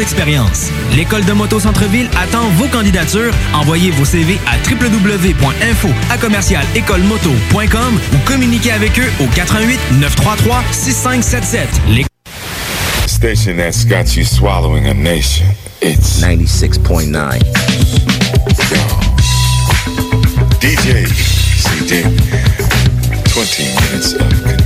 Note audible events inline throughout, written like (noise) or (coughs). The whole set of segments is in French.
Expérience. L'école de moto Centre-ville attend vos candidatures. Envoyez vos CV à www.info à commercialécolemoto.com ou communiquez avec eux au 88 933 6577. Les... Station that's got you swallowing a nation. It's 96.9. DJ CD. 20 minutes of.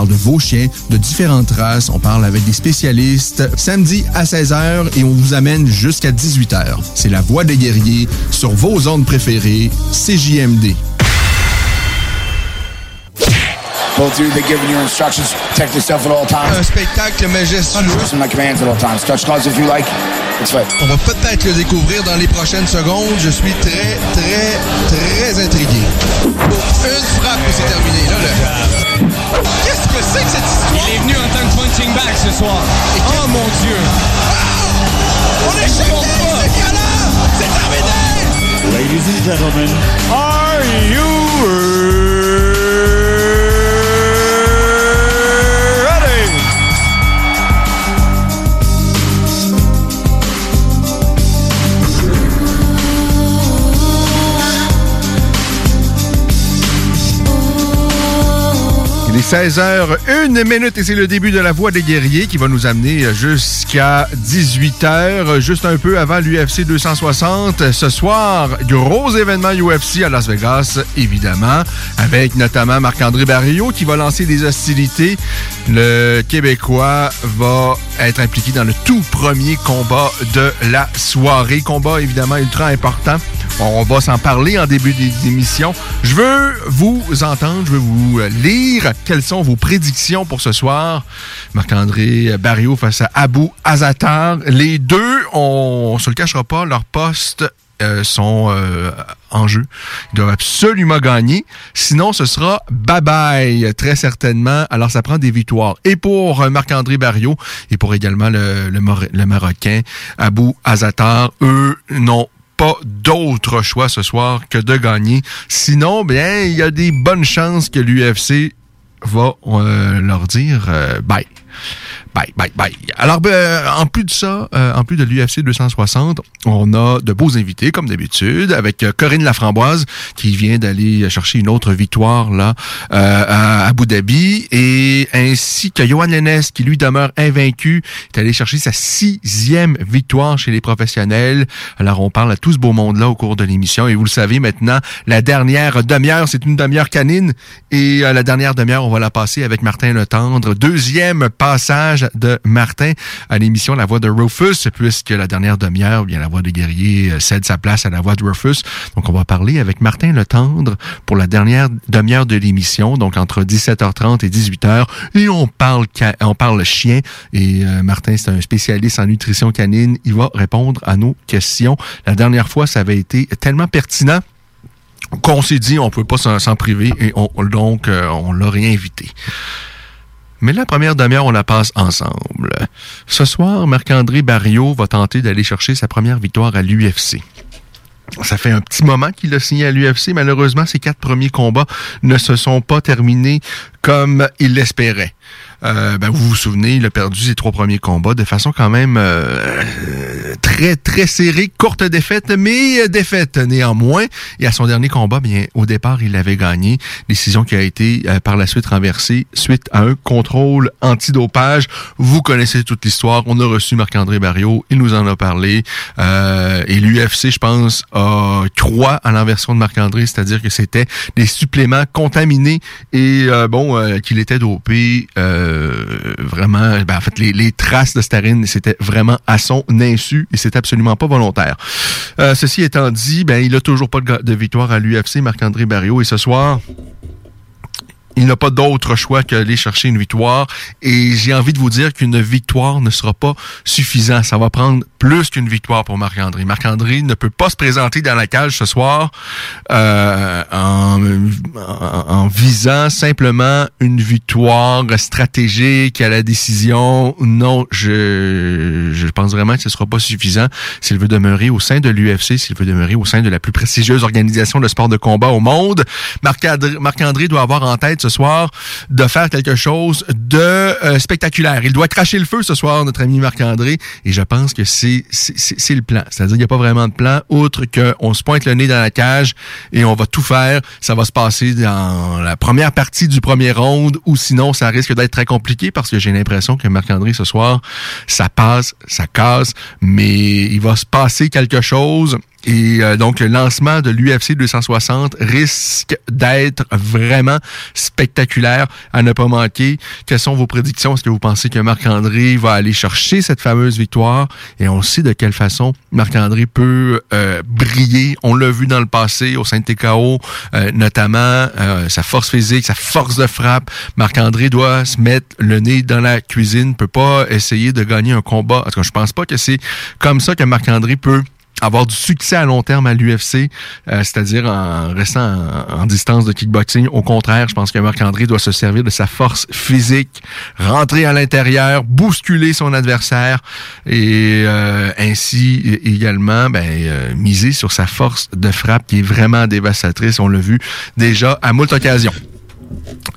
de vos chiens, de différentes races. On parle avec des spécialistes. Samedi à 16h et on vous amène jusqu'à 18h. C'est la voix des guerriers sur vos ondes préférées, CJMD. Both of you, they're giving you instructions. Protect yourself at all times. Un spectacle majestueux. Listen to my commands at all times. Touch gloves if you like. It's right. On va peut-être le découvrir dans les prochaines secondes. Je suis très, très, très intrigué. Une frappe et c'est terminé. Là, le... Qu'est-ce que c'est que cette histoire? Il est venu en tant que punching bag ce soir. Et oh mon Dieu! Ah! On est champion! C'est! C'est terminé! Ladies and gentlemen, are you est 16h, une minute et c'est le début de la Voix des guerriers qui va nous amener jusqu'à 18h, juste un peu avant l'UFC 260. Ce soir, gros événement UFC à Las Vegas, évidemment, avec notamment Marc-André Barrio qui va lancer des hostilités. Le Québécois va être impliqué dans le tout premier combat de la soirée. Combat évidemment ultra important. On va s'en parler en début d'émission. Je veux vous entendre, je veux vous lire quelles sont vos prédictions pour ce soir? Marc-André Barrio face à Abu Azatar. Les deux, on, ne se le cachera pas, leurs postes euh, sont euh, en jeu. Ils doivent absolument gagner. Sinon, ce sera bye-bye, très certainement. Alors, ça prend des victoires. Et pour Marc-André Barrio, et pour également le, Marocain Abu Azatar, eux n'ont pas d'autre choix ce soir que de gagner. Sinon, bien, il y a des bonnes chances que l'UFC va euh, leur dire euh, bye. Bye, bye, bye. Alors, ben, en plus de ça, euh, en plus de l'UFC 260, on a de beaux invités, comme d'habitude, avec euh, Corinne Laframboise, qui vient d'aller chercher une autre victoire là euh, à Abu Dhabi, et ainsi que Johan Lennes, qui lui demeure invaincu, est allé chercher sa sixième victoire chez les professionnels. Alors, on parle à tout ce beau monde-là au cours de l'émission, et vous le savez maintenant, la dernière demi-heure, c'est une demi-heure canine, et la dernière demi-heure, on va la passer avec Martin Le Tendre. Deuxième passage de Martin à l'émission La Voix de Rufus, puisque la dernière demi-heure, bien la Voix des guerriers cède sa place à la Voix de Rufus. Donc, on va parler avec Martin Le Tendre pour la dernière demi-heure de l'émission, donc entre 17h30 et 18h. Et on parle, on parle chien. Et euh, Martin, c'est un spécialiste en nutrition canine. Il va répondre à nos questions. La dernière fois, ça avait été tellement pertinent qu'on s'est dit on peut pas s'en priver et on, donc euh, on l'a réinvité. Mais la première demi-heure, on la passe ensemble. Ce soir, Marc-André Barriot va tenter d'aller chercher sa première victoire à l'UFC. Ça fait un petit moment qu'il a signé à l'UFC. Malheureusement, ses quatre premiers combats ne se sont pas terminés comme il l'espérait. Euh, ben, vous vous souvenez, il a perdu ses trois premiers combats de façon quand même euh, très, très serrée. Courte défaite, mais défaite néanmoins. Et à son dernier combat, bien, au départ, il avait gagné. Décision qui a été euh, par la suite renversée suite à un contrôle antidopage. Vous connaissez toute l'histoire. On a reçu Marc-André Barriot. Il nous en a parlé. et l'UFC, je pense, a croit à l'inversion de Marc-André, c'est-à-dire que c'était des suppléments contaminés et bon, qu'il était dopé. Euh, vraiment, ben, en fait, les, traces de starine, c'était vraiment à son insu et c'est absolument pas volontaire. Euh, ceci étant dit, ben, il a toujours pas de, de victoire à l'UFC, Marc-André Barriot, et ce soir, il n'a pas d'autre choix qu'aller chercher une victoire. Et j'ai envie de vous dire qu'une victoire ne sera pas suffisante. Ça va prendre plus qu'une victoire pour Marc-André. Marc-André ne peut pas se présenter dans la cage ce soir euh, en, visant simplement une victoire stratégique à la décision. Non, je, je pense vraiment que ce sera pas suffisant s'il veut demeurer au sein de l'UFC, s'il veut demeurer au sein de la plus prestigieuse organisation de sport de combat au monde. Marc-André doit avoir en tête ce soir de faire quelque chose de euh, spectaculaire. Il doit cracher le feu ce soir, notre ami Marc-André, et je pense que c'est le plan. C'est-à-dire qu'il n'y a pas vraiment de plan, outre qu'on se pointe le nez dans la cage et on va tout faire. Ça va se passer dans la première partie du premier round, ou sinon ça risque d'être très compliqué parce que j'ai l'impression que Marc-André ce soir, ça passe, ça casse, mais il va se passer quelque chose et euh, donc, le lancement de l'UFC 260 risque d'être vraiment spectaculaire à ne pas manquer. Quelles sont vos prédictions? Est-ce que vous pensez que Marc-André va aller chercher cette fameuse victoire? Et on sait de quelle façon Marc-André peut euh, briller. On l'a vu dans le passé au sein de TKO, euh, notamment sa force physique, sa force de frappe. Marc-André doit se mettre le nez dans la cuisine, peut pas essayer de gagner un combat. En tout cas, je pense pas que c'est comme ça que Marc-André peut avoir du succès à long terme à l'UFC, euh, c'est-à-dire en restant en, distance de kickboxing. Au contraire, je pense que Marc-André doit se servir de sa force physique, rentrer à l'intérieur, bousculer son adversaire et euh, ainsi également ben, euh, miser sur sa force de frappe qui est vraiment dévastatrice. On l'a vu déjà à moult occasions.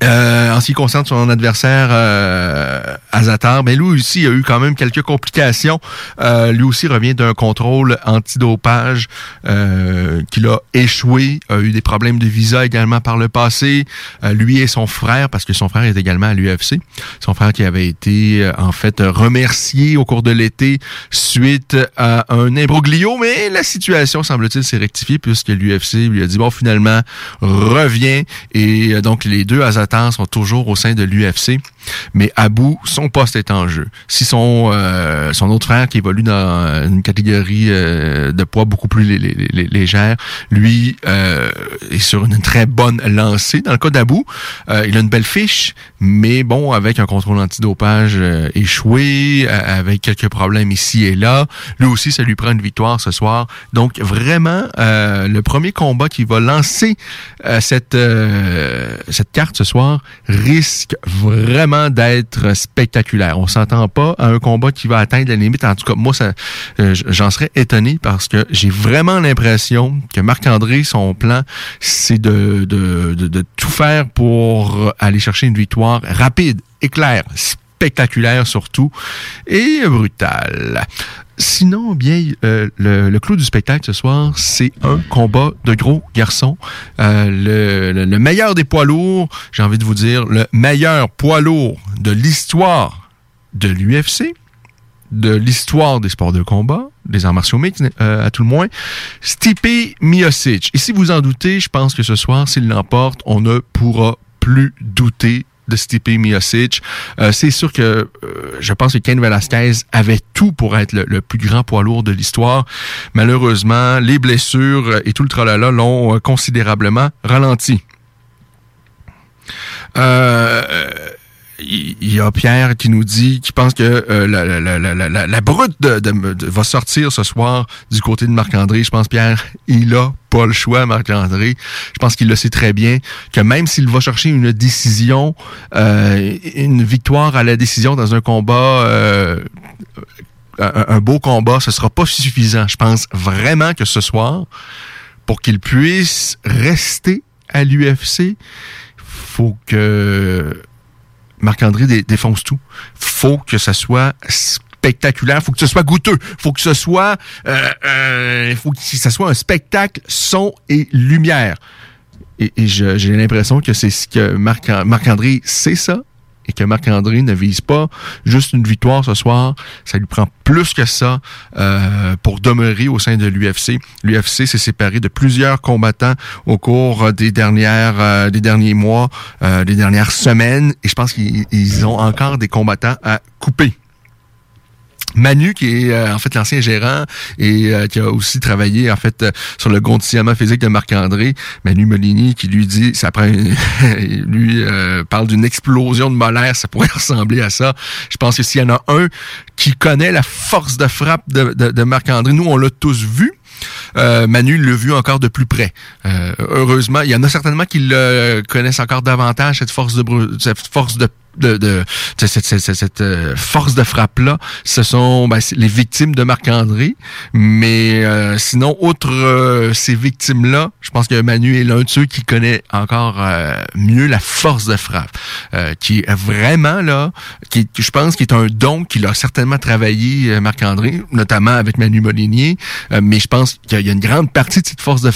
Euh, en ce qui concerne son adversaire euh, Azatar, ben lui aussi a eu quand même quelques complications. Euh, lui aussi revient d'un contrôle antidopage euh, qu'il a échoué, a eu des problèmes de visa également par le passé. Euh, lui et son frère, parce que son frère est également à l'UFC, son frère qui avait été en fait remercié au cours de l'été suite à un imbroglio, mais la situation semble-t-il s'est rectifiée puisque l'UFC lui a dit bon finalement reviens et donc les deux Azatans sont toujours au sein de l'UFC, mais Abou, son poste est en jeu. Si son euh, son autre frère qui évolue dans une catégorie euh, de poids beaucoup plus légère, lui euh, est sur une très bonne lancée. Dans le cas d'Abou, il a une belle fiche, mais bon, avec un contrôle antidopage échoué, avec quelques problèmes ici et là, lui aussi, ça lui prend une victoire ce soir. Donc vraiment, le premier combat qui va lancer cette cette carte ce soir risque vraiment d'être spectaculaire. On s'entend pas à un combat qui va atteindre la limite. En tout cas, moi, euh, j'en serais étonné parce que j'ai vraiment l'impression que Marc-André, son plan, c'est de tout faire pour aller chercher une victoire rapide, éclair, spectaculaire surtout et brutale. Sinon, bien, euh, le, clou du spectacle ce soir, c'est un combat de gros garçons. Euh, le, le, meilleur des poids lourds, j'ai envie de vous dire, le meilleur poids lourd de l'histoire de l'UFC, de l'histoire des sports de combat, des arts martiaux mixtes, euh, à tout le moins, Stipe Miocic. Et si vous en doutez, je pense que ce soir, s'il l'emporte, on ne pourra plus douter de Stipe Miocic. Euh, c'est sûr que euh, je pense que Ken Velasquez avait tout pour être le, plus grand poids lourd de l'histoire. Malheureusement, les blessures et tout le tralala l'ont euh, considérablement ralenti. Euh, il y, a Pierre qui nous dit, qui pense que euh, la, brute va sortir ce soir du côté de Marc-André. Je pense, Pierre, il a pas le choix, Marc-André. Je pense qu'il le sait très bien, que même s'il va chercher une décision, euh, une victoire à la décision dans un combat... Euh, un, un, beau combat, ce sera pas suffisant. Je pense vraiment que ce soir, pour qu'il puisse rester à l'UFC, faut que Marc-André défonce tout. Faut que ça soit spectaculaire, faut que ce soit goûteux, faut que ce soit, euh, euh, faut que ça soit un spectacle son et lumière. Et, j'ai l'impression que c'est ce que Marc-André sait ça, et que Marc-André ne vise pas juste une victoire ce soir. Ça lui prend plus que ça euh, pour demeurer au sein de l'UFC. L'UFC s'est séparé de plusieurs combattants au cours des dernières euh, des derniers mois, euh, des dernières semaines, et je pense qu'ils ont encore des combattants à couper. Manu, qui est euh, en fait l'ancien gérant et euh, qui a aussi travaillé en fait euh, sur le conditionnement physique de Marc-André, Manu Molini, qui lui dit, ça prend, (laughs) lui parle d'une explosion de molaire, ça pourrait (laughs) ressembler à ça. Je pense que s'il y en a un qui connaît la force de frappe de, Marc-André, nous on l'a tous vu. Manu l'a vu encore de plus près. heureusement, il y en a certainement qui le connaissent encore davantage cette force de cette force de de, cette, euh, force de frappe-là, ce sont ben, les victimes de Marc-André. Mais euh, sinon, outre euh, ces victimes-là, je pense que Manu est l'un de ceux qui connaît encore mieux la force de frappe, qui est vraiment là, qui je pense qu'il est un don qu'il a certainement travaillé Marc-André, notamment avec Manu Molinier. mais je pense qu'il y a une grande partie de cette force de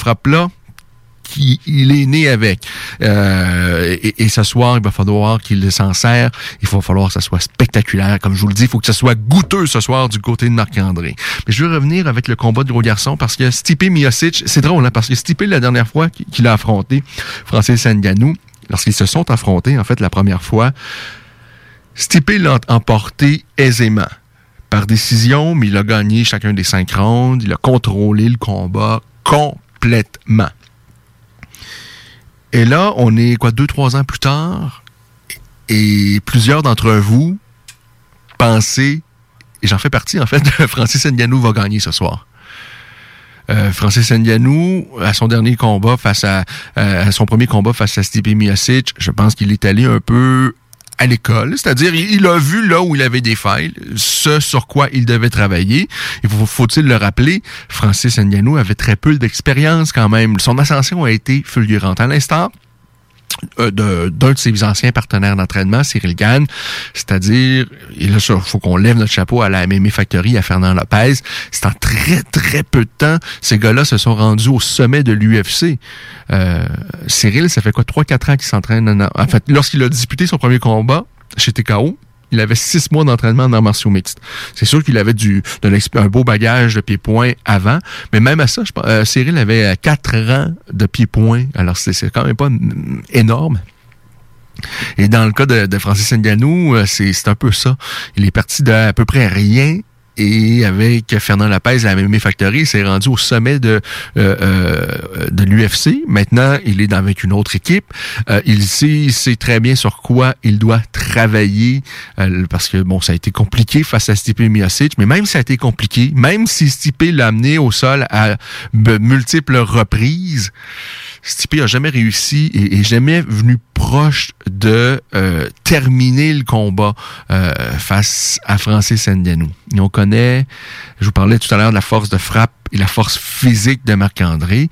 il est né avec. Euh, et, ce soir, il va falloir qu'il s'en sert. Il va falloir que ça soit spectaculaire. Comme je vous le dis, il faut que ça soit goûteux ce soir du côté de Marc-André. Mais je veux revenir avec le combat de gros garçon parce que Stipe Miocic, c'est drôle, hein, parce que Stipe, la dernière fois qu'il a affronté Francis Ngannou, lorsqu'ils se sont affrontés, en fait, la première fois, Stipe l'a emporté aisément par décision, mais il a gagné chacun des cinq rounds. Il a contrôlé le combat complètement. Et là, on est quoi, deux, trois ans plus tard, et plusieurs d'entre vous pensez, et j'en fais partie en fait, (laughs) Francis Ngannou va gagner ce soir. Euh, Francis Ngannou, à son dernier combat face à, euh, à son premier combat face à Stipe Miocic, je pense qu'il est allé un peu à l'école, c'est-à-dire il, a vu là où il avait des failles, ce sur quoi il devait travailler. Il faut-il le rappeler, Francis Ngannou avait très peu d'expérience quand même. Son ascension a été fulgurante. À l'instant, d'un de, ses anciens partenaires d'entraînement, Cyril Gann, c'est-à-dire, il faut qu'on lève notre chapeau à la MMA Factory, à Fernand Lopez. C'est en très, très peu de temps, ces gars-là se sont rendus au sommet de l'UFC. Euh, Cyril, ça fait quoi, 3-4 ans qu'il s'entraîne? En fait, lorsqu'il a disputé son premier combat chez TKO, il avait six mois d'entraînement en arts martiaux mixtes. C'est sûr qu'il avait du de un beau bagage de pied-point avant, mais même à ça, je, euh, Cyril avait euh, quatre rangs de pied-point. Alors, c'est quand même pas énorme. Et dans le cas de, de Francis Ngannou, euh, c'est un peu ça. Il est parti d'à peu près rien et avec Fernand Lapez la MMA Factory, il s'est rendu au sommet de euh, euh de l'UFC. Maintenant, il est avec une autre équipe. Euh, il sait, sait très bien sur quoi il doit travailler parce que bon, ça a été compliqué face à Stipe Miocic, mais même si ça a été compliqué, même si Stipe l'a amené au sol à multiples reprises, Stipe a jamais réussi et, jamais venu proche de euh, terminer le combat euh, face à Francis Ngannou. Et on connaît, je vous parlais tout à l'heure de la force de frappe et la force physique de Marc-André,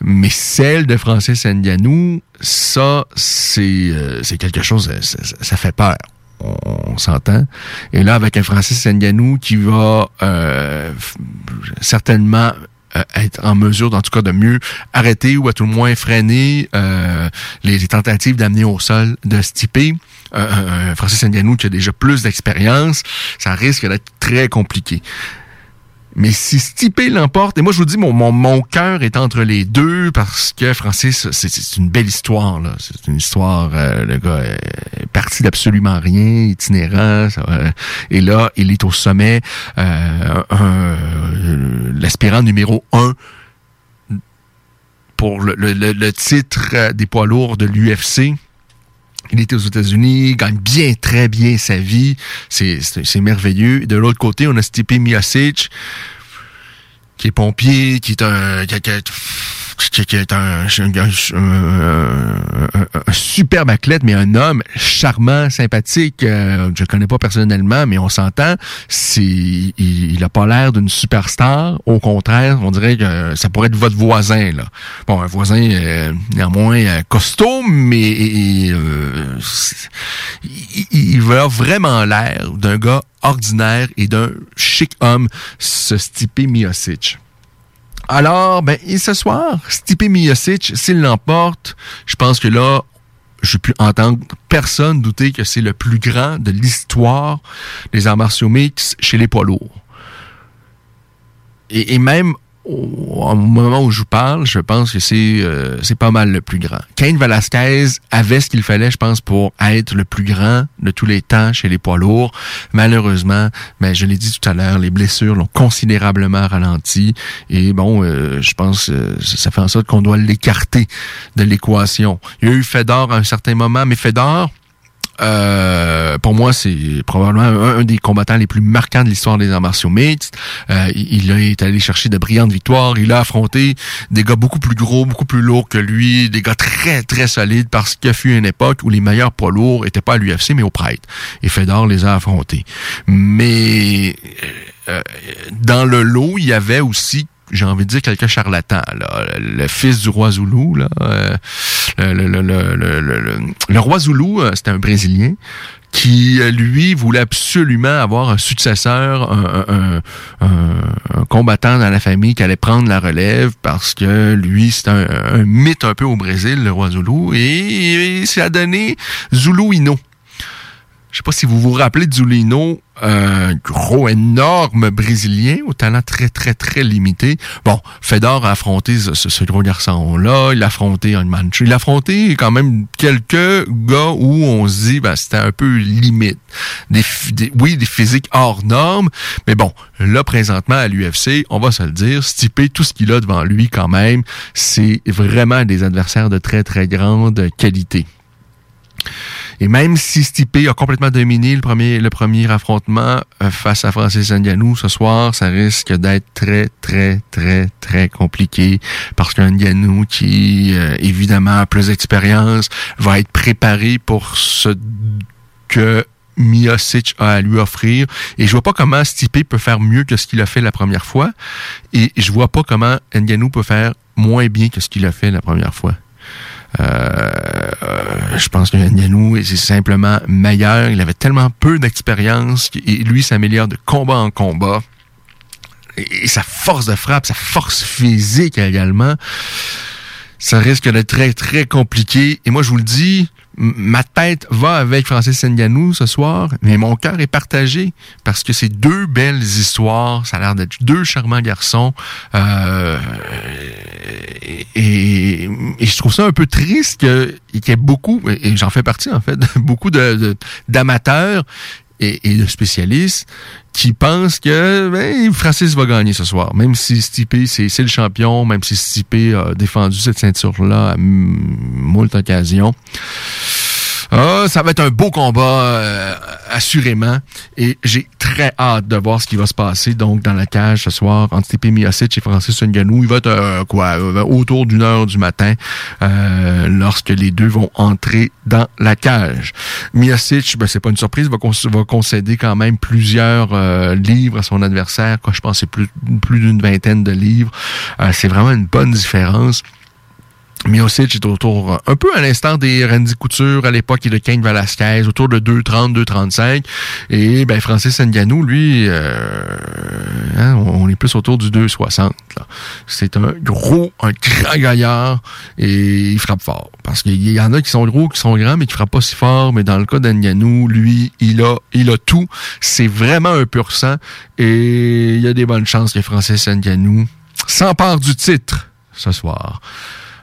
mais celle de Francis Ngannou, ça, c'est euh, quelque chose, ça, ça fait peur on, s'entend. Et là, avec un Francis Ngannou qui va euh, certainement euh, être en mesure, en tout cas, de mieux arrêter ou à tout le moins freiner euh, les, tentatives d'amener au sol de Stipe. Euh, Francis Ngannou qui a déjà plus d'expérience, ça risque d'être très compliqué. Mais si Stipe l'emporte, et moi je vous dis, mon, mon, mon cœur est entre les deux parce que Francis, c'est une belle histoire. là. C'est une histoire, euh, le gars est parti d'absolument rien, itinérant. et là, il est au sommet, euh, l'aspirant numéro un pour le, le, le titre des poids lourds de l'UFC. Il était aux États-Unis, gagne bien, très bien sa vie. C'est merveilleux. De l'autre côté, on a Stipe Miocic, qui est pompier, qui est un... Qui, qui est un, un, superbe athlète, mais un homme charmant, sympathique. Euh, je le connais pas personnellement, mais on s'entend. Il, il, a pas l'air d'une superstar. Au contraire, on dirait que ça pourrait être votre voisin. Là. Bon, un voisin euh, néanmoins euh, costaud, mais euh, il, il a vraiment l'air d'un gars ordinaire et d'un chic homme, ce Stipe Miocic. Alors, ben, et ce soir, Stipe Miocic, s'il l'emporte, je pense que là, je peux entendre personne douter que c'est le plus grand de l'histoire des arts martiaux mix chez les poids lourds. Et même au, moment où je vous parle, je pense que c'est euh, c'est pas mal le plus grand. Kane Velasquez avait ce qu'il fallait, je pense, pour être le plus grand de tous les temps chez les poids lourds. Malheureusement, mais je l'ai dit tout à l'heure, les blessures l'ont considérablement ralenti. Et bon, euh, je pense euh, ça fait en sorte qu'on doit l'écarter de l'équation. Il y a eu Fedor à un certain moment, mais Fedor, euh, pour moi, c'est probablement un, des combattants les plus marquants de l'histoire des arts martiaux mixtes. Euh, il, est allé chercher de brillantes victoires. Il a affronté des gars beaucoup plus gros, beaucoup plus lourds que lui, des gars très, très solides parce qu'il fut une époque où les meilleurs poids lourds étaient pas à l'UFC, mais au Pride. Et Fedor les a affrontés. Mais euh, dans le lot, il y avait aussi j'ai envie de dire quelques charlatans. Là. Le fils du roi Zoulou, là, euh, le, roi Zoulou, euh, c'était un Brésilien qui, euh, lui, voulait absolument avoir un successeur, un, combattant dans la famille qui allait prendre la relève parce que lui, c'est un, mythe un peu au Brésil, le roi Zoulou, et, et ça a donné Zoulou. Je sais pas si vous vous rappelez de Zulino, un gros, énorme Brésilien au talent très, très, très limité. Bon, Fedor a affronté ce, gros garçon-là, il a affronté un Manchu, il a affronté quand même quelques gars où on se dit, ben, c'était un peu limite. Des, oui, des physiques hors normes, mais bon, là, présentement, à l'UFC, on va se le dire, Stipe, tout ce qu'il a devant lui quand même, c'est vraiment des adversaires de très, très grande qualité. Et même si Stipe a complètement dominé le premier, le premier affrontement euh, face à Francis Ngannou ce soir, ça risque d'être très, très, très, très compliqué parce qu'un Ngannou qui, euh, évidemment, a plus d'expérience, va être préparé pour ce que Miocic a à lui offrir. Et je vois pas comment Stipe peut faire mieux que ce qu'il a fait la première fois. Et je vois pas comment Ngannou peut faire moins bien que ce qu'il a fait la première fois. Euh, je pense que Ngannou est simplement meilleur. Il avait tellement peu d'expérience et lui s'améliore de combat en combat. Et sa force de frappe, sa force physique également, ça risque d'être très, très compliqué. Et moi, je vous le dis, ma tête va avec Francis Ngannou ce soir, mais mon cœur est partagé parce que c'est deux belles histoires. Ça a l'air d'être deux charmants garçons. Euh, et, je trouve ça un peu triste qu'il y ait beaucoup, et j'en fais partie en fait, (laughs) beaucoup de d'amateurs et, de spécialistes qui pensent que ben, Francis va gagner ce soir. Même si Stipe, c'est le champion, même si Stipe a défendu cette ceinture-là à moult occasions. Ah, ça va être un beau combat, euh, assurément. Et j'ai très hâte de voir ce qui va se passer donc dans la cage ce soir entre Stipe Miocic et Francis Ngannou. Il va être euh, quoi euh, autour d'une heure du matin lorsque les deux vont entrer dans la cage. Miocic, ben, c'est pas une surprise, va, va concéder quand même plusieurs livres à son adversaire. Quoi, je pense c'est plus, plus d'une vingtaine de livres. c'est vraiment une bonne différence. Miocic est autour, un peu à l'instant des Randy Couture à l'époque et de Kane Velasquez, autour de 2,30, 2,35. Et ben Francis Ngannou, lui, euh, hein, on est plus autour du 2,60. C'est un gros, un grand gaillard et il frappe fort. Parce qu'il y en a qui sont gros, qui sont grands, mais qui frappent pas si fort. Mais dans le cas d'Ngannou, lui, il a, il a tout. C'est vraiment un pur sang. Et il y a des bonnes chances que Francis Ngannou s'empare du titre ce soir.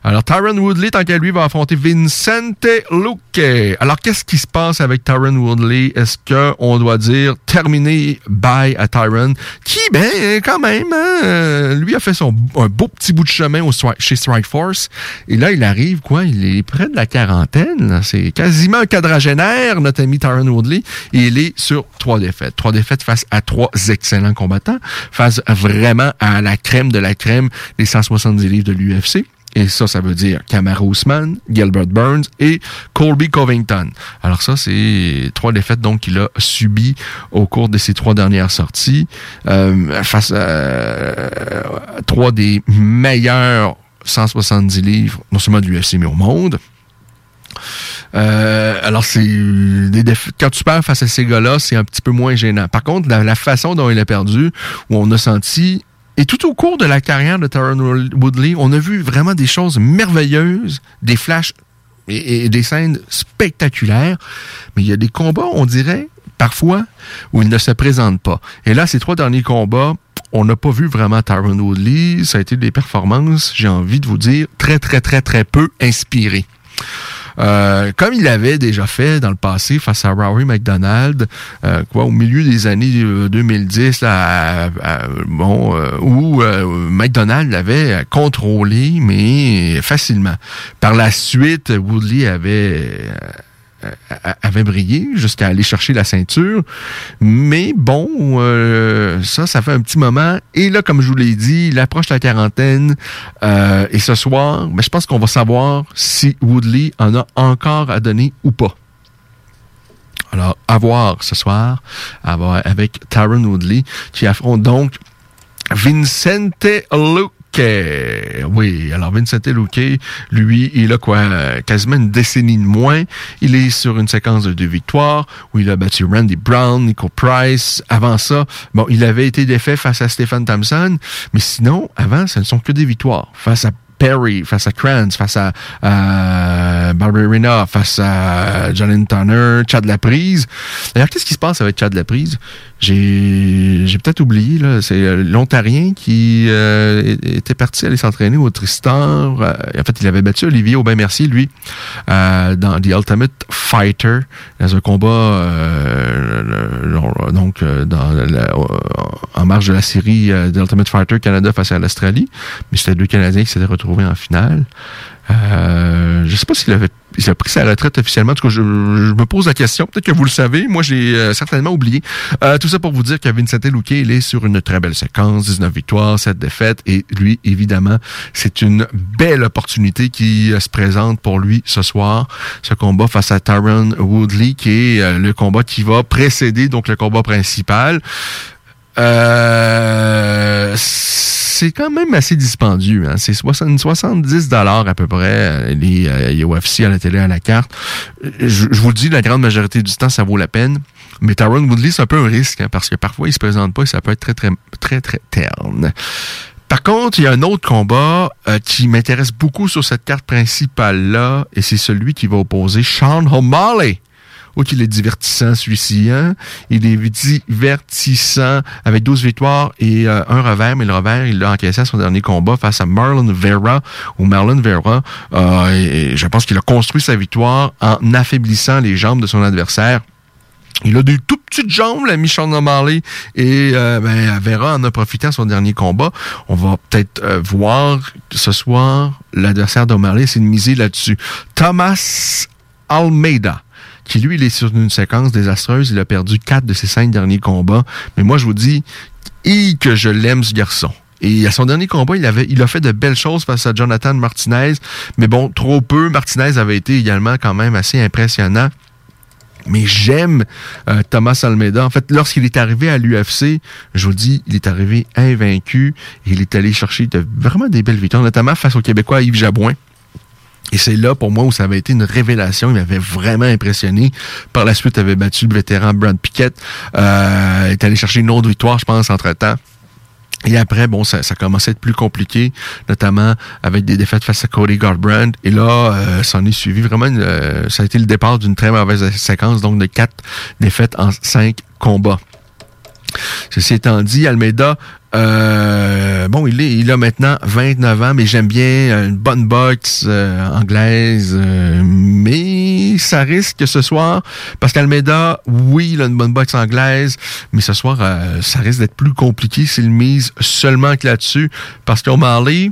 Alors, Tyron Woodley, tant qu'à lui, va affronter Vincente Luque. Alors, qu'est-ce qui se passe avec Tyron Woodley? Est-ce qu'on doit dire terminé bye à Tyron? Qui, ben, quand même, hein, lui a fait son un beau petit bout de chemin chez Strike Force. Et là, il arrive, quoi? Il est près de la quarantaine. C'est quasiment un quadragénaire, notre ami Tyron Woodley. Il est sur trois défaites. Trois défaites face à trois excellents combattants. Face vraiment à la crème de la crème des 170 livres de l'UFC. Et ça, ça veut dire Kamara Ousmane, Gilbert Burns et Colby Covington. Alors ça, c'est trois défaites donc qu'il a subies au cours de ses trois dernières sorties euh, face à euh, trois des meilleurs 170 livres, non seulement de l'UFC, mais au monde. Euh, alors, c'est des quand tu perds face à ces gars-là, c'est un petit peu moins gênant. Par contre, la, façon dont il a perdu, où on a senti et tout au cours de la carrière de Taron Woodley, on a vu vraiment des choses merveilleuses, des flashs et, des scènes spectaculaires. Mais il y a des combats, on dirait, parfois, où il ne se présente pas. Et là, ces trois derniers combats, on n'a pas vu vraiment Tyron Woodley. Ça a été des performances, j'ai envie de vous dire, très, très, très, très peu inspirées. Euh, comme il avait déjà fait dans le passé face à Rory McDonald, euh, quoi, au milieu des années 2010, euh, là, bon, où McDonald l'avait contrôlé, mais facilement. Par la suite, Woodley avait avait brillé jusqu'à aller chercher la ceinture. Mais bon, euh, ça, ça fait un petit moment. Et là, comme je vous l'ai dit, il approche la quarantaine. Euh, et ce soir, ben, je pense qu'on va savoir si Woodley en a encore à donner ou pas. Alors, à voir ce soir avec Taron Woodley, qui affronte donc Vincente Luke oui, alors Vincent Luque, lui, il a quoi, quasiment une décennie de moins. Il est sur une séquence de deux victoires où il a battu Randy Brown, Nico Price. Avant ça, bon, il avait été défait face à Stephen Thompson, mais sinon, avant, ce ne sont que des victoires face à Perry, face à Kranz, face à euh, face à Jalen Tanner, Chad Laprise. D'ailleurs, qu'est-ce qui se passe avec Chad Laprise? J'ai, j'ai peut-être oublié, là. C'est euh, l'Ontarien qui euh, était parti aller s'entraîner au Tristan. Euh, en fait, il avait battu Olivier Aubin-Mercier, lui, dans The Ultimate Fighter, dans un combat, donc, dans en marge de la série The Ultimate Fighter Canada face à l'Australie. Mais c'était deux Canadiens qui s'étaient retrouvés en finale. Euh, je sais pas s'il avait il a pris sa retraite officiellement. En tout cas, je, me pose la question. Peut-être que vous le savez. Moi, j'ai euh, certainement oublié. Euh, tout ça pour vous dire que Vincent Luque, il est sur une très belle séquence. 19 victoires, 7 défaites. Et lui, évidemment, c'est une belle opportunité qui euh, se présente pour lui ce soir. Ce combat face à Tyron Woodley, qui est le combat qui va précéder donc le combat principal. Euh, c'est quand même assez dispendieux. Hein? C'est 70 dollars à peu près euh, les, euh, UFC à la télé à la carte. Je, vous le dis, la grande majorité du temps, ça vaut la peine. Mais Taron Woodley, c'est un peu un risque hein, parce que parfois, il se présente pas et ça peut être très, très, très, très terne. Par contre, il y a un autre combat euh, qui m'intéresse beaucoup sur cette carte principale-là, et c'est celui qui va opposer Sean O'Malley Oh, qu'il est divertissant, celui-ci. Hein? Il est divertissant avec 12 victoires et euh, un revers, mais le revers, il l'a encaissé à son dernier combat face à Marlon Vera, ou Marlon Vera. Euh, je pense qu'il a construit sa victoire en affaiblissant les jambes de son adversaire. Il a des tout petites jambes, l'ami Sean O'Malley, et euh, ben, Vera en a profité à son dernier combat. On va peut-être voir ce soir l'adversaire d'O'Malley, c'est de miser là-dessus. Thomas Almeida qui lui, il est sur une séquence désastreuse. Il a perdu quatre de ses cinq derniers combats. Mais moi, je vous dis, que je l'aime, ce garçon. Et à son dernier combat, il avait, il a fait de belles choses face à Jonathan Martinez. Mais bon, trop peu. Martinez avait été également quand même assez impressionnant. Mais j'aime euh, Thomas Almeida. En fait, lorsqu'il est arrivé à l'UFC, je vous dis, il est arrivé invaincu. Et il est allé chercher vraiment des belles victoires, notamment face au Québécois Yves Jabouin. Et c'est là, pour moi, où ça avait été une révélation. Il m'avait vraiment impressionné. Par la suite, il avait battu le vétéran Brad Pickett. Euh, il est allé chercher une autre victoire, je pense, entre-temps. Et après, bon, ça, ça commençait à être plus compliqué, notamment avec des défaites face à Cody Garbrandt. Et là, euh, ça en est suivi vraiment, euh, ça a été le départ d'une très mauvaise séquence, donc de quatre défaites en cinq combats. Ceci étant dit, Almeida Euh, bon, il, est, a maintenant 29 ans, mais j'aime bien une bonne boxe euh, anglaise. euh, mais ça risque ce soir, parce qu'Almeida, oui, il a une bonne boxe anglaise, mais ce soir, ça risque d'être plus compliqué s'il mise seulement que là-dessus, parce qu'O'Malley,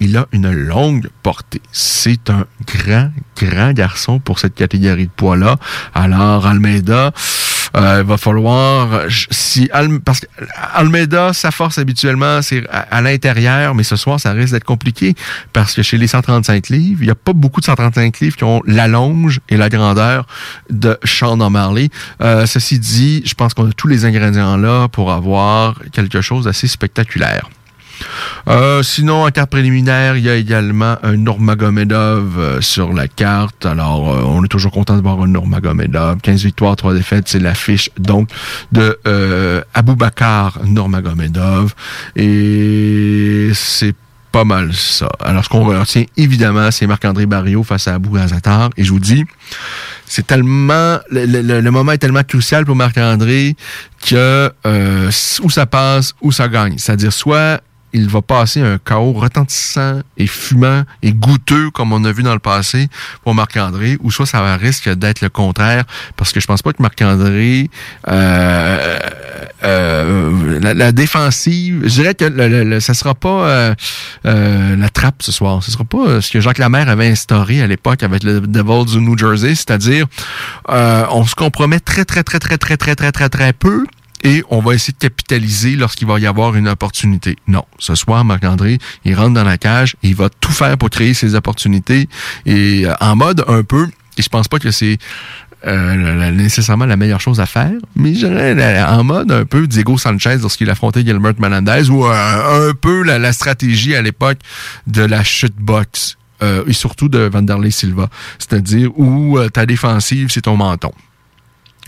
il a une longue portée. C'est un grand, grand garçon pour cette catégorie de poids-là. Alors, Almeida, euh, il va falloir... si Parce que Almeida, sa force habituellement, c'est à, à l'intérieur, mais ce soir, ça risque d'être compliqué parce que chez les 135 livres, il n'y a pas beaucoup de 135 livres qui ont la longe et la grandeur de Sean O'Malley. Euh, ceci dit, je pense qu'on a tous les ingrédients là pour avoir quelque chose d'assez spectaculaire. Euh, sinon, en carte préliminaire, il y a également un Nurmagomedov euh, sur la carte. Alors, euh, on est toujours content de voir un Nurmagomedov. 15 victoires, 3 défaites, c'est l'affiche donc de euh, Aboubakar Nurmagomedov. Et c'est pas mal ça. Alors, ce qu'on retient, évidemment, c'est Marc-André Barrio face à Abou Azatar. Et je vous dis, c'est tellement le, le- le moment est tellement crucial pour Marc-André que euh, où ça passe, où ça gagne. C'est-à-dire soit il va passer un chaos retentissant et fumant et goûteux comme on a vu dans le passé pour Marc-André, ou soit ça risque d'être le contraire, parce que je pense pas que Marc-André euh, euh, la, défensive, je dirais que le, le- ça sera pas euh, la trappe ce soir. Ce sera pas ce que Jacques Lamère avait instauré à l'époque avec le Devils du New Jersey, c'est-à-dire on se compromet très très très très très très très très très peu et on va essayer de capitaliser lorsqu'il va y avoir une opportunité. Non, ce soir, Marc-André, il rentre dans la cage il va tout faire pour créer ses opportunités et euh, en mode un peu, et je pense pas que c'est euh, nécessairement la meilleure chose à faire, mais en mode un peu Diego Sanchez lorsqu'il affrontait Gilbert Melendez ou euh, un peu la, la stratégie à l'époque de la chute box euh, et surtout de Vanderlei Silva, c'est-à-dire où euh, ta défensive c'est ton menton.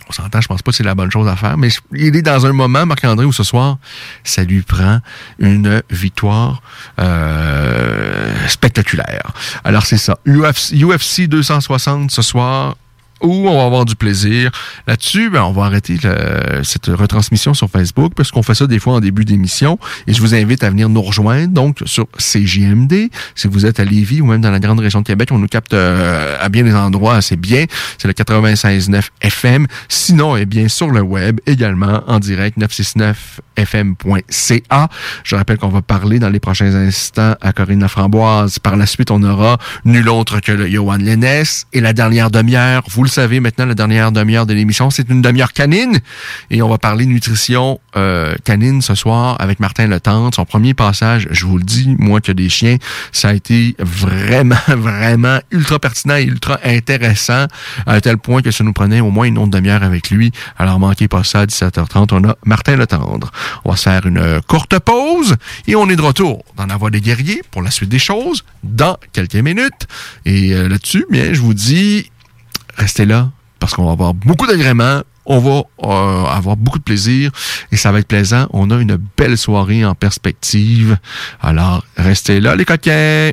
On s'entend, je pense pas que c'est la bonne chose à faire, mais il est dans un moment, Marc-André, où ce soir, ça lui prend une victoire euh, spectaculaire. Alors c'est ça. UFC, UFC 260 ce soir, où on va avoir du plaisir. Là-dessus, ben, on va arrêter le- cette retransmission sur Facebook parce qu'on fait ça des fois en début d'émission et je vous invite à venir nous rejoindre donc sur CJMD. Si vous êtes à Lévis ou même dans la grande région de Québec, on nous capte euh, à bien des endroits, c'est bien. C'est le 96.9 FM. Sinon, eh bien, sur le web également en direct 969fm.ca. Je rappelle qu'on va parler dans les prochains instants à Corinne Laframboise. Par la suite, on aura nul autre que le Johan Lennes et la dernière demi-heure. Vous le savez maintenant, la dernière demi-heure de l'émission, c'est une demi-heure canine et on va parler nutrition euh, canine ce soir avec Martin Letendre. Son premier passage, je vous le dis, moi ai des chiens, ça a été vraiment, (laughs) vraiment ultra pertinent et ultra intéressant à tel point que ça nous prenait au moins une autre demi-heure avec lui. Alors manquez pas ça à 17h30, on a Martin Letendre. On va se faire une courte pause et on est de retour dans la voie des guerriers pour la suite des choses dans quelques minutes. Et euh, là-dessus, bien, je vous dis, restez là parce qu'on va avoir beaucoup d'agréments. On va euh, avoir beaucoup de plaisir et ça va être plaisant. On a une belle soirée en perspective. Alors, restez là, les coquins.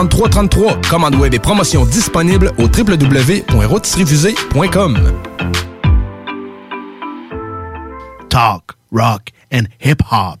3333. Commande web et promotion disponible au www.rotisseriefusée.com. talk, rock and hip hop.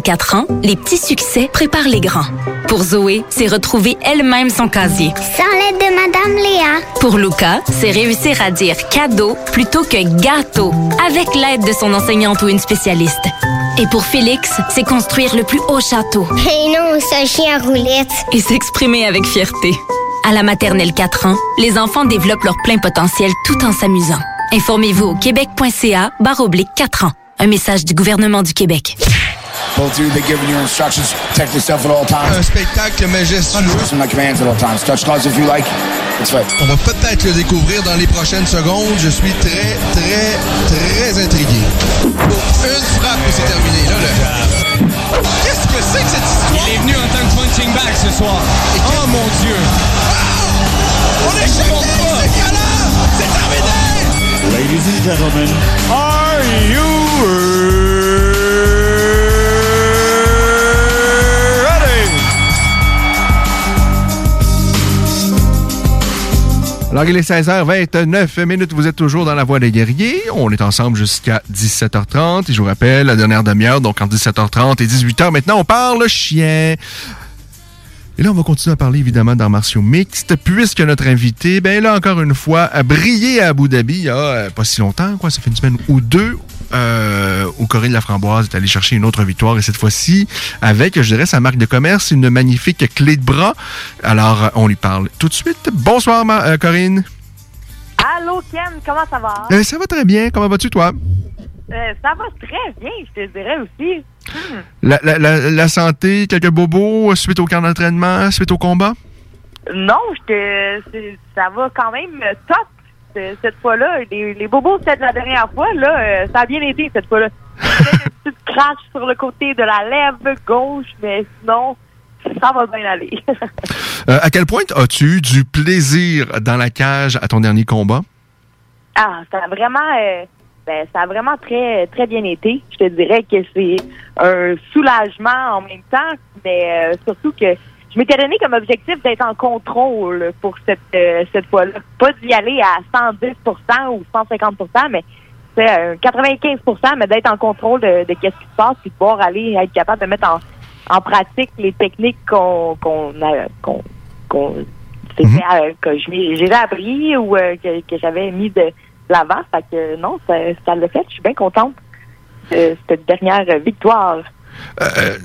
4 ans, les petits succès préparent les grands. Pour Zoé, c'est retrouver elle-même son casier. Sans l'aide de Madame Léa. Pour Luca, c'est réussir à dire cadeau plutôt que gâteau avec l'aide de son enseignante ou une spécialiste. Et pour Félix, c'est construire le plus haut château. Et non, un chien roulette. Et s'exprimer avec fierté. À la maternelle 4 ans, les enfants développent leur plein potentiel tout en s'amusant. Informez-vous au québec.ca barre oblique 4 ans. Un message du gouvernement du Québec. Both of you, they're giving you instructions. Protect yourself at all times. Un spectacle majestueux. Listen to my commands at all times. Touch gloves if you like. It's right. On va peut-être le découvrir dans les prochaines secondes. Je suis très, très, très intrigué. Bon, une frappe et c'est terminé. Là, là. Qu'est-ce que c'est que cette histoire? Il est venu en tant que punching bag ce soir. Oh mon Dieu! On est chez c'est violent! C'est terminé! Ladies and gentlemen, are you Alors, il est 16h29 minutes. Vous êtes toujours dans la voie des guerriers. On est ensemble jusqu'à 17h30. Et je vous rappelle, la dernière demi-heure, donc entre 17h30 et 18h. Maintenant, on parle chien. Et là, on va continuer à parler évidemment d'arts martiaux mixtes, puisque notre invité, ben là, encore une fois, a brillé à Abu Dhabi il y a euh, pas si longtemps, quoi. Ça fait une semaine ou deux, euh, où Corinne Laframboise est allée chercher une autre victoire, et cette fois-ci, avec, je dirais, sa marque de commerce, une magnifique clé de bras. Alors, on lui parle tout de suite. Bonsoir, Ma- euh, Corinne. Allô, Ken, comment ça va? Euh, ça va très bien. Comment vas-tu, toi? Ça va très bien, je te dirais aussi. La, la- la- la santé, quelques bobos suite au camp d'entraînement, suite au combat? Non, ça va quand même top cette fois-là. Les, les bobos, c'était de la dernière fois. Là, euh, ça a bien été cette fois-là. (laughs) Une petite crache sur le côté de la lèvre gauche, mais sinon, ça va bien aller. (laughs) Euh, à quel point as-tu eu du plaisir dans la cage à ton dernier combat? Ah, ça a vraiment, euh, ben, ça a vraiment très, très bien été. Je te dirais que c'est un soulagement en même temps, mais euh, surtout que je m'étais donné comme objectif d'être en contrôle pour cette, euh, cette fois-là. Pas d'y aller à 110% ou 150% mais c'est euh, 95 mais d'être en contrôle de, de qu'est-ce qui se passe, puis de pouvoir aller être capable de mettre en, en pratique les techniques qu'on qu'on a qu'on qu'on c'était, euh, que j'ai appris ou euh, que, que j'avais mis de l'avant. Fait que non, ça, ça l'a fait. Je suis bien contente de cette dernière victoire. Euh,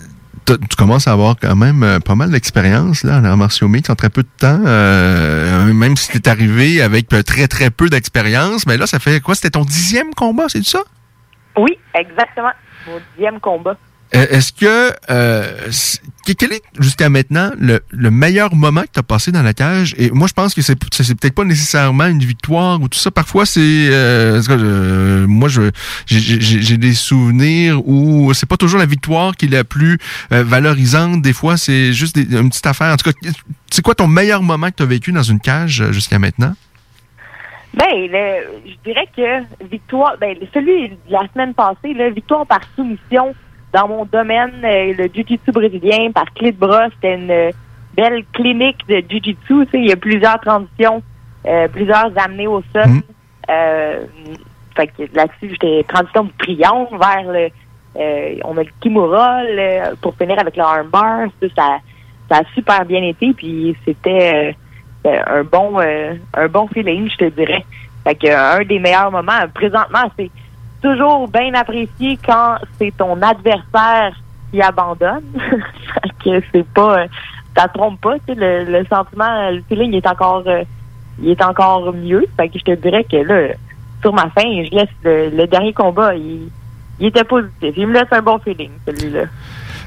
t'as- tu commences à avoir quand même euh, pas mal d'expérience là, en arts martiaux mixtes en très peu de temps. euh, même si tu es arrivé avec euh, très très peu d'expérience, mais là, ça fait quoi? C'était ton dixième combat, c'est ça? Oui, exactement. Mon dixième combat. Euh, Est-ce que, euh, quel est jusqu'à maintenant le, le meilleur moment que tu as passé dans la cage? Et moi, je pense que c'est peut-être pas nécessairement une victoire ou tout ça. Parfois, c'est... euh, euh, moi, j'ai- des souvenirs où c'est pas toujours la victoire qui est la plus euh, valorisante. Des fois, c'est juste des- une petite affaire. En tout cas, c'est quoi ton meilleur moment que tu as vécu dans une cage jusqu'à maintenant? Ben, le- je dirais que victoire, ben, celui de la semaine passée, là, victoire par soumission dans mon domaine, euh, le jiu-jitsu brésilien par clé de bras, c'était une euh, belle clinique de jiu-jitsu. Il y a plusieurs transitions, euh, plusieurs amenées au sol. Euh, fait que là-dessus, j'étais transition de triomphe vers le, euh, on a le kimura le- pour finir avec le armbar. Ça, ça, ça a super bien été, puis c'était un bon un bon feeling, je te dirais. Fait que un des meilleurs moments, présentement, c'est toujours bien apprécié quand c'est ton adversaire qui abandonne. (laughs) que c'est pas euh, trompe pas, le, sentiment, le feeling est encore euh, il est encore mieux. Que je te dirais que là, sur ma fin, je laisse le, dernier combat, il, il était positif. Il me laisse un bon feeling, celui-là.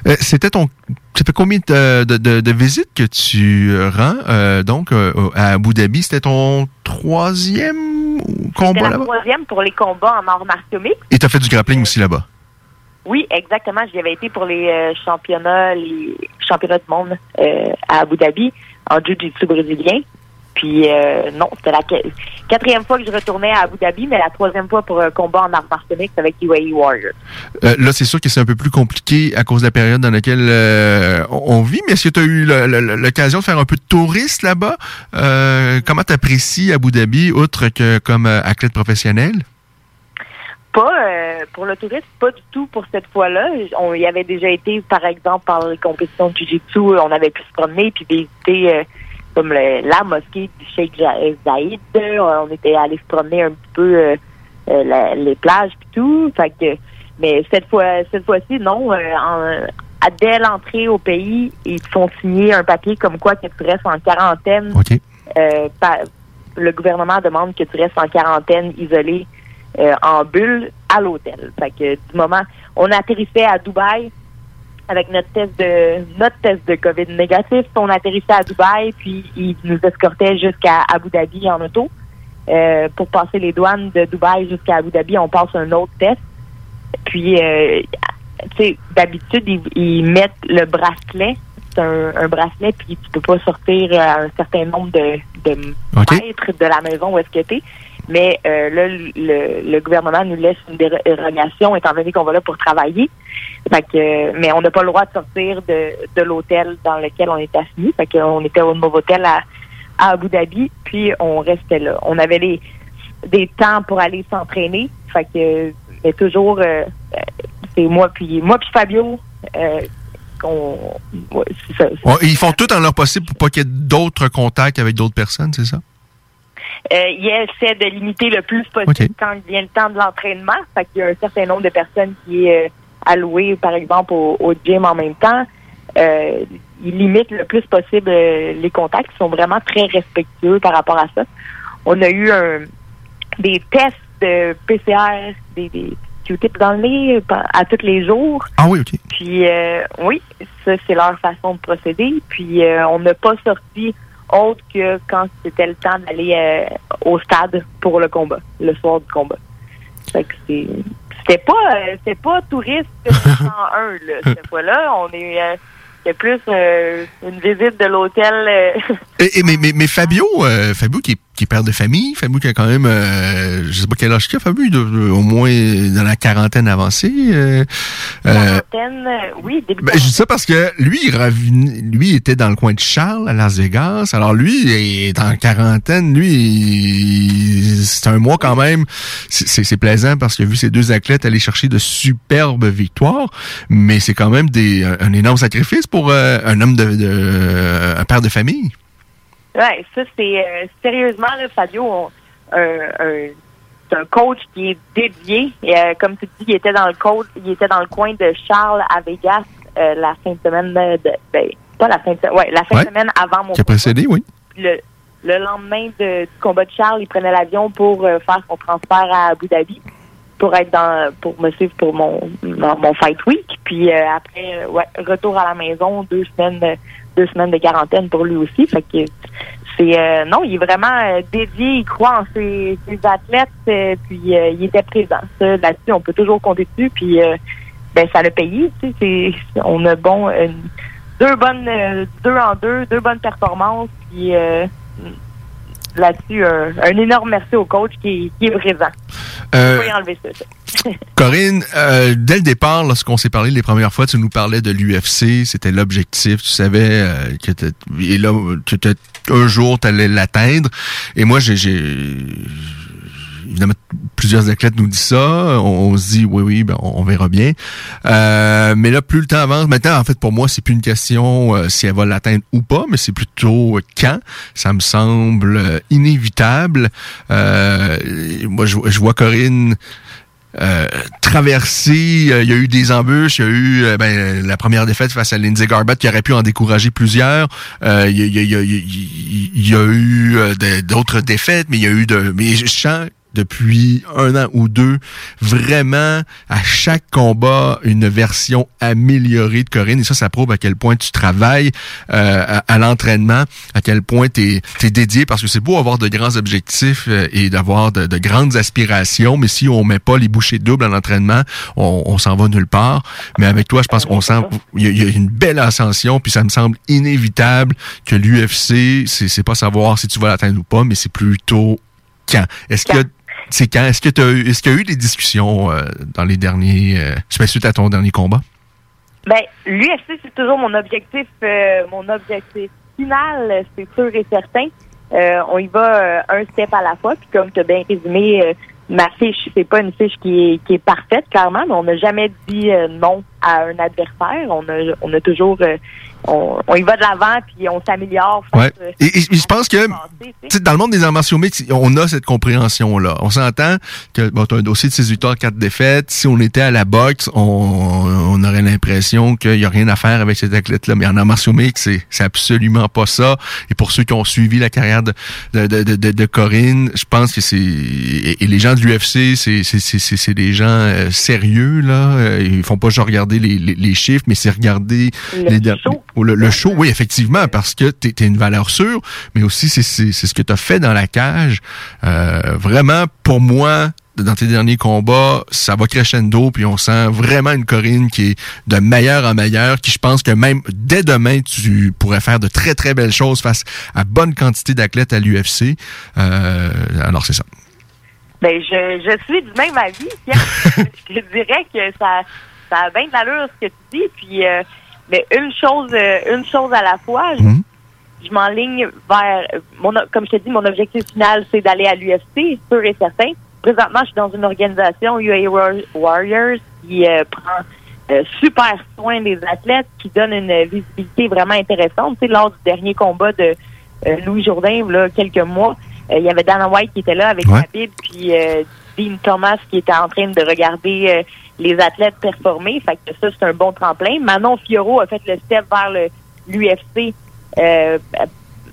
Euh, C'était ton. Ça fait combien de, de- de- visites que tu rends donc à Abu Dhabi? C'était ton troisième combat là-bas? troisième pour les combats en arts martiaux mixtes. Et tu as fait du grappling aussi là-bas? Oui, exactement. J'y avais été pour les euh, championnats, les championnats du monde euh, à Abu Dhabi en jiu-jitsu brésilien. Puis euh, non, c'était la qu- quatrième fois que je retournais à Abu Dhabi, mais la troisième fois pour un combat en arts martiaux avec UAE Warriors. Euh, là, c'est sûr que c'est un peu plus compliqué à cause de la période dans laquelle euh, on vit, mais est-ce que tu as eu l'occasion de faire un peu de tourisme là-bas? Euh, comment tu apprécies Abu Dhabi, outre que comme athlète professionnel? Pas pour le tourisme, pas du tout pour cette fois-là. On y avait déjà été, par exemple, par les compétitions de Jiu-Jitsu, on avait pu se promener puis visiter comme le- la mosquée du Sheikh. Euh, On était allé se promener un petit peu euh, euh, la- les plages puis tout. Fait que, mais cette fois, cette fois-ci, non. en- dès l'entrée au pays, ils te font signer un papier comme quoi que tu restes en quarantaine. Pa- le gouvernement demande que tu restes en quarantaine isolé en bulle à l'hôtel. Fait que du moment, on atterrissait à Dubaï avec notre test de notre test de Covid négatif, on atterrissait à Dubaï, puis ils nous escortaient jusqu'à Abu Dhabi en auto. Euh, pour passer les douanes de Dubaï jusqu'à Abu Dhabi, on passe un autre test. Puis, euh, tu sais, d'habitude, ils, ils mettent le bracelet. C'est un, un bracelet, puis tu peux pas sortir à un certain nombre de, de mètres de la maison où est-ce que t'es. Mais euh, là, le, le gouvernement nous laisse une dérogation étant donné qu'on va là pour travailler. Fait que, mais on n'a pas le droit de sortir de, l'hôtel dans lequel on était assis. Fait qu'on était au Novotel à, à Abu Dhabi, puis on restait là. On avait des temps pour aller s'entraîner. Mais toujours, euh, c'est moi puis moi puis Fabio. Euh, ils font tout en leur possible pour pas qu'il y ait d'autres contacts avec d'autres personnes, c'est ça? Euh, il essaie de limiter le plus possible quand vient le temps de l'entraînement. Fait qu'il y a un certain nombre de personnes qui est euh, alloué, par exemple, au, au gym en même temps. Euh, il limite le plus possible euh, les contacts. Ils sont vraiment très respectueux par rapport à ça. On a eu un, des tests de PCR, des, des Q-tips dans le nez à tous les jours. Ah oui, OK. Puis euh, oui, ça c'est leur façon de procéder. Puis euh, on n'a pas sorti autre que quand c'était le temps d'aller euh, au stade pour le combat, le soir du combat. Fait que c'est c'était pas euh, c'était pas touriste 101 (laughs) là cette fois-là, on est euh, c'était plus euh, une visite de l'hôtel Et, et- mais, mais, mais Fabio, Fabio qui est, qui est père de famille, Fabio qui a quand même, euh, je sais pas quel âge qu'il a, doit- euh, au moins dans la quarantaine avancée. Euh, euh, quarantaine, euh, oui, début ben, je dis ça parce que lui, il revenait- lui il était dans le coin de Charles, à Las Vegas. Alors lui, il est en quarantaine. Lui, c'est un mois quand même. C'est- plaisant parce qu'il a vu ces deux athlètes aller chercher de superbes victoires. Mais c'est quand même des, un, un énorme sacrifice pour euh, un homme de, de- un père de famille. Ouais, ça c'est euh, sérieusement là, Fabio, on- un, un, c'est un coach qui est dédié. Et, euh, comme tu dis, il était dans le coach, il était dans le coin de Charles à Vegas euh, la fin de semaine de, ben, pas la fin de semaine, ouais, la fin Ouais. de semaine avant mon Qui a précédé, oui. le, le lendemain de- du combat de Charles, il prenait l'avion pour euh, faire son transfert à Abu Dhabi pour être dans pour me suivre pour mon mon, mon fight week. Puis euh, après, euh, ouais, retour à la maison, deux semaines deux semaines de quarantaine pour lui aussi. Fait que c'est euh, non, il est vraiment euh, dédié, il croit en ses, ses athlètes, euh, puis euh, il était présent. Là-dessus, on peut toujours compter dessus. Puis euh, ben ça l'a payé. Tu sais, c'est- on a bon une- deux bonnes deux en deux, deux bonnes performances. Puis là-dessus, un, un énorme merci au coach qui, qui est présent. Euh, enlever ça. (laughs) Corinne, euh, dès le départ, lorsqu'on s'est parlé les premières fois, tu nous parlais de l'UFC, c'était l'objectif, tu savais euh, que et là, un jour tu allais l'atteindre. Et moi, j'ai, évidemment plusieurs athlètes nous disent ça, on, se dit oui oui, ben, on, verra bien. Euh, mais là, plus le temps avance, maintenant en fait pour moi c'est plus une question euh, si elle va l'atteindre ou pas, mais c'est plutôt quand. Ça me semble euh, inévitable. Euh, moi, je, je vois Corinne euh, traversé, euh, il y a eu des embûches, il y a eu euh, ben, la première défaite face à Lindsay Garbutt qui aurait pu en décourager plusieurs. Il y, a, eu euh, d'autres défaites, mais il y a eu de. Mais je depuis un an ou deux, vraiment à chaque combat une version améliorée de Corinne. Et ça, ça prouve à quel point tu travailles euh, à, l'entraînement, à quel point tu es, dédié, parce que c'est beau avoir de grands objectifs euh, et d'avoir de, grandes aspirations, mais si on met pas les bouchées doubles à l'entraînement, on, s'en va nulle part. Mais avec toi, je pense qu'on sent il y, a une belle ascension, puis ça me semble inévitable que l'UFC, c'est pas savoir si tu vas l'atteindre ou pas, mais c'est plutôt quand? Est-ce que c'est quand? Est-ce que tu est-ce qu'il y a eu des discussions euh, dans les derniers, euh, suite à ton dernier combat? Ben, l'UFC, c'est toujours mon objectif, euh, mon objectif final, c'est sûr et certain. on y va un step à la fois, puis comme tu as bien résumé, ma fiche, c'est pas une fiche qui est, qui est parfaite, clairement, mais on n'a jamais dit non à un adversaire. On a, on a toujours on, y va de l'avant puis on s'améliore. Ouais. Et, je pense que dans le monde des arts martiaux mixtes, on a cette compréhension-là. On s'entend que bon, as un dossier de 6 victoires, 4 défaites. Si on était à la boxe, on, on aurait l'impression qu'il n'y a rien à faire avec cet athlète-là. Mais en arts martiaux mixtes, c'est absolument pas ça. Et pour ceux qui ont suivi la carrière de, de, de, de, de Corinne, je pense que c'est... Et, les gens de l'UFC, c'est des gens euh, sérieux, là. Euh, ils font pas juste regarder les, les, chiffres, mais c'est regarder les... Le, show, oui, effectivement, parce que tu es, une valeur sûre, mais aussi c'est ce que tu as fait dans la cage. Euh, vraiment, pour moi, dans tes derniers combats, ça va crescendo, puis on sent vraiment une Corinne qui est de meilleur en meilleur, qui je pense que même dès demain, tu pourrais faire de très très belles choses face à bonne quantité d'athlètes à l'UFC. Euh, alors c'est ça. Ben, je, je suis du même avis. (laughs) je dirais que ça, ça a bien de l'allure ce que tu dis, puis euh, mais une chose, euh, une chose à la fois. Je, mhm. m'enligne vers, mon, comme je te dis, mon objectif final, c'est d'aller à l'UFC, sûr et certain. Présentement, je suis dans une organisation, UA Warriors, qui euh, prend super soin des athlètes, qui donne une visibilité vraiment intéressante. Tu sais, lors du dernier combat de Louis Jourdain, là, quelques mois, il y avait Dana White qui était là avec ouais. Bible, puis Dean Thomas qui était en train de regarder les athlètes performer. Fait que ça, c'est un bon tremplin. Manon Fioro a fait le step vers l'UFC euh,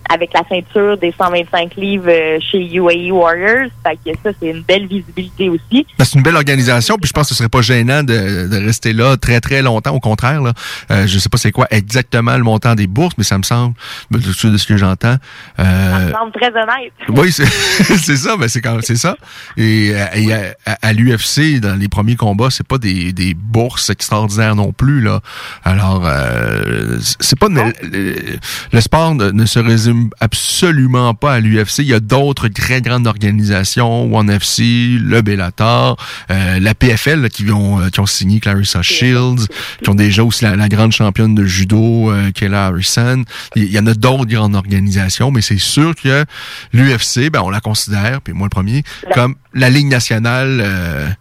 avec la ceinture des 125 livres euh, chez UAE Warriors. Fait que ça, c'est une belle visibilité aussi. Ben, c'est une belle organisation, puis je pense que ce serait pas gênant de, de rester là très, très longtemps. Au contraire, là, euh, je sais pas c'est quoi exactement le montant des bourses, mais ça me semble, de ce que j'entends... Euh, ça me semble très honnête. Oui, c'est (laughs) ça, ben c'est quand c'est ça. Et, euh, à, l'UFC, dans les premiers combats, c'est pas des, des bourses extraordinaires non plus, là. Alors, euh, c'est pas... Le, le, sport ne, ne se résume absolument pas à l'UFC. Il y a d'autres très grandes organisations, ONE FC, le Bellator, euh, la PFL qui ont euh, qui ont signé Clarissa Shields, qui ont déjà aussi la, grande championne de judo euh, Kayla Harrison. Il y en a d'autres grandes organisations, mais c'est sûr que l'UFC, ben on la considère, puis moi le premier, comme la ligue nationale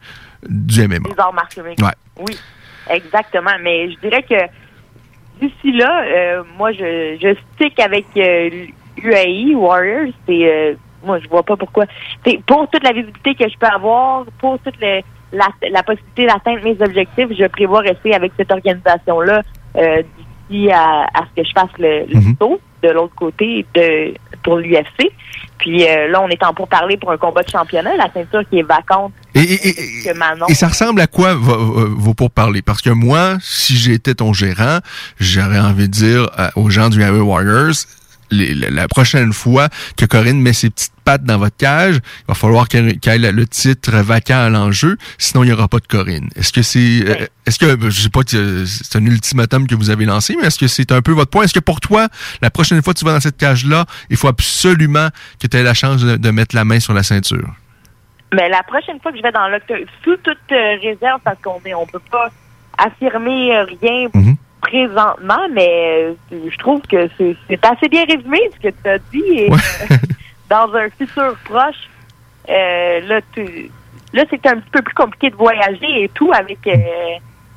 du MMA. Ouais. Oui, exactement. Mais je dirais que d'ici là, euh, moi, je, je stick avec UAE euh, Warriors. C'est, euh, moi, je vois pas pourquoi. C'est pour toute la visibilité que je peux avoir, pour toute la, la, possibilité d'atteindre mes objectifs, je prévois rester avec cette organisation-là d'ici à, à, ce que je fasse le, le mhm. saut de l'autre côté de pour l'UFC. Puis là, on est en pour parler pour un combat de championnat, la ceinture qui est vacante et, ça ressemble à quoi vos pourparlers? Parce que moi, si j'étais ton gérant, j'aurais envie de dire aux gens du Harry Warriors, la prochaine fois que Corinne met ses petites pattes dans votre cage, il va falloir qu'elle ait le titre vacant à l'enjeu, sinon il n'y aura pas de Corinne. Est-ce que c'est, euh, est-ce que, je sais pas, c'est un ultimatum que vous avez lancé, mais est-ce que c'est un peu votre point? Est-ce que pour toi, la prochaine fois que tu vas dans cette cage-là, il faut absolument que tu aies la chance de mettre la main sur la ceinture? Mais la prochaine fois que je vais dans l'octogone, sous toute euh, réserve, parce qu'on est, on peut pas affirmer euh, rien mhm. présentement, mais euh, je trouve que c'est assez bien résumé ce que tu as dit. Et, (laughs) dans un futur proche, là, tu, là, c'est un petit peu plus compliqué de voyager et tout avec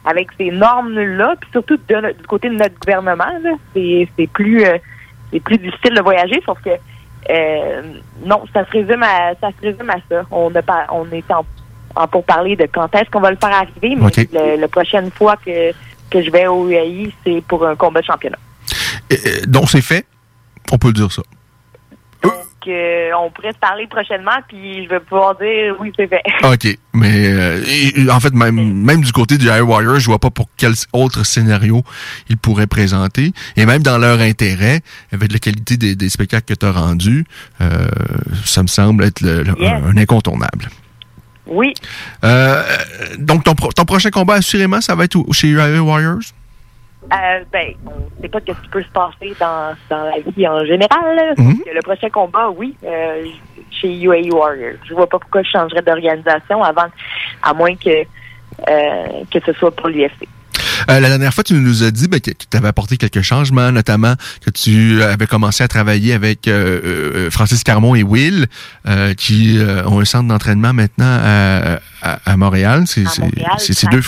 avec ces normes-là, puis surtout du côté de notre gouvernement, c'est plus c'est plus difficile de voyager, sauf que euh, non, ça se résume à ça se résume à ça. On a pas, on est en, pour parler de quand est-ce qu'on va le faire arriver, mais la prochaine fois que, que je vais au UAI, c'est pour un combat de championnat. donc c'est fait, on peut dire ça. Euh, on pourrait se parler prochainement, puis je vais pouvoir dire oui, c'est fait. (laughs) OK. Mais euh, et- en fait, même, même du côté du Airwire, je vois pas pour quel autre scénario ils pourraient présenter. Et même dans leur intérêt, avec la qualité des, des spectacles que tu as rendus, euh, ça me semble être le- le- Yes. un, un incontournable. Oui. Euh, donc, ton, pro- ton prochain combat, assurément, ça va être chez Airwires? Euh, ben, on sait pas ce qui peut se passer dans, dans la vie en général. Mhm. Le prochain combat, oui, euh, chez UAE Warriors. Je vois pas pourquoi je changerais d'organisation avant, à moins que euh, que ce soit pour l'UFC. Euh, la dernière fois, tu nous as dit ben, que tu avais apporté quelques changements, notamment que tu avais commencé à travailler avec euh, euh, Francis Carmon et Will, euh, qui euh, ont un centre d'entraînement maintenant à, à- à Montréal. C'est deux,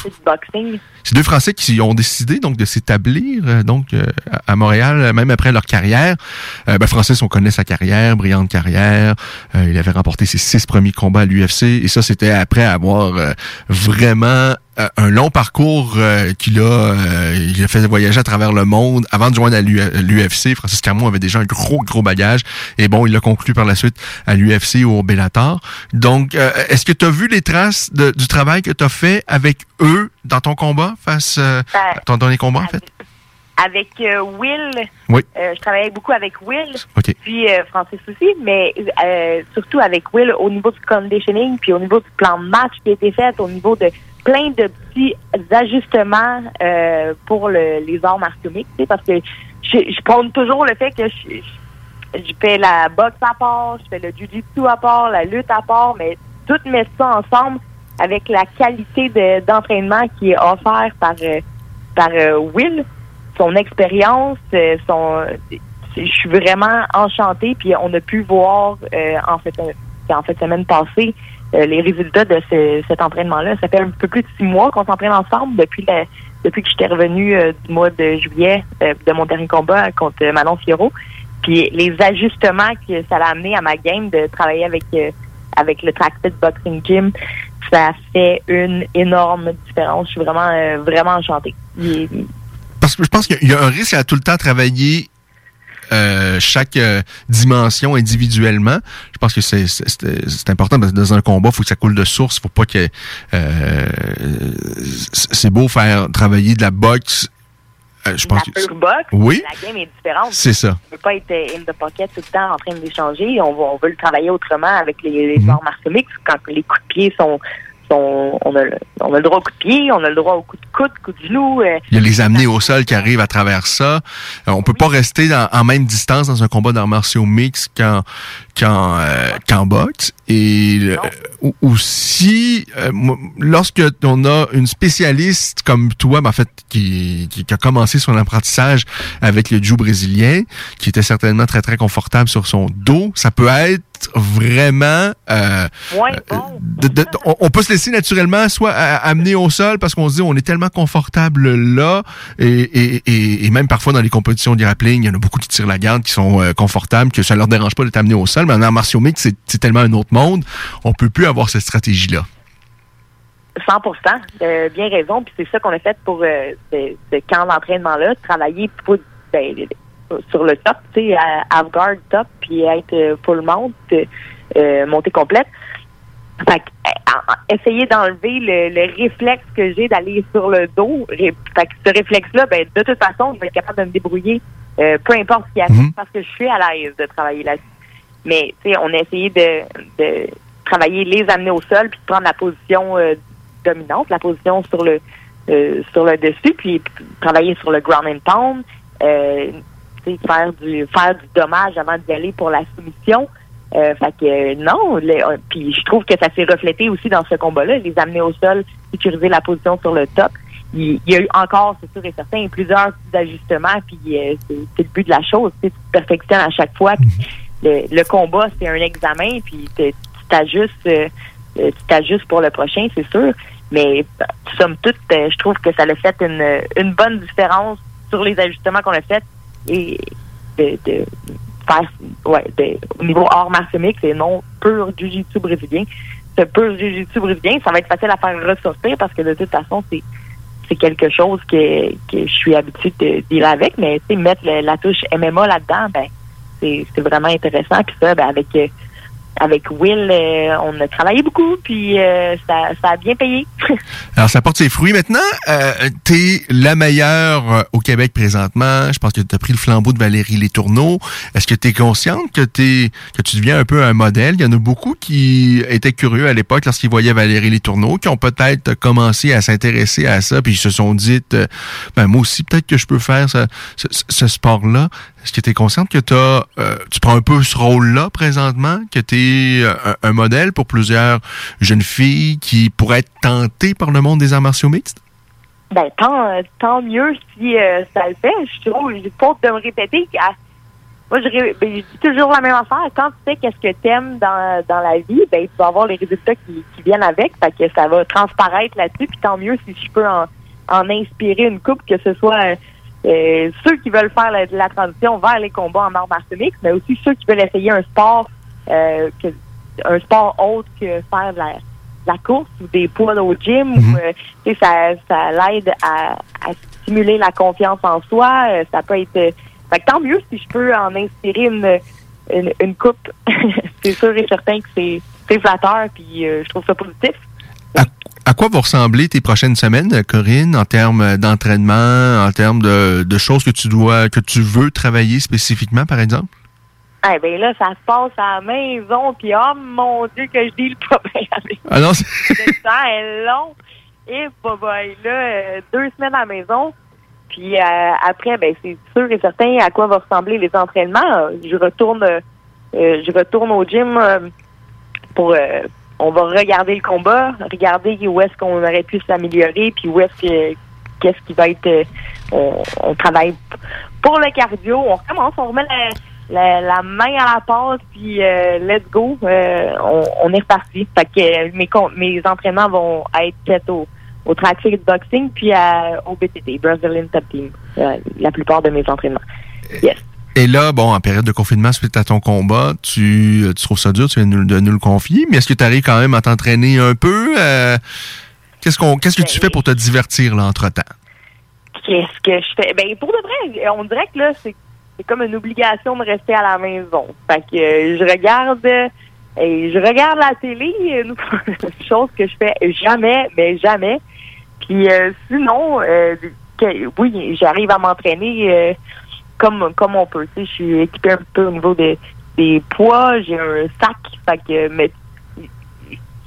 deux Français qui ont décidé donc de s'établir euh, donc euh, à Montréal, euh, même après leur carrière. Euh, ben, Francis, on connaît sa carrière, brillante carrière. Euh, il avait remporté ses six premiers combats à l'UFC, et ça, c'était après avoir euh, vraiment euh, un long parcours euh, qu'il a, euh, il a fait voyager à travers le monde avant de joindre à l'UFC. Francis Camon avait déjà un gros, gros bagage. Et bon, il l'a conclu par la suite à l'UFC ou au Bellator. Donc, euh, est-ce que tu as vu les traces de- du travail que tu as fait avec eux dans ton combat face euh, à ton dernier combat, en fait? Avec euh, Will, Oui. euh, je travaillais beaucoup avec Will, OK. puis euh, Francis aussi, mais euh, surtout avec Will au niveau du conditioning, puis au niveau du plan de match qui a été fait, au niveau de plein de petits ajustements euh, pour le- les arts martiaux parce que je, je toujours le fait que je, je- je fais la boxe à part, je fais le jiu-jitsu à part, la lutte à part, mais tout mettre ça ensemble avec la qualité de- d'entraînement qui est offert par euh, par euh, Will, son expérience, euh, son je suis vraiment enchantée puis on a pu voir euh, en fait euh, en fait semaine passée euh, les résultats de ce- cet entraînement-là. Ça fait un peu plus de six mois qu'on s'entraîne ensemble depuis la, depuis que j'étais revenue euh, du mois de juillet euh, de mon dernier combat contre Manon Fiorot. Puis les ajustements que ça l'a amené à ma game de travailler avec euh, avec le Trackfit Boxing Gym, ça fait une énorme différence. Je suis vraiment euh, vraiment enchantée. Parce que je pense qu'il y a un risque à tout le temps travailler euh, chaque euh, dimension individuellement. Je pense que c'est c'est- important parce que dans un combat, il faut que ça coule de source. faut pas que euh, c'est beau faire travailler de la boxe. euh, je pense la que boxe, Oui. la game est différente. C'est ça. On peut pas être in the pocket tout le temps en train d'échanger. On, on veut le travailler autrement avec les, les Mhm. arts martiaux mixtes. Quand les coups de pied sont, on, a le, on a le droit au coup de pied, on a le droit au coup de coude, coup de genou. euh, Il y a les amener au sol qui arrivent à travers ça. Euh, on peut pas rester dans- en même distance dans un combat d'arts martiaux mix qu'en euh, qu'en boxe. Et aussi, euh, lorsque on a une spécialiste comme toi, ben, en fait, qui, qui, qui a commencé son apprentissage avec le jiu brésilien, qui était certainement très très confortable sur son dos, ça peut être vraiment euh, de- de- on, on peut se laisser naturellement soit à- amener au sol parce qu'on se dit on est tellement confortable là et, et, et, et même parfois dans les compétitions de grappling, il y en a beaucoup qui tirent la garde qui sont euh, confortables que ça leur dérange pas d'être amené au sol mais en arts martiaux mixtes, c'est tellement un autre monde, on peut plus avoir cette stratégie là. 100% euh, bien raison. Puis c'est ça qu'on a fait pour euh, ce, ce camp d'entraînement-là, travailler pour, ben, sur le top, tu sais, à half-guard top, puis être euh, full mount, euh, euh, montée complète. Fait que, euh, essayer d'enlever le, le réflexe que j'ai d'aller sur le dos. Fait que ce réflexe-là, ben, de toute façon, je vais être capable de me débrouiller, euh, peu importe ce qu'il y a, Mhm. parce que je suis à l'aise de travailler là-dessus. Mais, tu sais, on a essayé de, de travailler, les amener au sol, puis de prendre la position euh, dominante, la position sur le euh, sur le dessus, puis travailler sur le ground and pound, faire du faire du dommage avant d'y aller pour la soumission. Euh, fait que non, euh, puis je trouve que ça s'est reflété aussi dans ce combat-là, les amener au sol, sécuriser la position sur le top. Il, y a eu encore, c'est sûr et certain, plusieurs ajustements, puis euh, c'est le but de la chose, tu perfectionnes à chaque fois. le, combat, c'est un examen, puis tu t'ajustes, t'ajustes pour le prochain, c'est sûr. Mais somme toute, je trouve que ça a fait une, une bonne différence sur les ajustements qu'on a faits et de, faire, ouais, de, au niveau hors mixtes et non pur jiu-jitsu brésilien. Ce pur jiu-jitsu brésilien, ça va être facile à faire ressortir parce que de toute façon, c'est c'est quelque chose que, que je suis habituée de dealer avec, mais mettre la touche MMA là-dedans, ben c'est c'est vraiment intéressant. Puis ça, ben, avec euh, avec Will, euh, on a travaillé beaucoup, puis euh, ça, ça a bien payé. (laughs) Alors, ça porte ses fruits maintenant. Euh, T'es la meilleure euh, au Québec présentement. Je pense que tu as pris le flambeau de Valérie Letourneau. Est-ce que tu es consciente que, t'es, que tu deviens un peu un modèle? Il y en a beaucoup qui étaient curieux à l'époque lorsqu'ils voyaient Valérie Letourneau, qui ont peut-être commencé à s'intéresser à ça, puis ils se sont dit, euh, ben, moi aussi, peut-être que je peux faire ce, ce, sport-là. Est-ce que tu es consciente que t'as, euh, tu prends un peu ce rôle-là présentement, que tu un, modèle pour plusieurs jeunes filles qui pourraient être tentées par le monde des arts martiaux mixtes? Ben, tant, tant mieux si euh, ça le fait. Je trouve, pas de me répéter. moi, ben, je dis toujours la même affaire. Quand tu sais qu'est-ce que t'aimes dans, dans la vie, ben, tu vas avoir les résultats qui, viennent avec. Que ça va transparaître là-dessus. Puis tant mieux si je peux en, inspirer une couple, que ce soit euh, ceux qui veulent faire la transition vers les combats en arts martiaux mixtes, mais aussi ceux qui veulent essayer un sport, euh, que, un sport autre que faire de la, la course ou des poids au gym. ou, euh, ça, ça l'aide à, à stimuler la confiance en soi. Euh, ça peut être... euh, fait que tant mieux si je peux en inspirer une, une, une coupe. (laughs) c'est sûr et certain que c'est c'est flatteur, puis je trouve ça positif. À quoi vont ressembler tes prochaines semaines, Corinne, en termes d'entraînement, en termes de, de choses que tu dois, que tu veux travailler spécifiquement, par exemple? Eh ben là, ça se passe à la maison, puis oh mon Dieu que je dis le pas bien avec Ah non, c'est- le temps est long. Et bah, bah, là, euh, deux semaines à la maison. Puis euh, après, ben c'est sûr et certain à quoi vont ressembler les entraînements. Je retourne euh, je retourne au gym euh, pour euh, on va regarder le combat, regarder où est-ce qu'on aurait pu s'améliorer, puis où est-ce que qu'est-ce qui va être on, on travaille pour le cardio, on recommence, on remet la, la, la main à la pâte, puis euh, let's go, euh, on, on est reparti. Fait que euh, mes, mes entraînements vont être faits au, au track fit boxing, puis à, au BTT, Brazilian Top Team, euh, la plupart de mes entraînements. Yes. Et là, bon, en période de confinement suite à ton combat, tu, tu trouves ça dur, tu viens de nous, de nous le confier, mais est-ce que tu arrives quand même à t'entraîner un peu? Qu'est-ce qu'on, qu'est-ce que tu fais pour te divertir, là, entre-temps? Qu'est-ce que je fais? Ben, pour de vrai, on dirait que là, c'est c'est comme une obligation de rester à la maison. Fait que euh, je regarde euh, et je regarde la télé, une (laughs) chose que je fais jamais, mais jamais. Puis euh, sinon, euh, que- oui, j'arrive à m'entraîner euh, comme comme on peut. Tu sais, je suis équipée un peu au niveau des, des poids, j'ai un sac. Fait que mais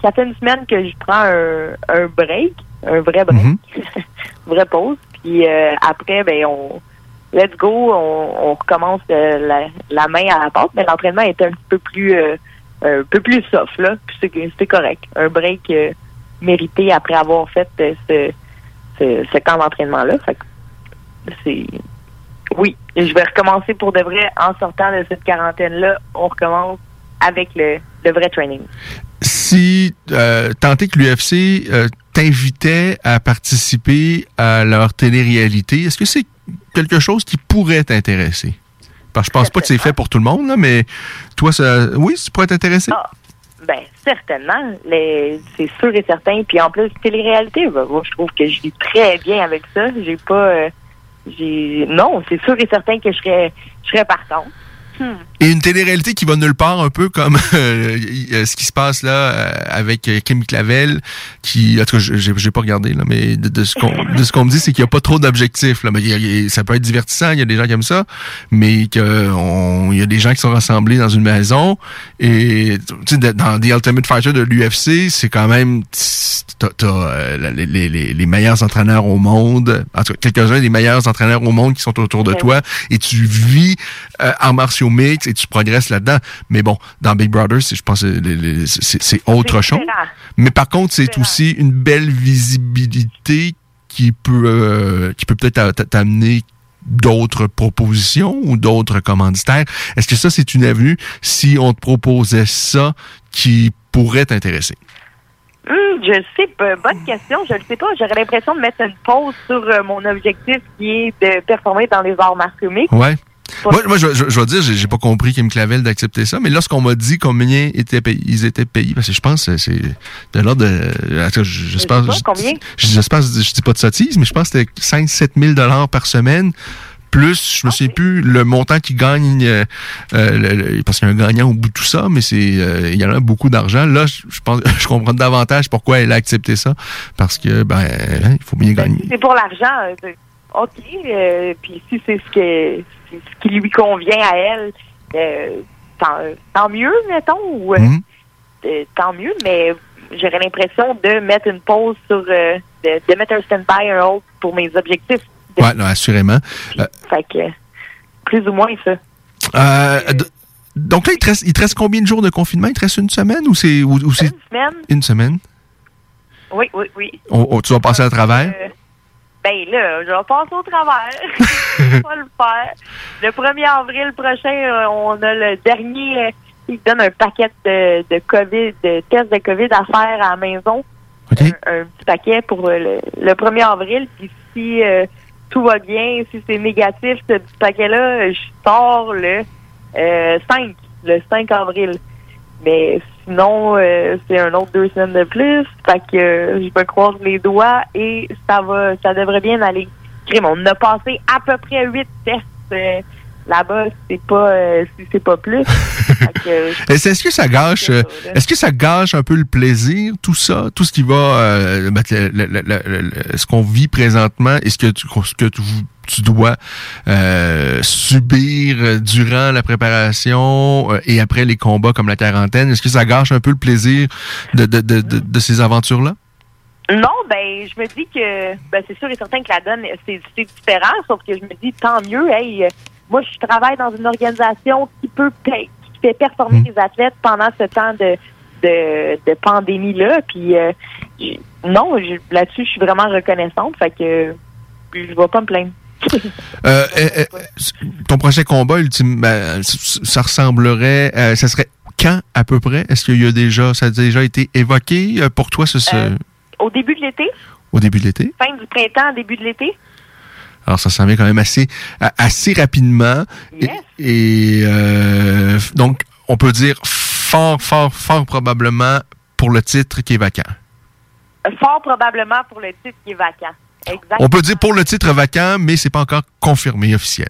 ça fait une semaine que je prends un, un break, un vrai break, (laughs) vraie pause. Puis euh, après, ben on let's go, on, on recommence euh, la, main à la pâte, mais l'entraînement est un peu plus euh, un peu plus soft là. Puis c'est correct. Un break euh, mérité après avoir fait ce, ce, camp d'entraînement là. C'est oui, je vais recommencer pour de vrai en sortant de cette quarantaine là. On recommence avec le, le vrai training. Si euh, tenté que l'UFC t'invitait à participer à leur télé-réalité, est-ce que c'est quelque chose qui pourrait t'intéresser? Parce que je pense pas que c'est fait pour tout le monde, mais toi, ça, oui, ça pourrait t'intéresser? Ah, ben certainement, c'est sûr et certain. Puis en plus, télé-réalité, ben, moi je trouve que je vis très bien avec ça. J'ai pas, euh, non, c'est sûr et certain que je serais, je serais partante. Hmm. Et une télé-réalité qui va nulle part, un peu comme (laughs) euh, euh, ce qui se passe là euh, avec Kim Clavel, qui, en tout cas, je- j'ai pas regardé, là, mais de, de ce qu'on de ce qu'on me dit, c'est qu'il n'y a pas trop d'objectifs. Là, mais y a- ça peut être divertissant, il y a des gens qui aiment ça, mais il y a des gens qui sont rassemblés dans une maison et tu sais, dans The Ultimate Fighter de l'UFC, c'est quand même t'as euh, les, les, les, les meilleurs entraîneurs au monde, en tout cas quelques-uns des meilleurs entraîneurs au monde qui sont autour de toi et tu vis euh, en martiaux mix et tu progresses là-dedans. Mais bon, dans Big Brother, je pense c'est autre chose. Mais par contre, c'est aussi une belle visibilité qui peut euh, qui peut peut-être t'a- t'a- t'amener d'autres propositions ou d'autres commanditaires. Est-ce que ça, c'est une avenue si on te proposait ça qui pourrait t'intéresser? Hum, je sais pas, bonne question. Je ne sais pas. J'aurais l'impression de mettre une pause sur euh, mon objectif qui est de performer dans les arts martiaux mixtes. Ouais. Moi, moi, je, je, je vais dire, j'ai pas compris Kim Clavel d'accepter ça, mais lorsqu'on m'a dit combien étaient payés, ils étaient payés, parce que je pense que c'est de l'ordre de. J'espère. Je sais combien? je- J'espère, je dis pas de sottise, mais je pense que c'était 5-7 000 par semaine plus, je me souviens plus le montant qu'il gagne, euh, euh, le- parce qu'il y a un gagnant au bout de tout ça, mais c'est euh, il y en a beaucoup d'argent. Là, je je pense, (laughs) je comprends davantage pourquoi elle a accepté ça, parce que ben, hein, il faut bien gagner. c'est pour l'argent. euh, OK. euh, puis si c'est ce, que, ce qui lui convient à elle, euh, tant, tant mieux, mettons. Ou, euh, Mhm. euh, tant mieux, mais j'aurais l'impression de mettre une pause sur. de, de mettre un stand-by, un autre pour mes objectifs. Ouais, non, assurément. Fait que, plus ou moins ça. donc là, il te, reste, il te reste combien de jours de confinement? Il te reste une semaine ou c'est Une semaine? une semaine? Oui, oui, oui. Tu vas passer à travers? Ben là, je vais passer au travers. (laughs) je vais pas le faire. Le 1er avril prochain, euh, on a le dernier. euh, ils donnent un paquet de, de COVID, de tests de COVID à faire à la maison. Un, un petit paquet pour le, le 1er avril. Puis si euh, tout va bien, si c'est négatif, ce petit paquet-là, je sors le euh, 5, le 5 avril. Mais sinon, euh, c'est un autre deux semaines de plus. Fait que euh, je me croise les doigts et ça va, ça devrait bien aller. Crime, on a passé à peu près huit tests euh, là-bas. C'est pas, euh, c'est- pas plus. (laughs) Euh, Est-ce que ça gâche, euh, est-ce que ça gâche un peu le plaisir, tout ça, tout ce qui va, ben, le- le- le- le- le- ce qu'on vit présentement, et ce que tu, ce que tu, tu dois subir durant la préparation et après les combats comme la quarantaine, est-ce que ça gâche un peu le plaisir de, de, de, de, de ces aventures-là? Non, ben je me dis que ben c'est sûr et certain que la donne c'est différent, sauf que je me dis tant mieux. Hey, moi je travaille dans une organisation qui peut qui fait performer les athlètes pendant ce temps de de, de pandémie là. Puis euh, non, là-dessus je suis vraiment reconnaissante. Fait que je vais pas me plaindre. (laughs) Euh, euh, euh, ton prochain combat, ultime, ben, ça ressemblerait, euh, ça serait quand à peu près? Est-ce qu'il y a déjà, ça a déjà été évoqué pour toi ce, ce- Au début de l'été, au début de l'été? fin du printemps, début de l'été. Alors, ça s'en vient quand même assez, assez rapidement. Et, et, euh, donc, on peut dire fort, fort, fort probablement pour le titre qui est vacant. Fort probablement pour le titre qui est vacant. Exact. On peut dire pour le titre vacant, mais c'est pas encore confirmé officiel.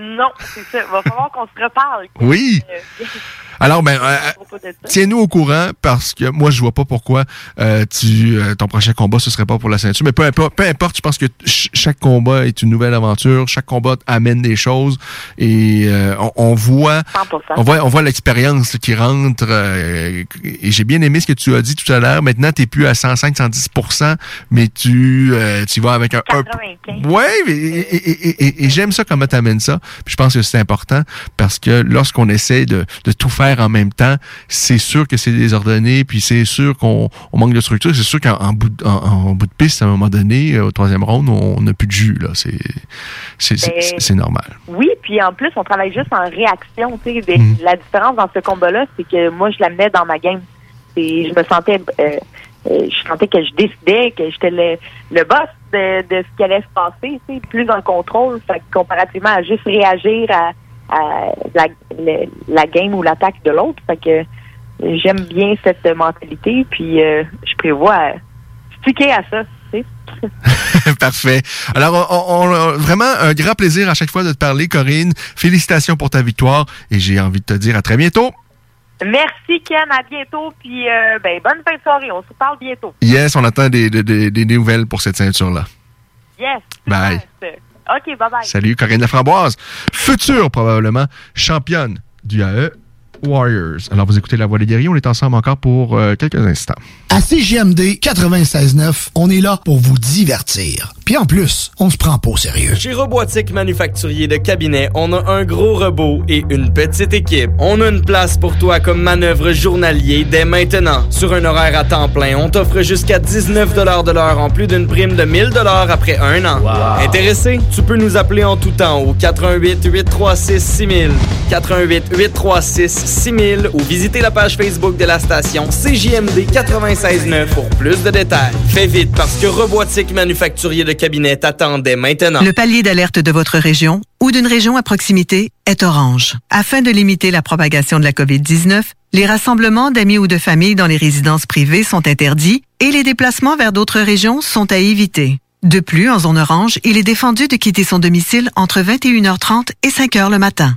Non, c'est ça. Va falloir qu'on se reparle. Oui. (laughs) Euh, Alors, ben, euh, ça. tiens-nous au courant parce que moi, je vois pas pourquoi euh, tu, euh, ton prochain combat, ce serait pas pour la ceinture. Mais peu importe, peu importe je pense que ch- chaque combat est une nouvelle aventure. Chaque combat amène des choses et euh, on, on voit, 100%. on voit, on voit l'expérience qui rentre. euh, et j'ai bien aimé ce que tu as dit tout à l'heure. Maintenant, t'es plus à 105, 110% mais tu, euh, tu vas avec un, un 95. Ouais, et, et- et- et- et j'aime ça comment tu amènes ça. Puis je pense que c'est important parce que lorsqu'on essaie de, de tout faire en même temps, c'est sûr que c'est désordonné, puis c'est sûr qu'on on manque de structure. C'est sûr qu'en en bout, de- en, en bout de piste, à un moment donné, euh, au troisième round, on n'a plus de jus. là. C'est Ben, c'est normal. Oui, puis en plus, on travaille juste en réaction. Des- Mhm. La différence dans ce combat-là, c'est que moi, je l'amenais dans ma game. Et je me sentais, euh, euh, je sentais que je décidais, que j'étais le, le boss de, de ce qui allait se passer, plus dans le contrôle, fait comparativement à juste réagir à, à la, le- la game ou l'attaque de l'autre. Fait que j'aime bien cette mentalité, puis euh, je prévois sticker à ça. (laughs) Parfait. Alors, on, on- on- vraiment un grand plaisir à chaque fois de te parler, Corinne. Félicitations pour ta victoire et j'ai envie de te dire à très bientôt. Merci Ken, à bientôt, puis euh, ben, bonne fin de soirée, on se parle bientôt. Yes, on attend des, des- des- des nouvelles pour cette ceinture-là. Yes. Bye. OK, bye bye. Salut, Corinne Laframboise, future probablement championne du AE Warriors. Alors, vous écoutez La Voix des Guerriers, on est ensemble encore pour euh, quelques instants. À CGMD 96.9, on est là pour vous divertir. Puis en plus, on se prend pas au sérieux. Chez Robotique Manufacturier de Cabinet, on a un gros robot et une petite équipe. On a une place pour toi comme manœuvre journalier dès maintenant. Sur un horaire à temps plein, on t'offre jusqu'à 19 de l'heure en plus d'une prime de 1000 après un an. Intéressé? Tu peux nous appeler en tout temps au 88 836 6000, 88 836 6000 ou visiter la page Facebook de la station CJMD 96.9 pour plus de détails. Fais vite parce que Robotique Manufacturier de Cabinet t'attendait maintenant. Le palier d'alerte de votre région ou d'une région à proximité est orange. Afin de limiter la propagation de la COVID-19, les rassemblements d'amis ou de familles dans les résidences privées sont interdits et les déplacements vers d'autres régions sont à éviter. De plus, en zone orange, il est défendu de quitter son domicile entre 21h30 et 5h le matin.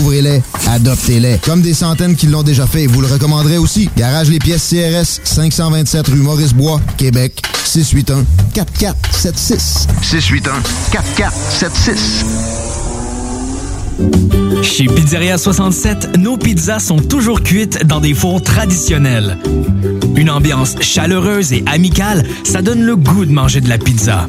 Découvrez-les, adoptez-les. Comme des centaines qui l'ont déjà fait, vous le recommanderez aussi. Garage Les Pièces CRS, 527 rue Maurice-Bois, Québec, 681 4476. 681 4476. Chez Pizzeria 67, nos pizzas sont toujours cuites dans des fours traditionnels. Une ambiance chaleureuse et amicale, ça donne le goût de manger de la pizza.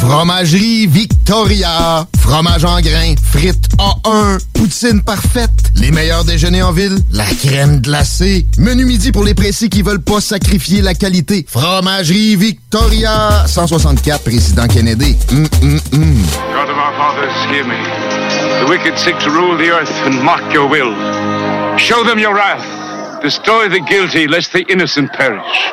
Fromagerie Victoria. Fromage en grains, frites A1, poutine parfaite, les meilleurs déjeuners en ville, la crème glacée, menu midi pour les précis qui veulent pas sacrifier la qualité. Fromagerie Victoria. 164 Président Kennedy. Hum, hum, hum. God of our fathers, hear me. The wicked seek to rule the earth and mock your will. Show them your wrath. Destroy the guilty, lest the innocent perish.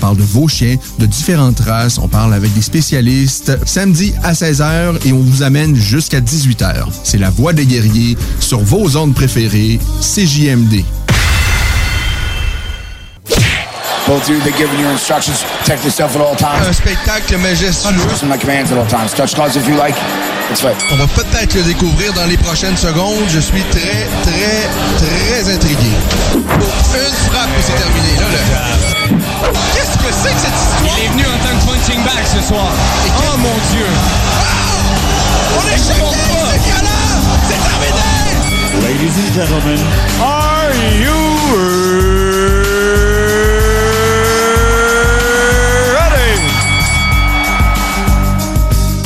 parle de vos chiens, de différentes races. On parle avec des spécialistes samedi à 16h et on vous amène jusqu'à 18h. C'est la voix des guerriers sur vos ondes préférées, CJMD. Both of you, they're giving you instructions. Protect yourself at all times. Un spectacle majestueux. Listen to my commands at all times. Touch gloves if you like. That's right. On va peut-être le découvrir dans les prochaines secondes. Je suis très, très, très intrigué. Pour une frappe et c'est terminé. Là, le... Qu'est-ce que c'est que cette histoire? Il est venu en tant que punching bag ce soir. Oh mon Dieu! On est choqués! C'est violent! C'est terminé! Ladies and gentlemen, are you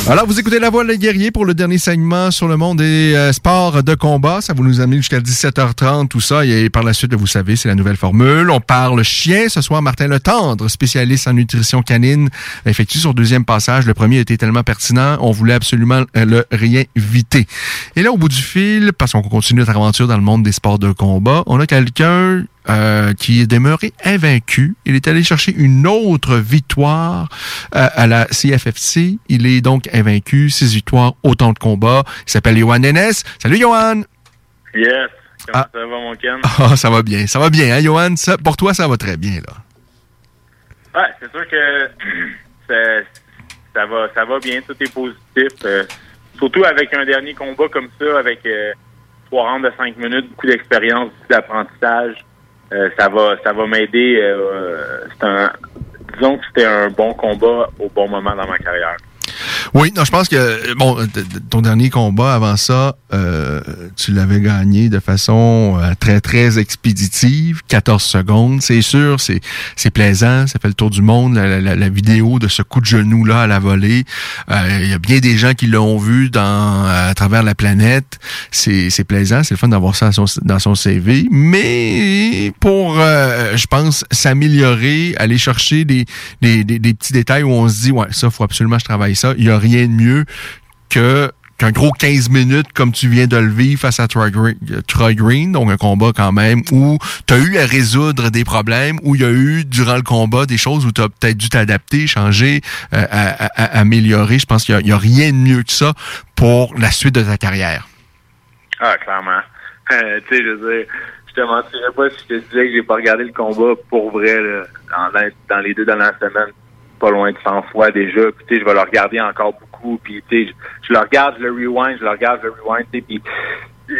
Alors, vous écoutez La Voix des guerriers pour le dernier segment sur le monde des euh, sports de combat. Ça vous nous amène jusqu'à 17h30, tout ça. Et par la suite, vous savez, c'est la nouvelle formule. On parle chien. Ce soir, Martin Letendre, spécialiste en nutrition canine, effectue son deuxième passage. Le premier était tellement pertinent, on voulait absolument euh, le réinviter. Et là, au bout du fil, parce qu'on continue notre aventure dans le monde des sports de combat, on a quelqu'un euh, qui est demeuré invaincu. Il est allé chercher une autre victoire euh, à la CFFC. Il est donc invaincu, six victoires, autant de combats. Il s'appelle Johan Nenes. Salut Johan! Yes. Comment Ah. ça va, mon Ken? Ah, ça va bien, ça va bien, hein, Johan? Ça, pour toi, ça va très bien, là. Ouais, c'est sûr que (clears throat) ça, ça va, ça va bien, tout est positif. euh, surtout avec un dernier combat comme ça, avec euh, trois rounds de cinq minutes, beaucoup d'expérience, beaucoup d'apprentissage. Euh, ça va, ça va m'aider. euh, c'est un, disons que c'était un bon combat au bon moment dans ma carrière. Oui, non, je pense que bon, t- ton dernier combat avant ça, euh, tu l'avais gagné de façon euh, très très expéditive, 14 secondes. C'est sûr, c'est c'est plaisant, ça fait le tour du monde la, la- la vidéo de ce coup de genou là à la volée. Euh, Il y a bien des gens qui l'ont vu dans à travers la planète. C'est c'est plaisant, c'est le fun d'avoir ça dans son, dans son CV. Mais pour, euh, je pense, s'améliorer, aller chercher des, des, des, des petits détails où on se dit ouais ça faut absolument que je travaille ça. Il y a rien de mieux que qu'un gros 15 minutes comme tu viens de le vivre face à Troy Green, Troy Green, donc un combat quand même où tu as eu à résoudre des problèmes, où il y a eu durant le combat des choses où tu as peut-être dû t'adapter, changer, euh, améliorer. Je pense qu'il n'y a, rien de mieux que ça pour la suite de ta carrière. Ah, clairement. (laughs) Tu sais, je veux dire, je te mentirais pas si je te disais que j'ai pas regardé le combat pour vrai. Dans, dans les deux dernières semaines, pas loin de 100 fois déjà. Puis, tu sais, je vais le regarder encore beaucoup. Puis, tu sais, je, je le regarde, je le rewind, je le regarde, je le rewind. tu sais, Puis, euh,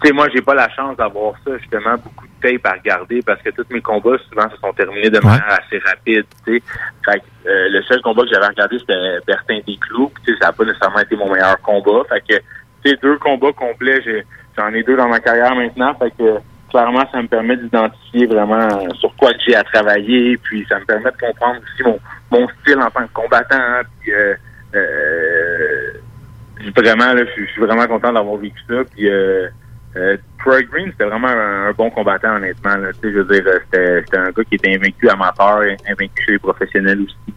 tu sais, moi, j'ai pas la chance d'avoir ça, justement, beaucoup de tape à regarder parce que tous mes combats, souvent, se sont terminés de manière assez rapide, tu sais. Fait que, euh, le seul combat que j'avais regardé, c'était Bertin Desclous. Tu sais, ça n'a pas nécessairement été mon meilleur combat. Fait que, tu sais, deux combats complets, j'en ai deux dans ma carrière maintenant. Fait que, clairement, ça me permet d'identifier vraiment sur quoi j'ai à travailler. Puis, ça me permet de comprendre aussi mon, style en tant que combattant. Puis, euh, euh, vraiment, je suis- vraiment content d'avoir vécu ça. Puis, euh, euh, Troy Green, c'était vraiment un, bon combattant, honnêtement. Là. Je veux dire, euh, c'était un gars qui était invaincu amateur, invaincu chez les professionnels aussi.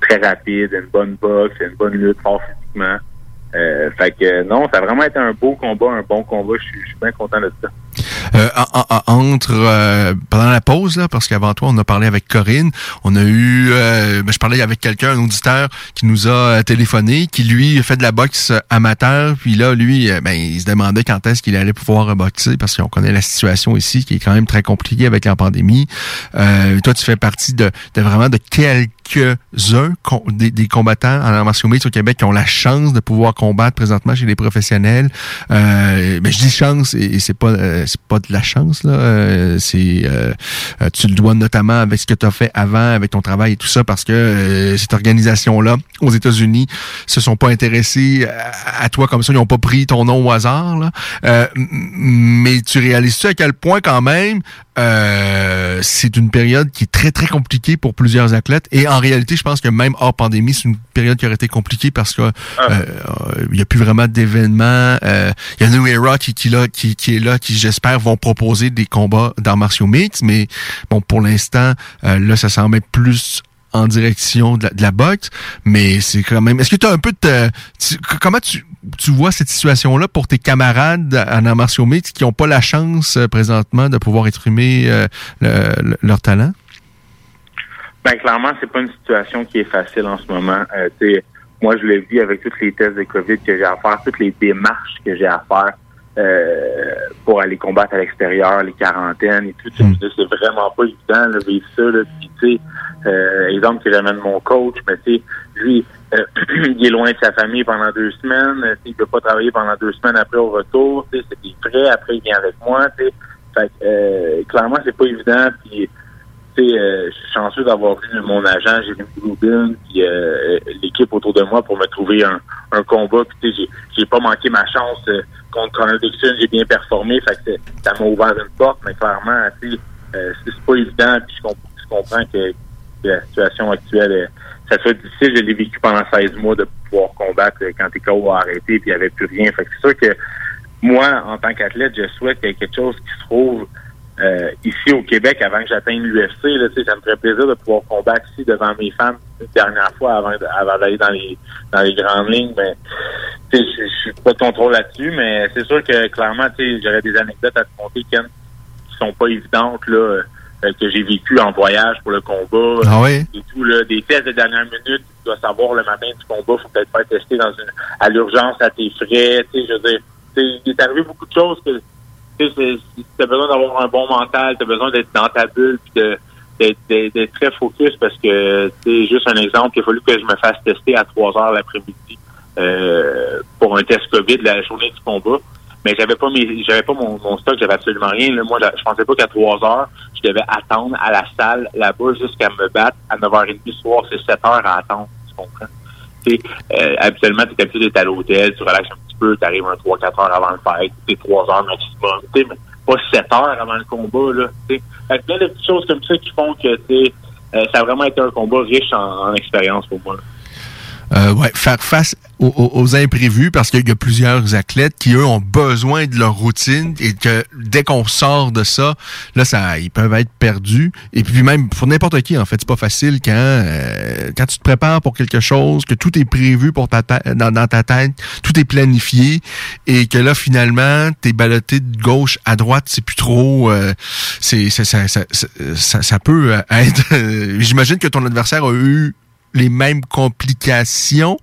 Très rapide, une bonne boxe, une bonne lutte, fort physiquement. Euh, fait que non, ça a vraiment été un beau combat, un bon combat. Je suis bien content de ça. Euh, en- en- en- entre euh, pendant la pause là, parce qu'avant toi on a parlé avec Corinne, on a eu, euh, ben, je parlais avec quelqu'un, un auditeur qui nous a euh, téléphoné, qui lui fait de la boxe amateur, puis là lui, euh, ben il se demandait quand est-ce qu'il allait pouvoir boxer parce qu'on connaît la situation ici qui est quand même très compliquée avec la pandémie. Euh, toi tu fais partie de, de vraiment de quelques-uns com- des, combattants en martiaux mixtes au Québec qui ont la chance de pouvoir combattre présentement chez les professionnels. Euh, ben, je dis chance et, c'est pas c'est pas la chance là. Euh, c'est euh, euh, tu le dois notamment avec ce que tu as fait avant, avec ton travail et tout ça, parce que euh, cette organisation là aux États-Unis se sont pas intéressés à, à toi comme ça, ils ont pas pris ton nom au hasard là. Euh, mais tu réalises-tu à quel point quand même euh, c'est une période qui est très très compliquée pour plusieurs athlètes? Et en réalité je pense que même hors pandémie c'est une période qui aurait été compliquée parce que Ah. il y a plus vraiment d'événements euh, il y a New Era qui, qui, là, qui, qui est là qui j'espère vont proposer des combats d'arts martiaux mixtes mais bon pour l'instant euh, là ça semble être plus en direction de la, de boxe, mais c'est quand même. Est-ce que tu as un peu de. comment tu, tu vois cette situation-là pour tes camarades en arts martiaux qui n'ont pas la chance euh, présentement de pouvoir exprimer euh, le- le- leur talent? Ben clairement, c'est pas une situation qui est facile en ce moment. Moi, je le vis avec tous les tests de COVID que j'ai à faire, toutes les démarches que j'ai à faire euh, pour aller combattre à l'extérieur, les quarantaines et tout. dire, C'est vraiment pas évident de vivre ça. Là. Puis, tu sais, euh, exemple que j'amène mon coach, mais tu sais, lui, euh, (clears throat) il est loin de sa famille pendant deux semaines. euh, Il peut pas travailler pendant deux semaines après au retour. C'est des frais. Après, il vient avec moi. Tu sais. Fait que, euh, clairement, c'est pas évident. Puis, tu sais, euh, je suis chanceux d'avoir eu mon agent, Jérémy Rubin, puis euh, l'équipe autour de moi pour me trouver un, un combat. Puis, tu sais, j'ai, j'ai pas manqué ma chance euh, contre Connor j'ai bien performé. Fait ça m'a ouvert une porte, mais clairement, euh, c'est, pas évident. Puis, je, comp- je comprends que, la situation actuelle, euh, ça soit difficile. Je l'ai vécu pendant 16 mois de pouvoir combattre euh, quand tes KO a arrêté, puis il n'y avait plus rien. Fait c'est sûr que moi, en tant qu'athlète, je souhaite qu'il y ait quelque chose qui se trouve euh, ici au Québec avant que j'atteigne l'UFC. Là, ça me ferait plaisir de pouvoir combattre ici devant mes fans une dernière fois avant, de- avant d'aller dans les dans les grandes lignes. Mais je suis pas de contrôle là-dessus, mais c'est sûr que clairement, j'aurais des anecdotes à te conter, Ken, qui sont pas évidentes là, euh, que j'ai vécu en voyage pour le combat. Ah oui? Et tout, là, des tests de dernière minute, tu dois savoir le matin du combat, faut peut-être faire tester dans une à l'urgence à tes frais. Tu sais, je veux dire, il est arrivé beaucoup de choses que tu as besoin d'avoir un bon mental, tu as besoin d'être dans ta bulle, puis de- d'être très focus parce que, sais, juste un exemple, il a fallu que je me fasse tester à 3 heures l'après-midi euh, pour un test COVID la journée du combat. Mais j'avais pas mes, j'avais pas mon, stock, j'avais absolument rien. Là. Moi, je pensais pas qu'à 3 heures, je devais attendre à la salle là-bas jusqu'à me battre à 9h30 du soir. C'est 7 heures à attendre, tu comprends? Euh, habituellement, tu es habitué d'être à l'hôtel, tu relaxes un petit peu, tu arrives un 3-4 heures avant le fight, c'est 3 heures maximum, tu mais pas 7 heures avant le combat, là, tu sais. Fait plein de petites choses comme ça qui font que, tu euh, ça a vraiment été un combat riche en, en expérience pour moi. Euh, ouais, faire face aux, aux- imprévus parce qu'il y a plusieurs athlètes qui eux ont besoin de leur routine et que dès qu'on sort de ça, là ça ils peuvent être perdus. Et puis même pour n'importe qui en fait c'est pas facile quand euh, quand tu te prépares pour quelque chose que tout est prévu pour ta dans, dans ta tête tout est planifié et que là finalement t'es ballotté de gauche à droite c'est plus trop euh, c'est c'est- ça, ça, ça, ça, ça peut euh, être (laughs) j'imagine que ton adversaire a eu les mêmes complications.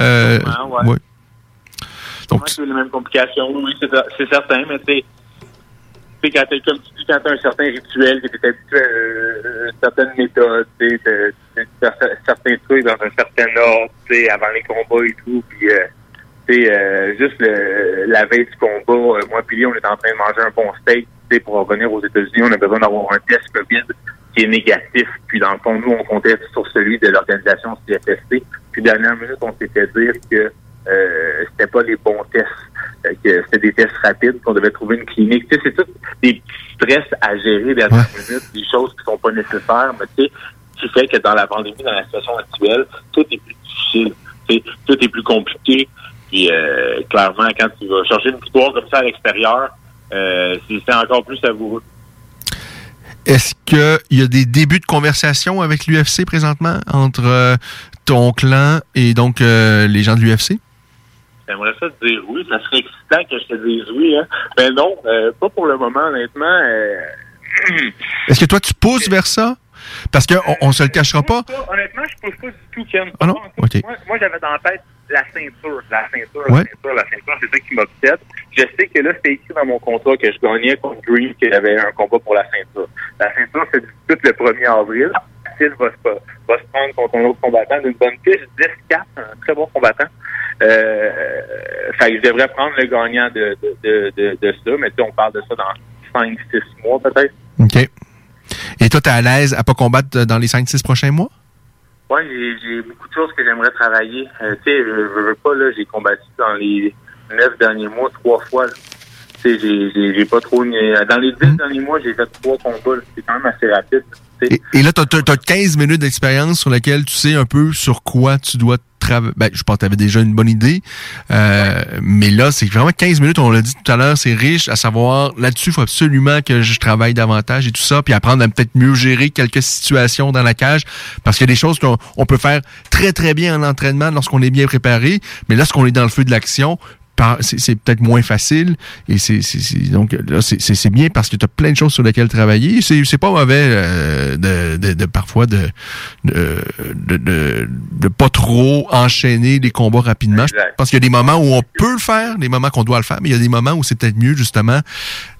Euh, Sûrement, ouais. ouais. Donc, les mêmes complications, oui, c'est certain, mais tu sais, tu quand tu t'as un certain rituel, que t'es habitué, euh, certaines méthodes, tu sais, de- de- de- certains trucs dans un certain ordre, tu sais, avant les combats et tout. Puis, euh, tu sais, euh, juste le, la veille du combat, euh, moi lui, on est en train de manger un bon steak. Tu sais, pour revenir aux États-Unis, on a besoin d'avoir un test COVID qui est négatif. Puis, dans le fond, nous, on comptait sur celui de l'organisation CFST. Puis, dernière minute, on s'est fait dire que euh, c'était pas les bons tests, euh, que c'était des tests rapides, qu'on devait trouver une clinique. Tu sais, c'est tout des petits stress à gérer dernière minute, des choses qui sont pas nécessaires, mais tu sais, qui fait que dans la pandémie, dans la situation actuelle, tout est plus difficile, tu sais, tout est plus compliqué. Puis euh, clairement, quand tu vas chercher une victoire comme ça à l'extérieur, euh, c'est encore plus savoureux. Est-ce qu'il y a des débuts de conversation avec l'UFC présentement entre euh, ton clan et donc euh, les gens de l'UFC? J'aimerais ça te dire oui. Ça serait excitant que je te dise oui. Hein. Mais non, euh, pas pour le moment, honnêtement. euh, (clears throat) Est-ce que toi, tu pousses vers ça? Parce qu'on on se le cachera pas. honnêtement, je pousse pas du tout, Ken. Ah non? Moi, moi, j'avais dans la tête la ceinture, la ceinture, Ouais. la ceinture, la ceinture. C'est ça qui m'obsède. Je sais que là, c'était écrit dans mon contrat que je gagnais contre Green, qu'il y avait un combat pour la ceinture. La ceinture se dispute le 1er avril. Phil va se, va se prendre contre un autre combattant d'une bonne piste. 10-4, un très bon combattant. Euh, fait que je devrais prendre le gagnant de, de, de, de, de ça, mais tu on parle de ça dans 5-6 mois peut-être. OK. Et toi, tu es à l'aise à pas combattre dans les 5-6 prochains mois? Ouais, j'ai, beaucoup de choses que j'aimerais travailler. Euh, tu sais, je, je veux pas, là, j'ai combattu dans les neuf derniers mois trois fois. Tu sais, j'ai, pas trop... Dans les dix derniers mois, j'ai fait trois combats. C'est quand même assez rapide. Et là, tu as, 15 minutes d'expérience sur laquelle tu sais un peu sur quoi tu dois Ben, je pense que tu avais déjà une bonne idée. Euh, Mais là, c'est vraiment 15 minutes, on l'a dit tout à l'heure, c'est riche à savoir, là-dessus, il faut absolument que je travaille davantage et tout ça, puis apprendre à peut-être mieux gérer quelques situations dans la cage, parce qu'il y a des choses qu'on on peut faire très, très bien en entraînement lorsqu'on est bien préparé, mais lorsqu'on est dans le feu de l'action, c'est peut-être moins facile. Et c'est donc là c'est- bien parce que tu as plein de choses sur lesquelles travailler. C'est c'est pas mauvais euh, de, de, de parfois de de, de pas trop enchaîner les combats rapidement. Je pense qu'il y a des moments où on peut le faire des moments qu'on doit le faire mais il y a des moments où c'est peut-être mieux justement.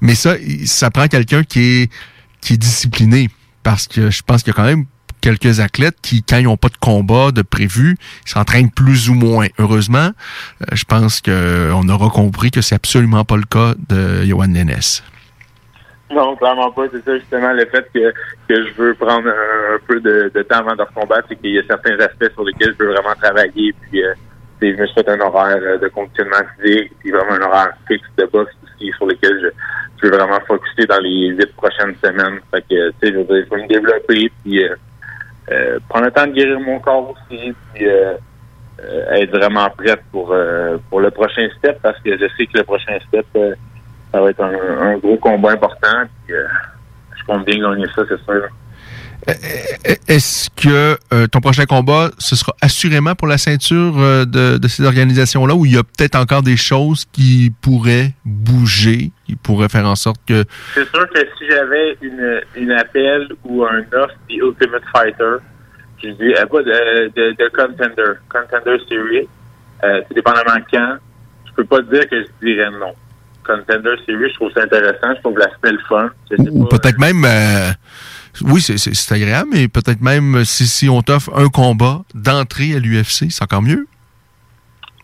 Mais ça ça prend quelqu'un qui est qui est discipliné. Parce que je pense qu'il y a quand même quelques athlètes qui, quand ils n'ont pas de combat de prévu, ils s'entraînent plus ou moins. Heureusement, euh, je pense qu'on aura compris que c'est absolument pas le cas de Johan Nenes. Non, clairement pas. C'est ça, justement, le fait que, je veux prendre un, peu de, temps avant de recombattre, c'est qu'il y a certains aspects sur lesquels je veux vraiment travailler. Puis, euh, je me suis un horaire euh, de conditionnement physique, puis vraiment un horaire fixe de boxe aussi, sur lequel je, veux vraiment focuser dans les huit prochaines semaines. Fait je vais me développer, euh, euh, prendre le temps de guérir mon corps aussi, puis euh, euh, être vraiment prête pour, euh, pour le prochain step, parce que je sais que le prochain step, ça va être un, gros combat important. Puis, je compte bien gagner ça, c'est sûr. Est-ce que euh, ton prochain combat, ce sera assurément pour la ceinture de, de ces organisations-là ou il y a peut-être encore des choses qui pourraient bouger, qui pourraient faire en sorte que... C'est sûr que si j'avais une, une appel ou un offre des Ultimate Fighter, je dis euh, pas de, de, de contender, contender series, euh, c'est dépendamment quand, je peux pas dire que je dirais non. Contender series, je trouve ça intéressant, je trouve l'aspect le fun. Peut-être même... euh, oui, c'est- agréable, mais peut-être même euh, si, si on t'offre un combat d'entrée à l'UFC, c'est encore mieux.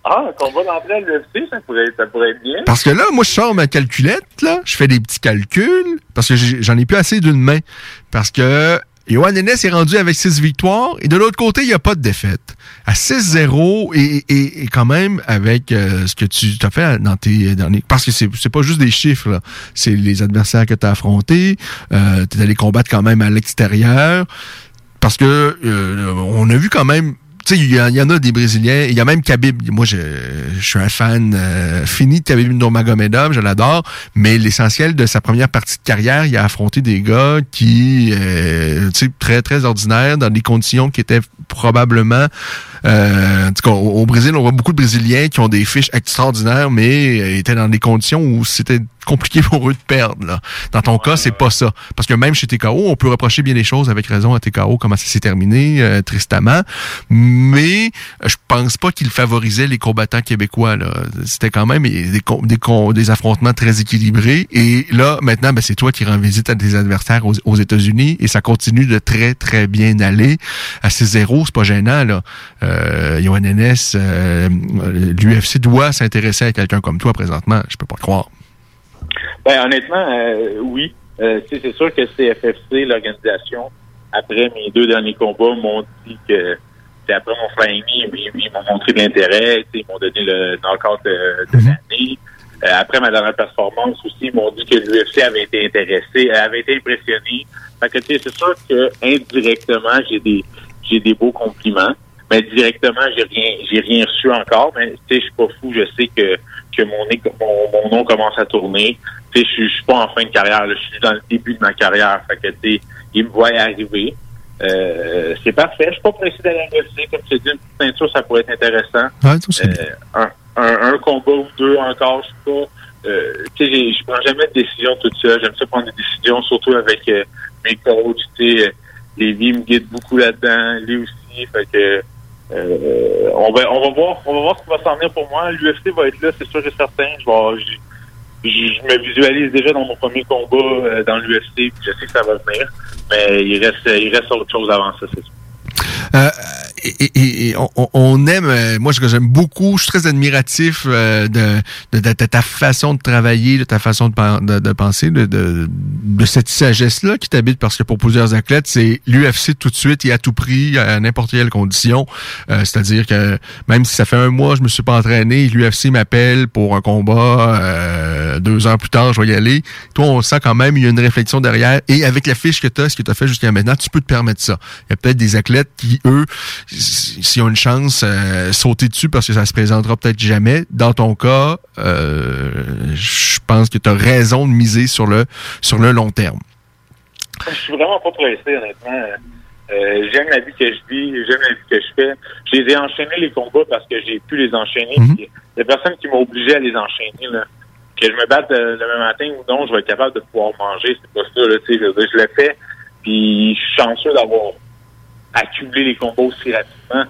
Ah, combat d'entrée à l'UFC, ça pourrait, ça pourrait être bien. Parce que là, moi, je sors ma calculette, là, je fais des petits calculs, parce que j'en ai plus assez d'une main. Parce que Johan Nenes est rendu avec 6 victoires, et de l'autre côté, il n'y a pas de défaite. À 6-0, et, et, quand même, avec euh, ce que tu as fait dans tes derniers... Parce que c'est c'est pas juste des chiffres. C'est les adversaires que tu as affrontés, euh, tu es allé combattre quand même à l'extérieur, parce que euh, on a vu quand même tu sais, il y, en- a des Brésiliens. Il y a même Khabib. Moi, je, je suis un fan euh, fini de Khabib Nurmagomedov. Je l'adore. Mais l'essentiel de sa première partie de carrière, il a affronté des gars qui, euh, tu sais, très, très ordinaires, dans des conditions qui étaient probablement Euh, en tout cas, au, Brésil, on voit beaucoup de Brésiliens qui ont des fiches extraordinaires, mais euh, étaient dans des conditions où c'était compliqué (laughs) pour eux de perdre. Là. Dans ton cas, c'est pas ça. Parce que même chez TKO, on peut reprocher bien les choses avec raison à TKO, comment ça s'est terminé, euh, tristement. Mais je pense pas qu'il favorisait les combattants québécois. C'était quand même des, des, des affrontements très équilibrés. Et là, maintenant, ben, c'est toi qui rends visite à tes adversaires aux, États-Unis et ça continue de très, très bien aller. À 6-0, c'est pas gênant. Là. Euh, Johan Enes, euh, l'UFC doit s'intéresser à quelqu'un comme toi présentement. Je peux pas le croire. Ben, honnêtement, euh, oui. Euh, c'est sûr que CFFC, l'organisation, après mes deux derniers combats, m'ont dit que c'est après mon flying, ils, ils m'ont montré de l'intérêt, ils m'ont donné le knockout de, de l'année. Euh, après ma dernière performance aussi, ils m'ont dit que l'UFC avait été intéressé, euh, avait été impressionné. Fait que c'est sûr que indirectement, j'ai des j'ai des beaux compliments. Mais directement, j'ai rien j'ai rien reçu encore. Mais tu sais, je suis pas fou, je sais que que mon, mon, mon nom commence à tourner. Tu sais, je suis- pas en fin de carrière, je suis dans le début de ma carrière. Fait que tu sais, ils me voient arriver. Euh, c'est parfait. Je suis pas pressé d'aller l'UFC. Comme tu dis, une petite ceinture, ça pourrait être intéressant. Ouais, tout Euh, un, un, un combat ou deux encore, je sais pas. Euh, tu sais, je prends jamais de décision toute seule. J'aime ça prendre des décisions, surtout avec euh, mes coachs. Tu sais, euh, Lévi me guide beaucoup là-dedans, lui aussi. Fait que euh, on va on va voir on va voir ce qui va s'en venir pour moi. L'UFC va être là, c'est sûr et certain. Je vais me visualise déjà dans mon premier combat euh, dans l'UFC, je sais que ça va venir. Mais il reste il reste autre chose avant ça, c'est sûr. Euh, et, et- on, on- aime, euh, moi que j'aime beaucoup, je suis très admiratif euh, de, de, de- de ta façon de travailler, de ta façon de, de, penser, de, cette sagesse-là qui t'habite parce que pour plusieurs athlètes, c'est l'UFC tout de suite et à tout prix, à n'importe quelle condition. Euh, C'est-à-dire que même si ça fait un mois, je me suis pas entraîné, l'UFC m'appelle pour un combat, euh, deux heures plus tard, je vais y aller. Toi, on sent quand même, il y a une réflexion derrière. Et avec la fiche que tu as, ce que tu as fait jusqu'à maintenant, tu peux te permettre ça. Il y a peut-être des athlètes qui, eux, s'ils ont une chance, euh, sauter dessus parce que ça se présentera peut-être jamais. Dans ton cas, euh, je pense que tu as raison de miser sur le sur le long terme. Je suis vraiment pas pressé, honnêtement. Euh, j'aime la vie que je vis, j'aime la vie que je fais. Je les ai enchaînés les combats parce que j'ai pu les enchaîner. Puis, Il y a personne qui m'a obligé à les enchaîner. Là. Que je me batte euh, le même matin ou non, je vais être capable de pouvoir manger. C'est pas ça, là, tu sais. Je le fais. Puis je suis chanceux d'avoir accumulé les combats aussi rapidement.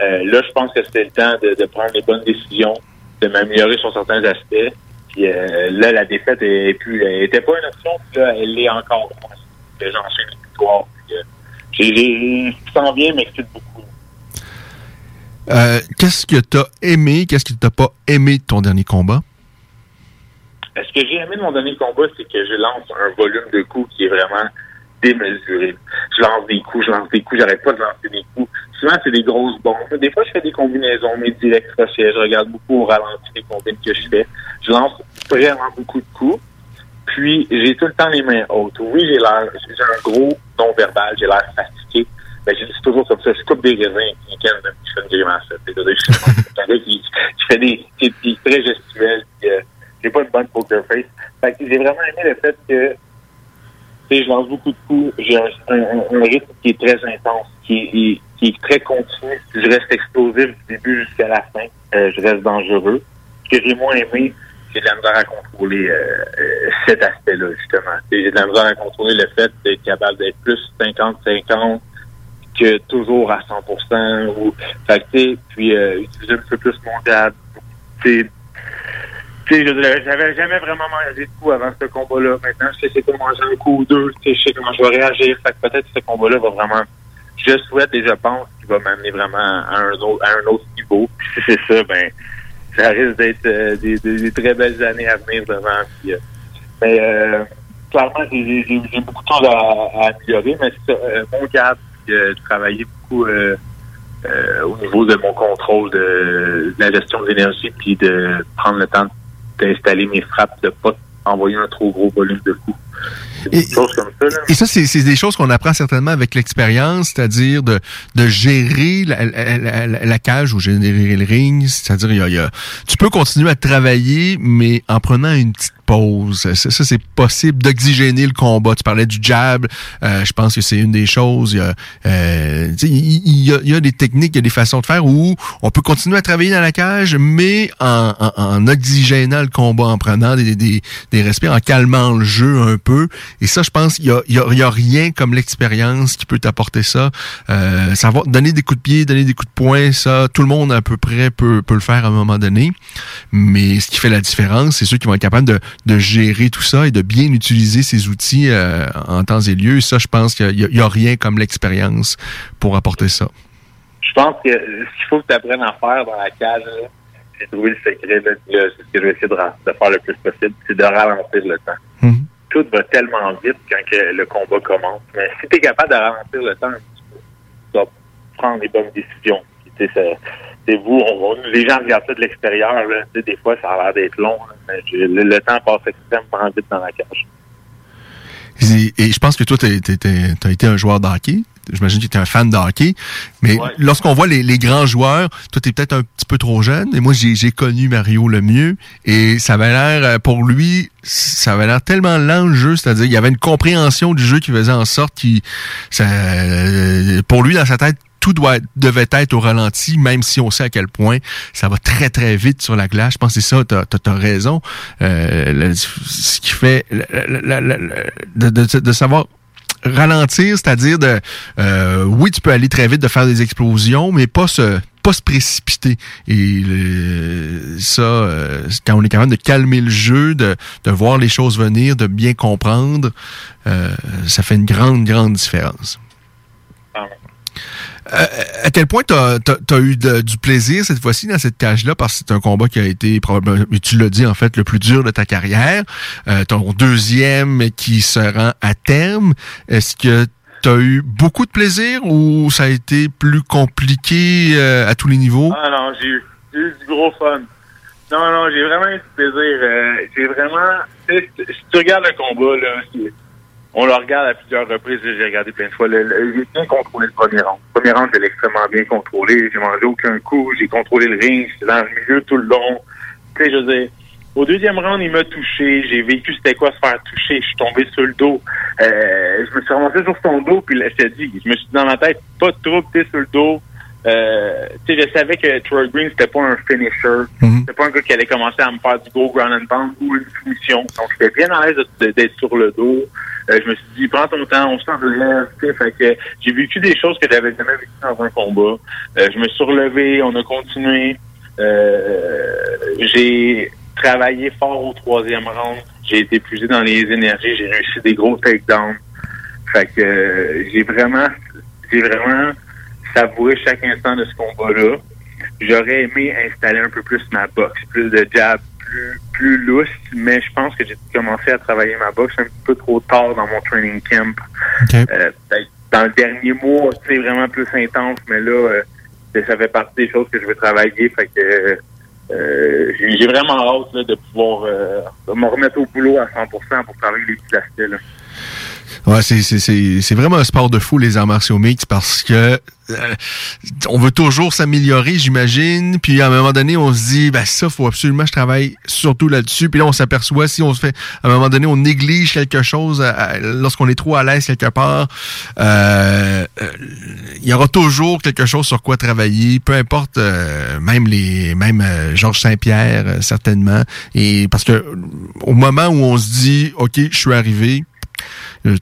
Euh, là, je pense que c'était le temps de, de prendre les bonnes décisions, de m'améliorer sur certains aspects. Puis euh, là, la défaite est plus, elle était pas une option. Puis là, elle l'est encore. J'enchaîne les victoires. Puis, euh, s'en vient m'excite beaucoup. Euh, qu'est-ce que tu as aimé, qu'est-ce que tu pas aimé de ton dernier combat? Euh, Ce que j'ai aimé de mon dernier combat, c'est que je lance un volume de coups qui est vraiment démesuré. Je lance des coups, je lance des coups, j'arrête pas de lancer des coups. Souvent, c'est des grosses bombes. Des fois, je fais des combinaisons, mes directs crochets. Je regarde beaucoup au ralenti les combines que je fais. Je lance vraiment beaucoup de coups. Puis, j'ai tout le temps les mains hautes. Oui, j'ai l'air, j'ai un gros non-verbal, j'ai l'air fatigué. Ben, je dis toujours comme ça, je coupe des raisins, qui une grimace. C'est qui, fait des, qui, très gestuel, euh, j'ai pas une bonne poker face. Fait que j'ai vraiment aimé le fait que, je lance beaucoup de coups, j'ai un, rythme qui est très intense, qui est, très continu. Je reste explosif du début jusqu'à la fin. Euh, je reste dangereux. Ce que j'ai moins aimé, c'est de la misère à contrôler euh, euh, cet aspect-là, justement. J'ai de la misère à contrôler le fait d'être capable d'être plus 50-50 que toujours à 100%. Ou, fait puis utiliser un peu plus mon jab. Je j'avais jamais vraiment mangé de coup avant ce combat-là. Maintenant, je sais c'est manger un coup ou deux. Je sais comment je vais réagir. Fait que peut-être que ce combat-là va vraiment, je souhaite et je pense qu'il va m'amener vraiment à un autre, à un autre niveau. Puis si c'est ça, ben, ça risque d'être euh, des, très belles années à venir devant. Euh, mais euh, clairement, j'ai beaucoup de choses à, améliorer, mais c'est mon euh, de travailler beaucoup au niveau de mon contrôle de, de la gestion de l'énergie, puis de prendre le temps d'installer mes frappes, de pas envoyer un trop gros volume de coups. Et, Et ça, c'est des choses qu'on apprend certainement avec l'expérience, c'est-à-dire de, de gérer la, la, la, cage ou gérer le ring. C'est-à-dire, il y a, tu peux continuer à travailler, mais en prenant une petite pause. Ça, ça c'est possible d'oxygéner le combat. Tu parlais du jab. Euh, je pense que c'est une des choses. Il y, a, euh, il, y a, il y a des techniques, il y a des façons de faire où on peut continuer à travailler dans la cage, mais en, en, en oxygénant le combat, en prenant des, des, des respires, en calmant le jeu un peu. Et ça, je pense qu'il y a, il y a, rien comme l'expérience qui peut t'apporter ça. Euh, savoir donner des coups de pied, donner des coups de poing, ça, tout le monde à peu près peut, peut le faire à un moment donné. Mais ce qui fait la différence, c'est ceux qui vont être capables de, de gérer tout ça et de bien utiliser ces outils euh, en temps et lieu. ça, je pense qu'il n'y a, rien comme l'expérience pour apporter ça. Je pense que ce qu'il faut que tu apprennes à faire dans la cage, c'est trouver le secret. C'est ce que je vais essayer de, faire le plus possible, c'est de ralentir le temps. Mhm tout va tellement vite quand le combat commence. Mais si tu es capable de ralentir le temps tu vas prendre les bonnes décisions. C'est vous, les gens regardent ça de l'extérieur. Des fois, ça a l'air d'être long, mais le, temps passe extrêmement vite dans la cage. Et, je pense que toi, tu as, été un joueur de hockey. J'imagine que tu es un fan de hockey. Mais lorsqu'on voit les, grands joueurs, toi, tu es peut-être un petit peu trop jeune. Et moi, j'ai connu Mario le mieux. Et ça avait l'air, euh, pour lui, ça avait l'air tellement lent le jeu. C'est-à-dire, il y avait une compréhension du jeu qui faisait en sorte qu'il... Euh, pour lui, dans sa tête, tout doit, devait être au ralenti, même si on sait à quel point ça va très, très vite sur la glace. Je pense que c'est ça, tu as, raison. Euh, ce qui fait de, de, de savoir ralentir, c'est-à-dire de euh, oui, tu peux aller très vite de faire des explosions, mais pas se pas se précipiter. Et ça, euh, quand on est capable de calmer le jeu, de, de voir les choses venir, de bien comprendre, euh, ça fait une grande, grande différence. Euh, à quel point tu as, eu du plaisir cette fois-ci dans cette cage-là, parce que c'est un combat qui a été probablement, tu l'as dit en fait, le plus dur de ta carrière, euh, ton deuxième qui se rend à terme. Est-ce que tu as eu beaucoup de plaisir ou ça a été plus compliqué euh, à tous les niveaux? Ah non, j'ai eu, du gros fun. Non, non, j'ai vraiment eu du plaisir. Euh, j'ai vraiment... Si tu regardes le combat, là, on le regarde à plusieurs reprises, j'ai regardé plein de fois. J'ai bien contrôlé le premier rang. Le premier rang, j'ai extrêmement bien contrôlé. J'ai mangé aucun coup. J'ai contrôlé le ring. J'étais dans le milieu tout le long. Je au deuxième round, il m'a touché. J'ai vécu c'était quoi se faire toucher. Je suis tombé sur le dos. Euh, je me suis remonté sur son dos, puis là, je dis, je me suis dit dans ma tête, pas trop que sur le dos. Euh, tu sais, je savais que Troy Green, c'était pas un finisher. Mhm. C'était pas un gars qui allait commencer à me faire du go ground and pound ou une finition. Donc, j'étais bien à l'aise d'être sur le dos. Euh, je me suis dit, prends ton temps, on s'en relève. Fait que j'ai vécu des choses que j'avais jamais vécues dans un combat. Euh, je me suis relevé, on a continué. Euh, j'ai travaillé fort au troisième round. J'ai été épuisé dans les énergies. J'ai réussi des gros takedowns. Fait que j'ai vraiment, j'ai vraiment chaque instant de ce combat-là. J'aurais aimé installer un peu plus ma boxe, plus de jab, plus, plus lousse, mais je pense que j'ai commencé à travailler ma boxe un peu trop tard dans mon training camp. Euh, dans le dernier mois, c'est vraiment plus intense, mais là, euh, ça fait partie des choses que je veux travailler. Fait que euh, j'ai vraiment hâte de pouvoir me remettre au boulot à 100% pour travailler les petits aspects. Là. Ouais, c'est vraiment un sport de fou, les arts martiaux mixtes, parce que euh, on veut toujours s'améliorer, j'imagine. Puis à un moment donné, on se dit, ben ça, faut absolument que je travaille surtout là-dessus. Puis là, on s'aperçoit si on se fait, à un moment donné, on néglige quelque chose lorsqu'on est trop à l'aise quelque part. Euh, euh, il y aura toujours quelque chose sur quoi travailler, peu importe, même les, même Georges Saint-Pierre certainement. Et parce que au moment où on se dit, ok, je suis arrivé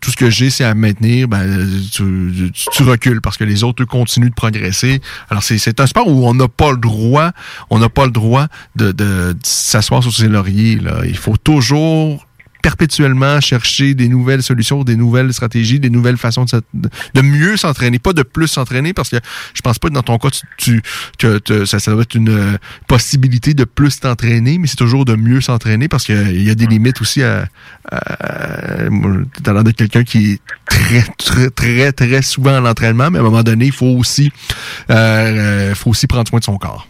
tout ce que j'ai, c'est à maintenir, ben, tu, tu, recules parce que les autres continuent de progresser. Alors, c'est un sport où on n'a pas le droit, on n'a pas le droit de, de, de s'asseoir sur ses lauriers. Là. Il faut toujours perpétuellement chercher des nouvelles solutions, des nouvelles stratégies, des nouvelles façons de, de mieux s'entraîner, pas de plus s'entraîner, parce que je pense pas que dans ton cas, tu, tu, ça, ça doit être une euh, possibilité de plus t'entraîner, mais c'est toujours de mieux s'entraîner parce qu'il y a des limites aussi à, à, l'air de quelqu'un qui est très, très, très, très souvent à l'entraînement, mais à un moment donné, il faut aussi, euh, euh faut aussi prendre soin de son corps.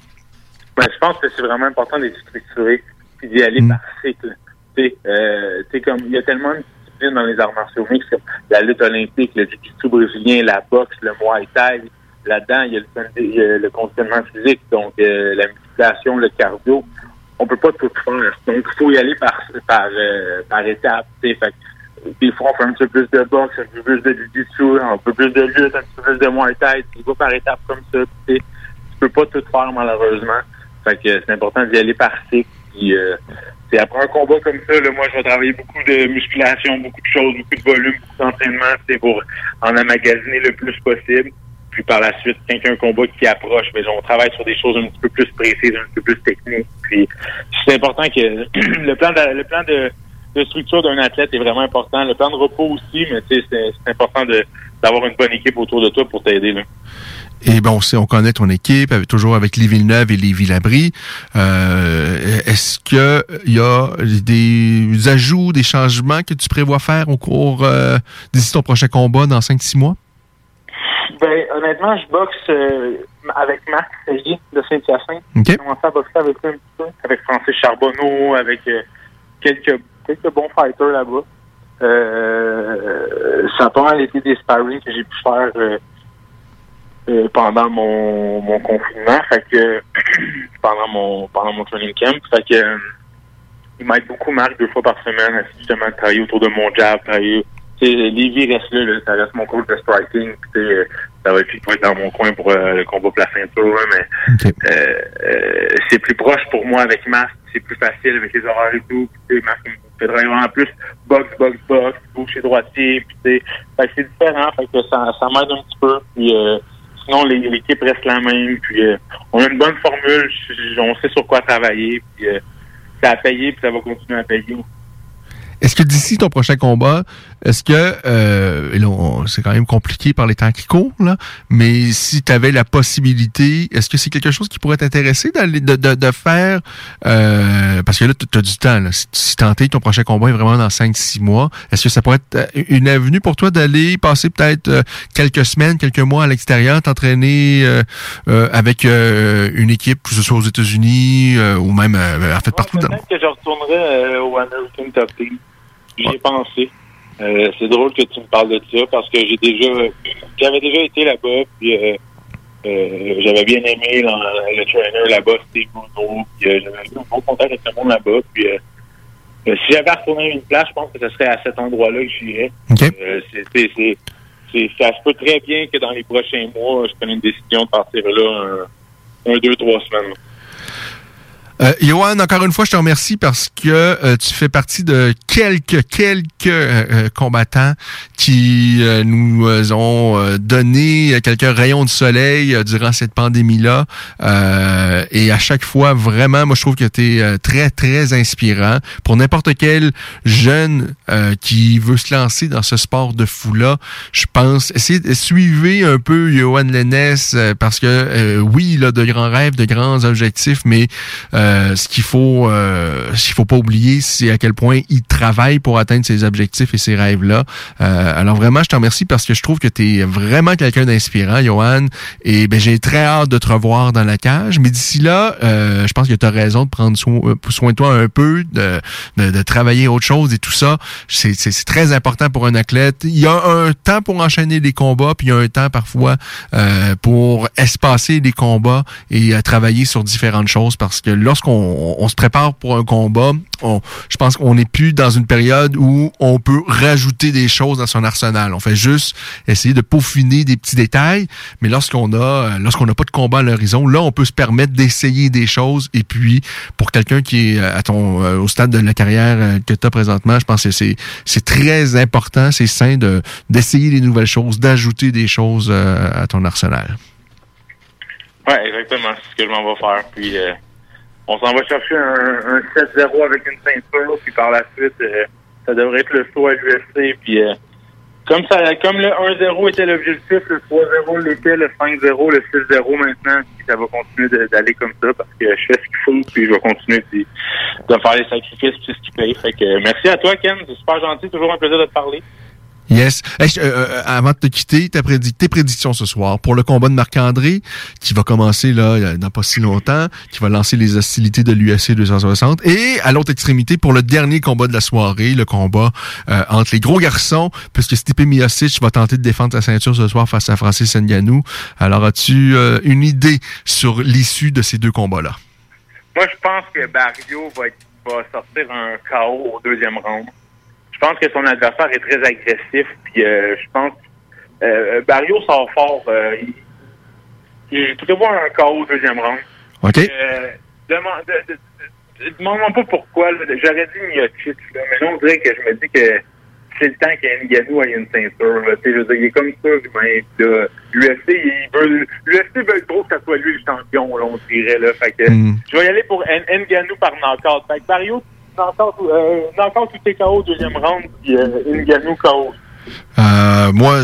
Ben, je pense que c'est vraiment important d'être structuré et d'y aller mm. par cycle. Euh, comme il y a tellement de disciplines dans les arts martiaux mixtes, comme la lutte olympique, le jiu-jitsu brésilien, la boxe, le muay thai. Là-dedans, il y a le, le conditionnement physique, donc euh, la musculation, le cardio. On peut pas tout faire. Donc, il faut y aller par par, euh, étapes. Fait des fois, fait un petit peu plus de boxe, un peu plus de jiu-jitsu, un peu plus de lutte, un petit peu plus de muay thai. Tu vas par étapes comme ça. tu peux pas tout faire, malheureusement. Fait que c'est important d'y aller par cycle. C'est après un combat comme ça, là, moi, je vais travailler beaucoup de musculation, beaucoup de choses, beaucoup de volume, beaucoup d'entraînement, c'est pour en amagasiner le plus possible. Puis par la suite, quand il combat qui approche, mais on travaille sur des choses un petit peu plus précises, un petit peu plus techniques. Puis c'est important que (clears throat) le plan de, le plan de, de structure d'un athlète est vraiment important. Le plan de repos aussi, mais c'est important d'avoir une bonne équipe autour de toi pour t'aider. Et bon, on sait, on connaît ton équipe, avec- toujours avec les Villeneuve et les Villabri. Euh, Est-ce que il y a des ajouts, des changements que tu prévois faire au cours euh, d'ici ton prochain combat dans 5-6 mois? Ben, honnêtement, je boxe euh, avec Marc Ségier de Saint-Hyacinthe. J'ai commencé à boxer avec lui un petit peu, avec Francis Charbonneau, avec euh, quelques, quelques bons fighters là-bas. Ça a pas mal été des sparring que j'ai pu faire euh, euh, pendant mon, mon confinement, fait que (clears throat) pendant mon pendant mon training camp. Fait que euh, il m'aide beaucoup Marc deux fois par semaine à justement travailler autour de mon jab, travailler. Tu sais, Lévi reste là, là, ça reste mon coach de striking. sais, euh, ça va être être dans mon coin pour euh, le combat pour la ceinture, mais euh, euh, c'est plus proche pour moi avec Marc, c'est plus facile avec les horaires et tout. Puis, Marc me fait travailler vraiment plus box, box, box, gaucher, droitier, puis tu sais, fait que c'est différent, fait que ça, ça m'aide un petit peu. Puis euh, sinon l'équipe reste la même, puis euh, on a une bonne formule, on sait sur quoi travailler, puis euh, ça a payé, puis ça va continuer à payer. Est-ce que d'ici ton prochain combat, est-ce que, euh, et là, c'est quand même compliqué par les temps qui courent, là, mais si tu avais la possibilité, est-ce que c'est quelque chose qui pourrait t'intéresser d'aller- de, de, de faire, euh, parce que là, tu as du temps, là, si, si tenter ton prochain combat est vraiment dans 5-6 mois, est-ce que ça pourrait être euh, une avenue pour toi d'aller passer peut-être euh, quelques semaines, quelques mois à l'extérieur, t'entraîner euh, euh, avec euh, une équipe, que ce soit aux États-Unis euh, ou même, euh, en fait, partout dans Peut-être que je retournerai euh, au American Top Team. J'y ai pensé. Euh, c'est drôle que tu me parles de ça parce que j'ai déjà j'avais déjà été là-bas puis euh, euh, j'avais bien aimé là, le trainer là-bas, Steve Bruno, puis euh, j'avais eu un bon contact avec le monde là-bas. Puis si j'avais à une place, je pense que ce serait à cet endroit-là que j'irais. C'est, c'est- ça se peut très bien que dans les prochains mois, je prenne une décision de partir là un, un deux, trois semaines. Euh, Johan, encore une fois, je te remercie parce que euh, tu fais partie de quelques, quelques euh, euh, combattants qui nous ont donné quelques rayons de soleil durant cette pandémie-là. Et à chaque fois, vraiment, moi, je trouve que tu es très, très inspirant pour n'importe quel jeune qui veut se lancer dans ce sport de fou-là. Je pense, essayez de suivre un peu Johan Lennes parce que, oui, il a de grands rêves, de grands objectifs, mais ce qu'il faut, euh, qu'il faut pas oublier, c'est à quel point il travaille pour atteindre ses objectifs et ses rêves-là. Euh, alors vraiment, je te remercie parce que je trouve que tu es vraiment quelqu'un d'inspirant, Johan. Et ben, j'ai très hâte de te revoir dans la cage. Mais d'ici là, euh, je pense que tu as raison de prendre soin, euh, soin de toi un peu, de, de, de travailler autre chose et tout ça. C'est c'est- c'est très important pour un athlète. Il y a un temps pour enchaîner les combats, puis il y a un temps parfois euh, pour espacer les combats et euh, travailler sur différentes choses parce que lorsqu'on on se prépare pour un combat, je pense qu'on n'est plus dans une période où on peut rajouter des choses dans son arsenal. On fait juste essayer de peaufiner des petits détails, mais lorsqu'on a euh, lorsqu'on n'a pas de combat à l'horizon, là on peut se permettre d'essayer des choses et puis pour quelqu'un qui est euh, euh, au stade de la carrière que tu as présentement, je pense que c'est très important, c'est sain de d'essayer des nouvelles choses, d'ajouter des choses à ton arsenal. Ouais, exactement. C'est ce que je m'en vais faire. Puis, on s'en va chercher un, un 7-0 avec une ceinture. Puis, par la suite, euh, ça devrait être le saut à l'UFC. Puis, euh, comme ça, comme le 1-0 était l'objectif, le 3-0 l'était, le 5-0, le 6-0 maintenant. Puis, ça va continuer d'aller comme ça parce que je fais ce qu'il faut. Puis, je vais continuer de, faire les sacrifices. Puis, ce qui paye. Fait que, merci à toi, Ken. C'est super gentil. Toujours un plaisir de te parler. Yes. Euh, euh, avant de te quitter, tes prédictions ce soir pour le combat de Marc-André, qui va commencer là dans pas si longtemps, qui va lancer les hostilités de l'UFC 260, et à l'autre extrémité pour le dernier combat de la soirée, le combat euh, entre les gros garçons, puisque Stipe Miocic va tenter de défendre sa ceinture ce soir face à Francis Ngannou. Alors, as-tu euh, une idée sur l'issue de ces deux combats-là? Moi, je pense que Barrio va, être- va sortir un KO au deuxième round. Je pense que son adversaire est très agressif. Puis euh, je pense euh, Barrio sort fort. Euh, il, il prévoit un KO au deuxième round. OK. Euh, demande, de- de- de- demande-moi pas pourquoi. J'aurais dit Miocic, là, mais là, on dirait que je me dis que c'est le temps qu'Nganou ait une ceinture. Là. Je veux dire, il est comme ça. L'UFC, il veut, l'UFC veut trop que ça soit lui le champion, là, on dirait. Là. Fait que, Mm. Je vais y aller pour N- Ngannou par knockout. Fait que Barrio, euh, knockout ou TKO au deuxième round, puis euh, Ngannou KO. Euh, moi,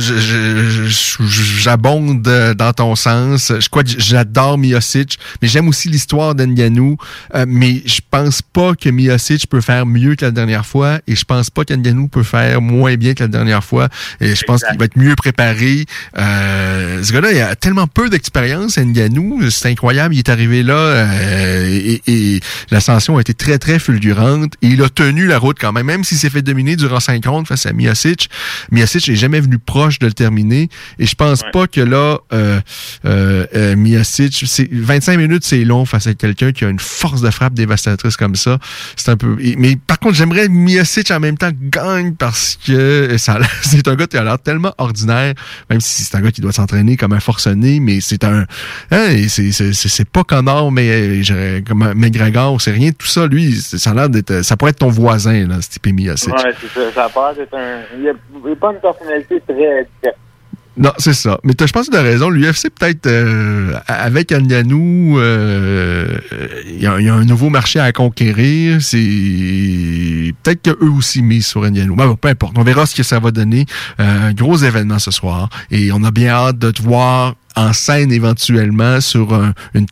j'abonde euh, dans ton sens. Je crois j'adore Miocic, mais j'aime aussi l'histoire d'Nganou. Euh, mais je pense pas que Miocic peut faire mieux que la dernière fois, et je pense pas qu'Nganou peut faire moins bien que la dernière fois. Et je pense qu'il va être mieux préparé. Euh, ce gars-là, il a tellement peu d'expérience, Nganou. C'est incroyable. Il est arrivé là euh, et, et l'ascension a été très très fulgurante. Et il a tenu la route quand même, même s'il s'est fait dominer durant cinq rondes face à Miocic. Miocic n'est jamais venu proche de le terminer. Et je pense pas que là, euh, euh, euh, Miocic, c'est 25 minutes, c'est long face à quelqu'un qui a une force de frappe dévastatrice comme ça. C'est un peu. Mais par contre, j'aimerais Miocic en même temps gagne parce que ça, (laughs) c'est un gars qui a l'air tellement ordinaire, même si c'est un gars qui doit s'entraîner comme un forcené, mais c'est un. Hein, c'est, c'est, c'est, c'est pas Connor, mais euh, comme un McGregor, c'est rien de tout ça. Lui, ça a l'air d'être. Ça pourrait être ton voisin, là, ce type Miocic. Ouais, c'est ça. Ça a l'air d'être un. Il pas une personnalité très. Non, c'est ça. Mais je pense que tu as raison. L'UFC, peut-être, euh, avec Ngannou, euh, il y, a un nouveau marché à conquérir. C'est peut-être qu'eux aussi misent sur Ngannou. Mais bon, peu importe. On verra ce que ça va donner. Euh, un gros événement ce soir. Et on a bien hâte de te voir en scène éventuellement sur un, une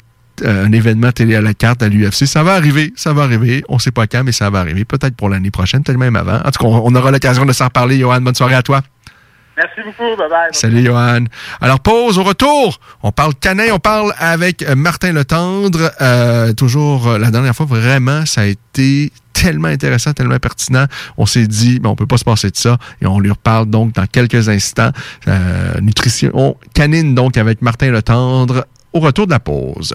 un événement télé à la carte à l'UFC. Ça va arriver, ça va arriver. On sait pas quand, mais ça va arriver. Peut-être pour l'année prochaine, peut-être même avant. En tout cas, on, on aura l'occasion de s'en reparler. Johan, bonne soirée à toi. Merci beaucoup. Bye bye. Salut Johan. Alors pause au retour. On parle canin, on parle avec euh, Martin Letendre. Euh, toujours euh, la dernière fois, vraiment, ça a été tellement intéressant, tellement pertinent. On s'est dit, ben, on peut pas se passer de ça. Et on lui reparle donc dans quelques instants. Euh, nutrition canine donc avec Martin Letendre au retour de la pause.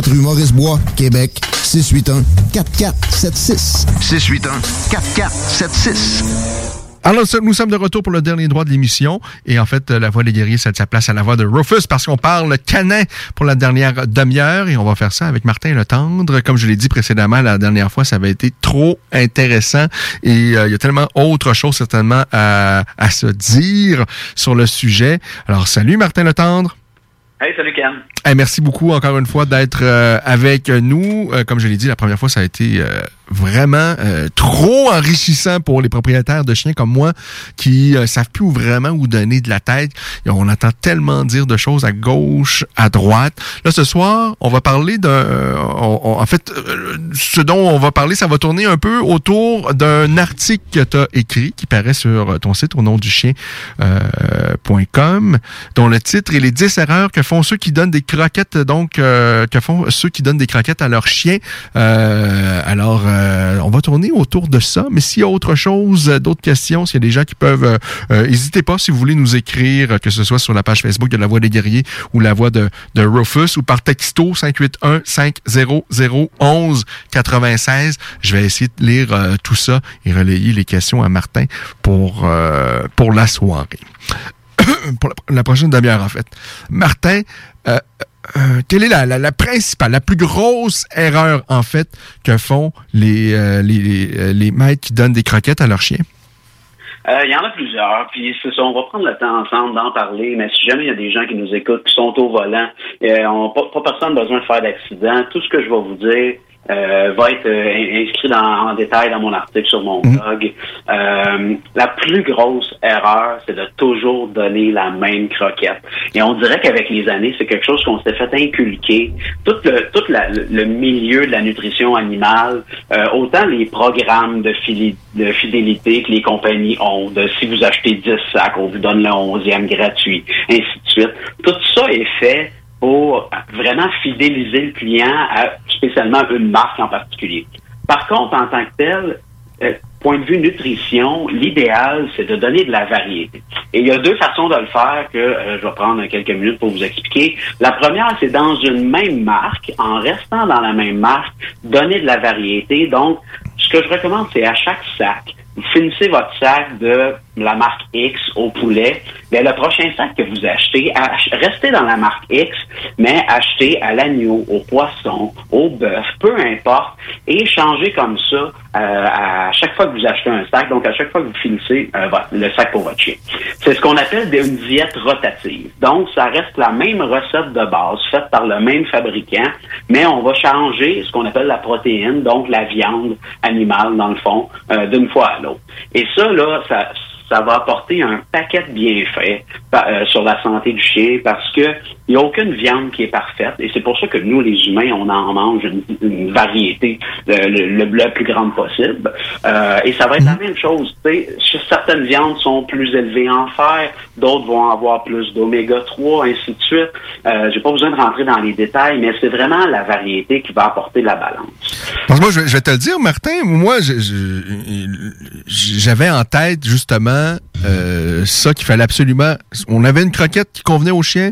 rue Maurice-Bois, Québec, 681 4476. 681 4476. Alors, nous sommes de retour pour le dernier droit de l'émission. Et en fait, la voix des guerriers cède sa place à la voix de Rufus parce qu'on parle canin pour la dernière demi-heure. Et on va faire ça avec Martin Le Tendre. Comme je l'ai dit précédemment, la dernière fois, ça avait été trop intéressant. Et euh, il y a tellement autre chose certainement à, à se dire sur le sujet. Alors, salut Martin Le Tendre. Hey, salut Cam. Hey, merci beaucoup encore une fois d'être euh, avec nous. Euh, comme je l'ai dit, la première fois, ça a été euh, vraiment euh, trop enrichissant pour les propriétaires de chiens comme moi qui euh, savent plus où vraiment où donner de la tête. On entend tellement dire de choses à gauche, à droite. Là, ce soir, on va parler d'un... euh, en fait, euh, ce dont on va parler, ça va tourner un peu autour d'un article que tu as écrit qui paraît sur ton site au nom du chien euh, dont le titre est les 10 erreurs que font ceux qui donnent des croquettes, donc euh, que font ceux qui donnent des croquettes à leurs chiens. Alors, euh, on va tourner autour de ça, mais s'il y a autre chose, euh, d'autres questions, s'il y a des gens qui peuvent, euh, n'hésitez pas si vous voulez nous écrire, que ce soit sur la page Facebook de La Voix des Guerriers ou La Voix de, Rufus ou par texto 581 500 11 96. Je vais essayer de lire tout ça et relayer les questions à Martin pour, pour la soirée. (coughs) pour la, la prochaine demi-heure, en fait. Martin, euh, quelle est la, la, principale, la plus grosse erreur, en fait, que font les, euh, les, euh, les maîtres qui donnent des croquettes à leurs chiens? Il y en a plusieurs, puis c'est ça, on va prendre le temps ensemble d'en parler, mais si jamais il y a des gens qui nous écoutent, qui sont au volant, on, pas, pas personne besoin de faire d'accident, tout ce que je vais vous dire euh, va être euh, in- inscrit dans, en détail dans mon article sur mon blog. Euh, la plus grosse erreur, c'est de toujours donner la même croquette. Et on dirait qu'avec les années, c'est quelque chose qu'on s'est fait inculquer. Tout le, tout la- le milieu de la nutrition animale, autant les programmes de, fili- de fidélité que les compagnies ont, de si vous achetez 10 sacs, on vous donne le 11e gratuit, ainsi de suite. Tout ça est fait pour vraiment fidéliser le client à spécialement une marque en particulier. Par contre, en tant que tel, euh, point de vue nutrition, l'idéal, c'est de donner de la variété. Et il y a deux façons de le faire que euh, je vais prendre quelques minutes pour vous expliquer. La première, c'est dans une même marque, en restant dans la même marque, donner de la variété. Donc, ce que je recommande, c'est à chaque sac, finissez votre sac de la marque X au poulet, mais le prochain sac que vous achetez, ach- restez dans la marque X, mais achetez à l'agneau, au poisson, au bœuf, peu importe, et changez comme ça euh, à chaque fois que vous achetez un sac, donc à chaque fois que vous finissez euh, le sac pour votre chien. C'est ce qu'on appelle une diète rotative. Donc, ça reste la même recette de base, faite par le même fabricant, mais on va changer ce qu'on appelle la protéine, donc la viande animale, dans le fond, euh, d'une fois à Et ça, là, ça, ça va apporter un paquet de bienfaits euh, sur la santé du chien parce que il n'y a aucune viande qui est parfaite et c'est pour ça que nous, les humains, on en mange une, une variété le, le- plus grande possible. Euh, et ça va être la même chose. Certaines viandes sont plus élevées en fer, d'autres vont avoir plus d'oméga 3, ainsi de suite. Euh, J'ai pas besoin de rentrer dans les détails, mais c'est vraiment la variété qui va apporter la balance. Parce que moi, je, vais- je vais te le dire, Martin, moi, j'avais en tête, justement, euh, ça qu'il fallait absolument... On avait une croquette qui convenait au chien,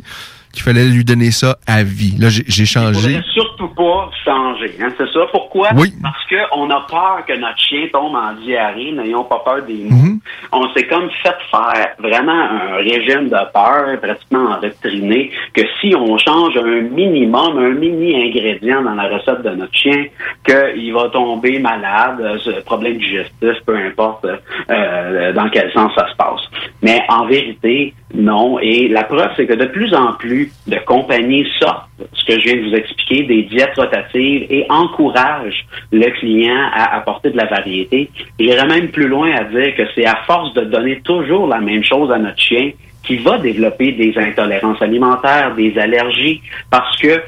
qu'il fallait lui donner ça à vie. Là, j'ai changé. faudrait surtout pas changer. Hein, c'est ça. Pourquoi? Oui. Parce qu'on a peur que notre chien tombe en diarrhée, n'ayons pas peur des Mhm. mous. On s'est comme fait faire vraiment un régime de peur, pratiquement endoctriné, que si on change un minimum, un mini-ingrédient dans la recette de notre chien, qu'il va tomber malade, euh, ce problème digestif, peu importe euh, dans quel sens ça se passe. Mais en vérité, non. Et la preuve, c'est que de plus en plus de compagnies sortent, ce que je viens de vous expliquer, des diètes rotatives et encouragent le client à apporter de la variété. J'irais même plus loin à dire que c'est à force de donner toujours la même chose à notre chien qui va développer des intolérances alimentaires, des allergies, parce que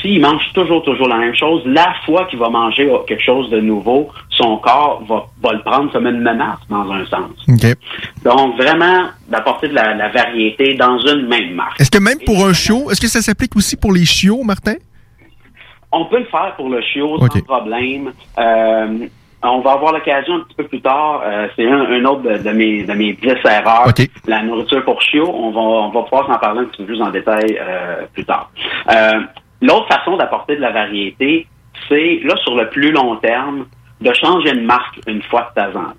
s'il mange toujours, toujours la même chose, la fois qu'il va manger quelque chose de nouveau, son corps va, va le prendre comme une menace dans un sens. Donc, vraiment, d'apporter de la, la variété dans une même marque. Est-ce que même pour un chiot, est-ce que ça s'applique aussi pour les chiots, Martin? On peut le faire pour le chiot sans problème. Euh, on va avoir l'occasion un petit peu plus tard. euh, c'est un, un autre de, de mes de mes 10 erreurs. La nourriture pour chiot. On va on va pouvoir s'en parler un petit peu plus en détail euh, plus tard. Euh, L'autre façon d'apporter de la variété, c'est là sur le plus long terme de changer de marque une fois de temps en.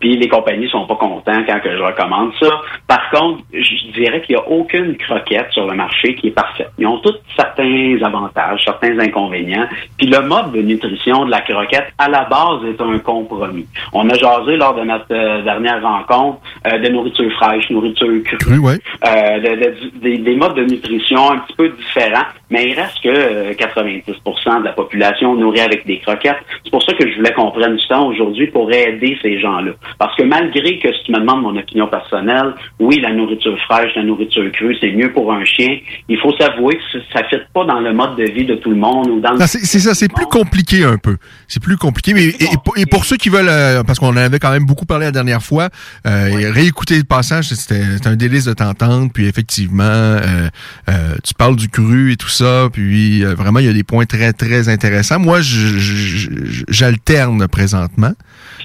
Puis les compagnies sont pas contents quand que je recommande ça. Par contre, je dirais qu'il n'y a aucune croquette sur le marché qui est parfaite. Ils ont tous certains avantages, certains inconvénients. Puis le mode de nutrition de la croquette, à la base, est un compromis. On a jasé lors de notre euh, dernière rencontre euh, de nourriture fraîche, nourriture crue, euh, de- de- des- des modes de nutrition un petit peu différents, mais il reste que euh, 90% de la population nourrit avec des croquettes. C'est pour ça que je voulais qu'on prenne du temps aujourd'hui pour aider ces gens-là. Parce que malgré que si tu me demandes mon opinion personnelle, oui, la nourriture fraîche, la nourriture crue, c'est mieux pour un chien. Il faut s'avouer que ça ne fit pas dans le mode de vie de tout le monde ou dans le c'est ça, c'est plus compliqué un peu. C'est plus compliqué. Mais, et, et pour- ceux qui veulent, euh, parce qu'on en avait quand même beaucoup parlé la dernière fois, euh, réécouter le passage, c'était un délice de t'entendre. Puis effectivement, euh, tu parles du cru et tout ça. Puis vraiment, il y a des points très, très intéressants. Moi, j'alterne présentement.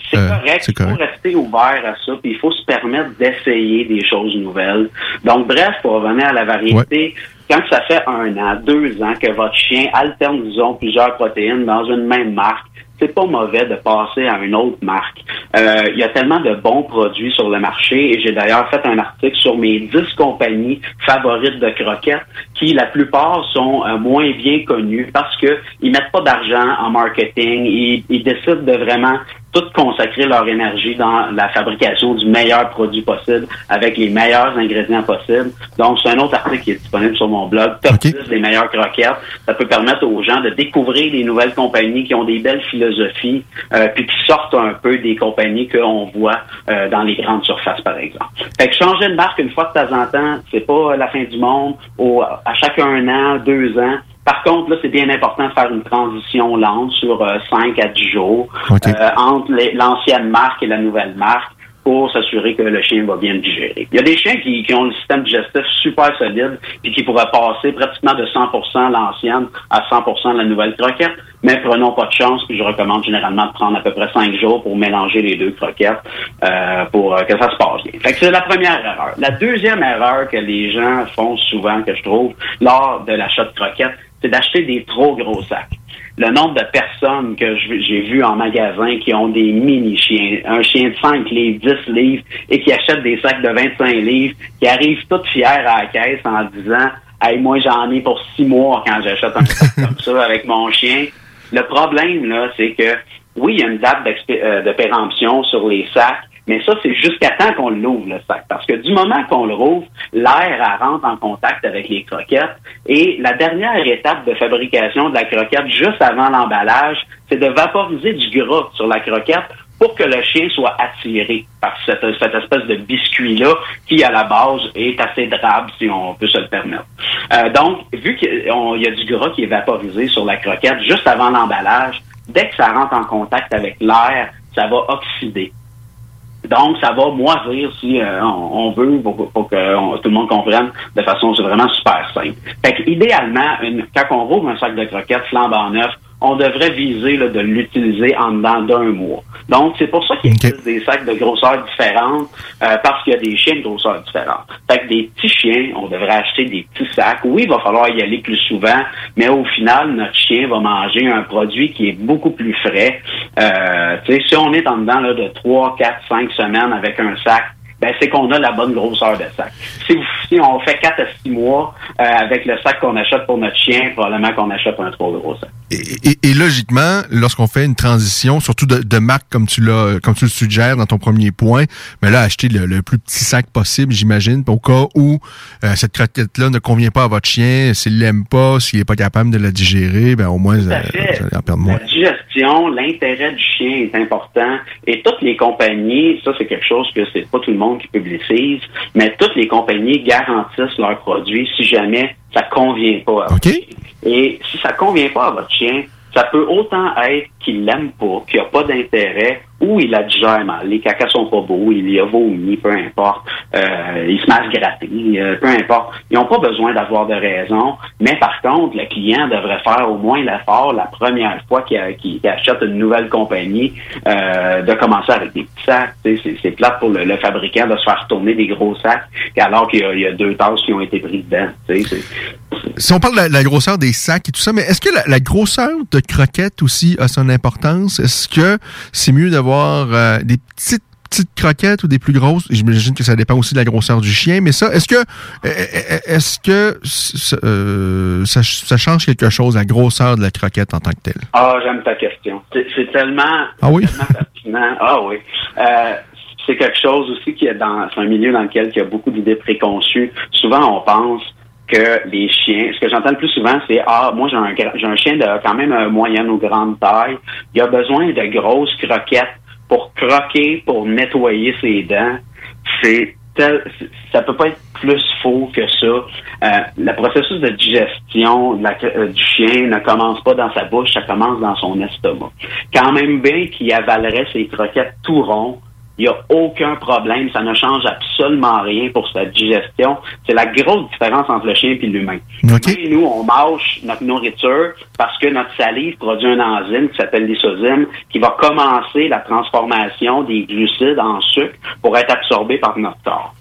C'est Euh, correct. Il faut rester ouvert à ça, puis il faut se permettre d'essayer des choses nouvelles. Donc, bref, pour revenir à la variété, quand ça fait un an, deux ans que votre chien alterne, disons, plusieurs protéines dans une même marque, c'est pas mauvais de passer à une autre marque. Euh, Il y a tellement de bons produits sur le marché et j'ai d'ailleurs fait un article sur mes 10 compagnies favorites de croquettes qui, la plupart, sont euh, moins bien connues parce que ils mettent pas d'argent en marketing, ils, ils décident de vraiment tout consacrer leur énergie dans la fabrication du meilleur produit possible avec les meilleurs ingrédients possibles. Donc, c'est un autre article qui est disponible sur mon blog, Top 10 des meilleures croquettes. Ça peut permettre aux gens de découvrir des nouvelles compagnies qui ont des belles philosophies, euh, puis qui sortent un peu des compagnies qu'on voit euh, dans les grandes surfaces, par exemple. Fait que changer de marque une fois de temps en temps, c'est pas la fin du monde. Au, à chaque un an, deux ans, par contre, là, c'est bien important de faire une transition lente sur euh, 5 à 10 jours euh, entre l'ancienne marque et la nouvelle marque pour s'assurer que le chien va bien digérer. Il y a des chiens qui, qui ont le système digestif super solide puis qui pourraient passer pratiquement de 100% l'ancienne à 100% la nouvelle croquette, mais prenons pas de chance puis je recommande généralement de prendre à peu près 5 jours pour mélanger les deux croquettes euh, pour euh, que ça se passe bien. Fait que c'est la première erreur. La deuxième erreur que les gens font souvent, que je trouve, lors de l'achat de croquettes, c'est d'acheter des trop gros sacs. Le nombre de personnes que j'ai vues en magasin qui ont des mini-chiens, un chien de 5 livres, 10 livres, et qui achètent des sacs de 25 livres, qui arrivent toutes fières à la caisse en disant Hey, moi j'en ai pour six mois quand j'achète un sac comme ça avec mon chien. Le problème, là, c'est que oui, il y a une date euh, de péremption sur les sacs, mais ça, c'est jusqu'à temps qu'on l'ouvre, le sac. Parce que du moment qu'on le rouvre, l'air rentre en contact avec les croquettes. Et la dernière étape de fabrication de la croquette, juste avant l'emballage, c'est de vaporiser du gras sur la croquette pour que le chien soit attiré par cette, espèce de biscuit-là qui, à la base, est assez drabe, si on peut se le permettre. Euh, donc, vu qu'il y a du gras qui est vaporisé sur la croquette juste avant l'emballage, dès que ça rentre en contact avec l'air, ça va oxyder. Donc, ça va moisir si euh, on, veut pour, pour que tout le monde comprenne de façon vraiment super simple. Fait que, idéalement, une, quand on rouvre un sac de croquettes flambant neuf, on devrait viser là, de l'utiliser en dedans d'un mois. Donc, c'est pour ça qu'il existe des sacs de grosseur différentes, euh, parce qu'il y a des chiens de grosseur différentes. Fait que des petits chiens, on devrait acheter des petits sacs. Oui, il va falloir y aller plus souvent, mais au final, notre chien va manger un produit qui est beaucoup plus frais. Euh, tu sais, si on est en dedans là, de 3, 4, 5 semaines avec un sac, ben, c'est qu'on a la bonne grosseur de sac. Si, vous- si on fait 4 à 6 mois euh, avec le sac qu'on achète pour notre chien, probablement qu'on achète un trop gros sac. Et, et logiquement, lorsqu'on fait une transition, surtout de, de marque comme tu l'as, comme tu le suggères dans ton premier point, mais là, acheter le, le plus petit sac possible, j'imagine, au cas où euh, cette croquette-là ne convient pas à votre chien, s'il l'aime pas, s'il est pas capable de la digérer, ben au moins, euh, vous allez en perdre moins. La digestion, l'intérêt du chien est important. Et toutes les compagnies, ça c'est quelque chose que c'est pas tout le monde qui publicise, mais toutes les compagnies garantissent leurs produits si jamais ça convient pas à. Et si ça convient pas à votre chien, ça peut autant être qu'il l'aime pas, qu'il a pas d'intérêt, ou il la digère mal. Les cacas sont pas beaux, il y a vomi, peu importe. Euh, il se met à se gratter, euh, peu importe. Ils n'ont pas besoin d'avoir de raison, mais par contre, le client devrait faire au moins l'effort la première fois qu'il a- achète une nouvelle compagnie euh, de commencer avec des petits sacs. C'est plate pour le, fabricant de se faire tourner des gros sacs alors qu'il y, a- a deux tasses qui ont été prises dedans. Si on parle de la, grosseur des sacs et tout ça, mais est-ce que la, la grosseur de croquette aussi a son importance? Est-ce que c'est mieux d'avoir euh, des petites petites croquettes ou des plus grosses? J'imagine que ça dépend aussi de la grosseur du chien, mais ça, est-ce que est-ce que euh, ça, ça, change quelque chose, la grosseur de la croquette en tant que telle? Ah, j'aime ta question. C'est tellement, ah oui? tellement Ah oui. Euh, c'est quelque chose aussi qui est dans un milieu dans lequel il y a beaucoup d'idées préconçues. Souvent, on pense que les chiens, ce que j'entends le plus souvent, c'est ah moi j'ai un j'ai un chien de quand même moyenne ou grande taille, il a besoin de grosses croquettes pour croquer, pour nettoyer ses dents. C'est tel, ça peut pas être plus faux que ça. Euh, le processus de digestion euh, du chien ne commence pas dans sa bouche, ça commence dans son estomac. Quand même bien qu'il avalerait ses croquettes tout rond, il n'y a aucun problème. Ça ne change absolument rien pour sa digestion. C'est la grosse différence entre le chien et l'humain. Nous, on mâche notre nourriture parce que notre salive produit un enzyme qui s'appelle l'isozyme qui va commencer la transformation des glucides en sucre pour être absorbé par notre corps.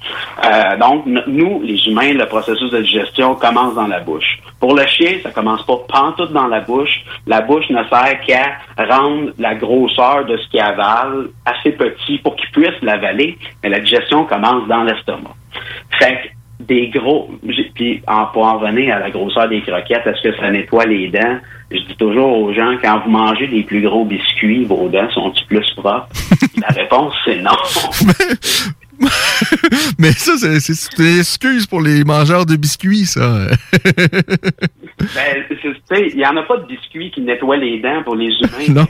Euh, donc, nous, les humains, le processus de digestion commence dans la bouche. Pour le chien, ça commence pas pantoute dans la bouche. La bouche ne sert qu'à rendre la grosseur de ce qui avale assez petit pour qu'il puisse l'avaler, mais la digestion commence dans l'estomac. Fait que des gros, puis en, pour en revenir à la grosseur des croquettes, est-ce que ça nettoie les dents? Je dis toujours aux gens, quand vous mangez des plus gros biscuits, vos dents sont-ils plus propres? (laughs) la réponse, c'est non. (laughs) Mais ça, c'est une excuse pour les mangeurs de biscuits, ça. (laughs) ben, il n'y en a pas de biscuits qui nettoient les dents pour les humains. Non.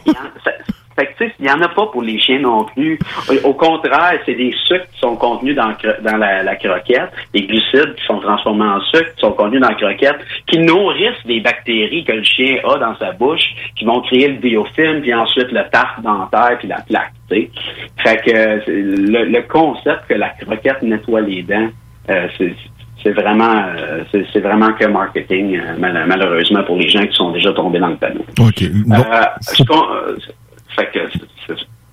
Fait que, tu sais, il n'y en a pas pour les chiens non plus. Au contraire, c'est des sucres qui sont contenus dans, dans la, croquette, des glucides qui sont transformés en sucre, qui sont contenus dans la croquette, qui nourrissent des bactéries que le chien a dans sa bouche, qui vont créer le biofilm, puis ensuite le tartre dentaire, puis la plaque, tu sais. Fait que le, concept que la croquette nettoie les dents, euh, c'est vraiment euh, c'est vraiment que marketing euh, malheureusement pour les gens qui sont déjà tombés dans le panneau. OK. Fait que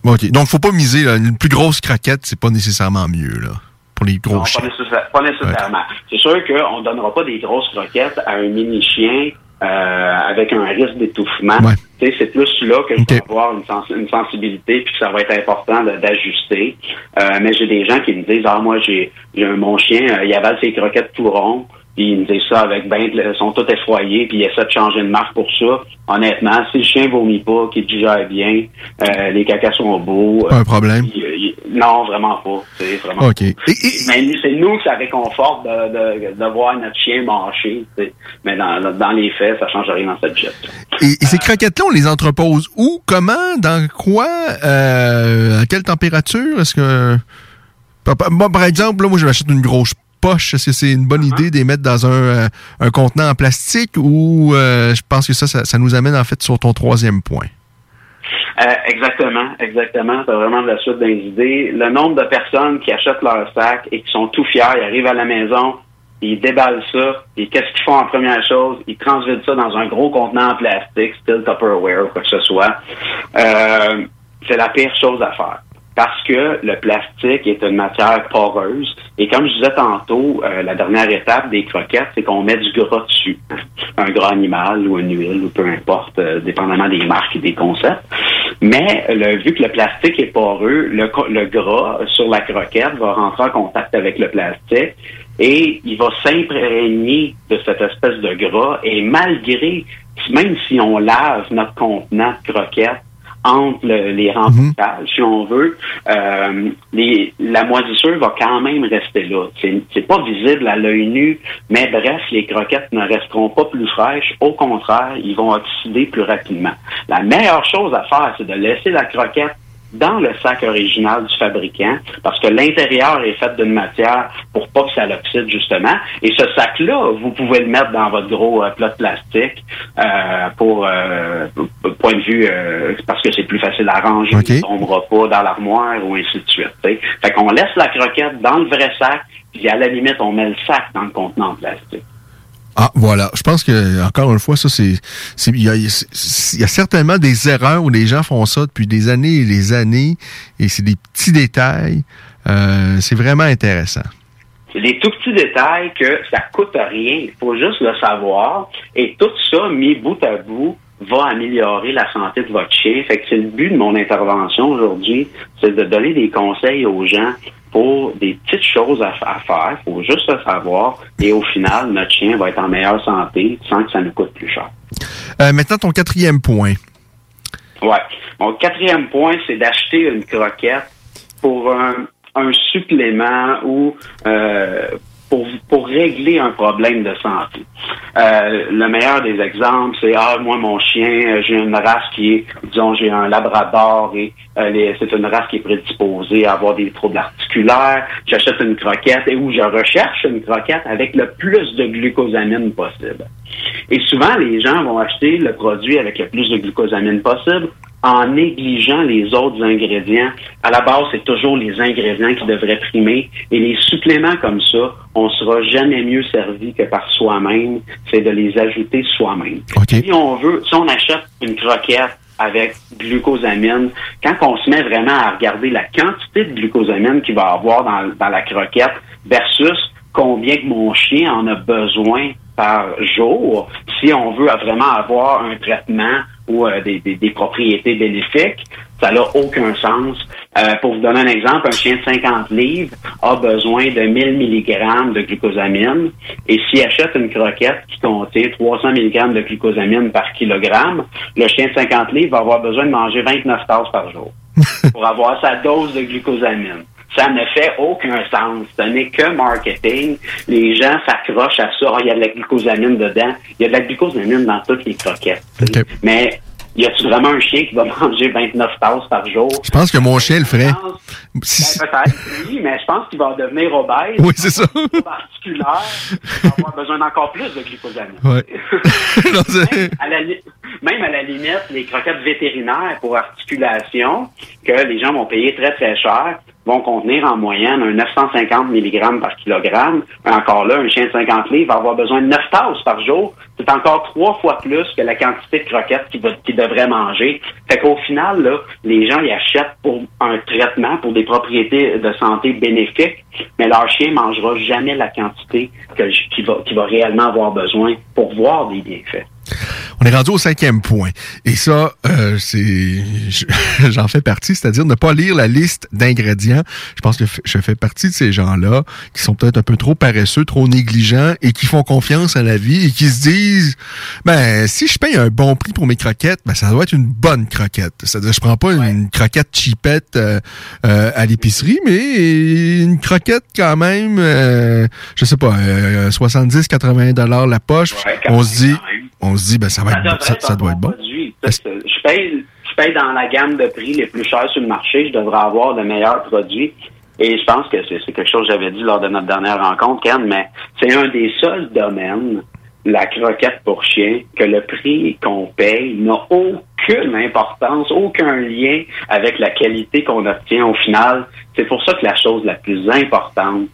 OK. Donc, faut pas miser. Une plus grosse craquette, c'est pas nécessairement mieux, là. Pour les gros chiens. Pas, nécessairement. C'est sûr qu'on ne donnera pas des grosses croquettes à un mini-chien euh, avec un risque d'étouffement. C'est plus là que je vais avoir une, sensibilité puis que ça va être important d'ajuster. Euh, mais j'ai des gens qui me disent Ah, moi, j'ai mon chien, euh, il avale ses croquettes tout rond. Puis ils me disent ça avec ben, ils sont tous effroyés, puis ils essaient de changer de marque pour ça. Honnêtement, si le chien vomit pas, qu'il digère bien, euh, les cacas sont beaux. Pas un problème. Euh, non, vraiment pas. C'est vraiment. Ok. Mais c'est nous que ça réconforte de, de, de voir notre chien marcher. Mais dans, dans les faits, ça change rien dans cette jet. Et, ces croquettes-là, on les entrepose où, comment, dans quoi, euh, à quelle température? Est-ce que moi, par exemple, là, moi, je m'achète une grosse poche? Est-ce que c'est une bonne idée de les mettre dans un, euh, un contenant en plastique ou euh, je pense que ça, ça, nous amène en fait sur ton troisième point? Euh, exactement, exactement. C'est vraiment de la suite des idées. Le nombre de personnes qui achètent leur sac et qui sont tout fiers, ils arrivent à la maison, ils déballent ça, et qu'est-ce qu'ils font en première chose? Ils transvitent ça dans un gros contenant en plastique, style Tupperware ou quoi que ce soit. c'est la pire chose à faire parce que le plastique est une matière poreuse. Et comme je disais tantôt, euh, la dernière étape des croquettes, c'est qu'on met du gras dessus. Un gras animal ou une huile, ou peu importe, euh, dépendamment des marques et des concepts. Mais vu que le plastique est poreux, le, le gras sur la croquette va rentrer en contact avec le plastique et il va s'imprégner de cette espèce de gras. Et malgré, même si on lave notre contenant de croquettes, entre les remboursages, si on veut, euh, les, la moisissure va quand même rester là. C'est pas visible à l'œil nu, mais bref, les croquettes ne resteront pas plus fraîches. Au contraire, ils vont oxyder plus rapidement. La meilleure chose à faire, c'est de laisser la croquette dans le sac original du fabricant, parce que l'intérieur est fait d'une matière pour pas que ça l'oxyde justement. Et ce sac-là, vous pouvez le mettre dans votre gros euh, plat de plastique euh, pour euh, point de vue parce que c'est plus facile à ranger, okay. il tombera pas dans l'armoire ou ainsi de suite. Fait qu'on laisse la croquette dans le vrai sac, puis à la limite on met le sac dans le contenant plastique. Ah, voilà. Je pense que, encore une fois, ça, c'est. Il y a, certainement des erreurs où les gens font ça depuis des années et des années, et c'est des petits détails. Euh, c'est vraiment intéressant. C'est des tout petits détails que ça coûte rien. Il faut juste le savoir. Et tout ça, mis bout à bout, va améliorer la santé de votre chien. Fait que c'est le but de mon intervention aujourd'hui, c'est de donner des conseils aux gens pour des petites choses à, à faire. Il faut juste le savoir. Et au final, notre chien va être en meilleure santé sans que ça nous coûte plus cher. Euh, maintenant, ton quatrième point. Ouais. Mon quatrième point, c'est d'acheter une croquette pour un, un supplément ou euh, pour, pour régler un problème de santé. Euh, le meilleur des exemples, c'est ah moi mon chien, euh, j'ai une race qui est, disons j'ai un labrador et euh, c'est une race qui est prédisposée à avoir des troubles articulaires. J'achète une croquette et où je recherche une croquette avec le plus de glucosamine possible. Et souvent les gens vont acheter le produit avec le plus de glucosamine possible en négligeant les autres ingrédients. À la base, c'est toujours les ingrédients qui devraient primer. Et les suppléments comme ça, on sera jamais mieux servi que par soi-même. C'est de les ajouter soi-même. Si on veut, si on achète une croquette avec glucosamine, quand on se met vraiment à regarder la quantité de glucosamine qu'il va avoir dans, dans la croquette versus combien que mon chien en a besoin par jour, si on veut vraiment avoir un traitement ou euh, des, des- des propriétés bénéfiques, ça n'a aucun sens. Euh, pour vous donner un exemple, un chien de 50 livres a besoin de 1000 mg de glucosamine et s'il achète une croquette qui contient 300 mg de glucosamine par kilogramme, le chien de 50 livres va avoir besoin de manger 29 tasses par jour (laughs) pour avoir sa dose de glucosamine. Ça ne fait aucun sens. Ce n'est que marketing. Les gens s'accrochent à ça. Ah, il y a de la glucosamine dedans. Il y a de la glucosamine dans toutes les croquettes. Mais y a-tu vraiment un chien qui va (laughs) manger 29 tasses par jour? Je pense que mon chien le ferait. Ben, peut-être, oui, mais je pense qu'il va devenir obèse. Oui, c'est ça. Articulaire. Il va avoir besoin d'encore plus de glucosamine. Ouais. (laughs) (laughs) Non, à la, même à la limite, les croquettes vétérinaires pour articulation, que les gens vont payer très très cher, vont contenir en moyenne un 950 mg par kilogramme. Encore là, un chien de 50 livres va avoir besoin de 9 tasses par jour. C'est encore trois fois plus que la quantité de croquettes qu'il devrait manger. Fait qu'au final, les gens y achètent pour un traitement, pour des propriétés de santé bénéfiques, mais leur chien mangera jamais la quantité qu'il va, va réellement avoir besoin pour voir des bienfaits. On est rendu au cinquième point. Et ça, euh, c'est, je- (laughs) j'en fais partie, c'est-à-dire ne pas lire la liste d'ingrédients. Je pense que je fais partie de ces gens-là qui sont peut-être un peu trop paresseux, trop négligents et qui font confiance à la vie et qui se disent, ben, si je paye un bon prix pour mes croquettes, ben, ça doit être une bonne croquette. C'est-à-dire, je prends pas une croquette cheapette euh, euh, à l'épicerie, mais une croquette quand même, euh, je sais pas, euh, 70-80 dollars la poche. on se dit, on se dit, ben, ça va Ça être, ça, être ça doit être bon. produit. Je paye, je paye dans la gamme de prix les plus chers sur le marché. Je devrais avoir de meilleurs produits. Et je pense que c'est quelque chose que j'avais dit lors de notre dernière rencontre, Ken, mais c'est un des seuls domaines, la croquette pour chien, que le prix qu'on paye n'a aucune importance, aucun lien avec la qualité qu'on obtient au final. C'est pour ça que la chose la plus importante,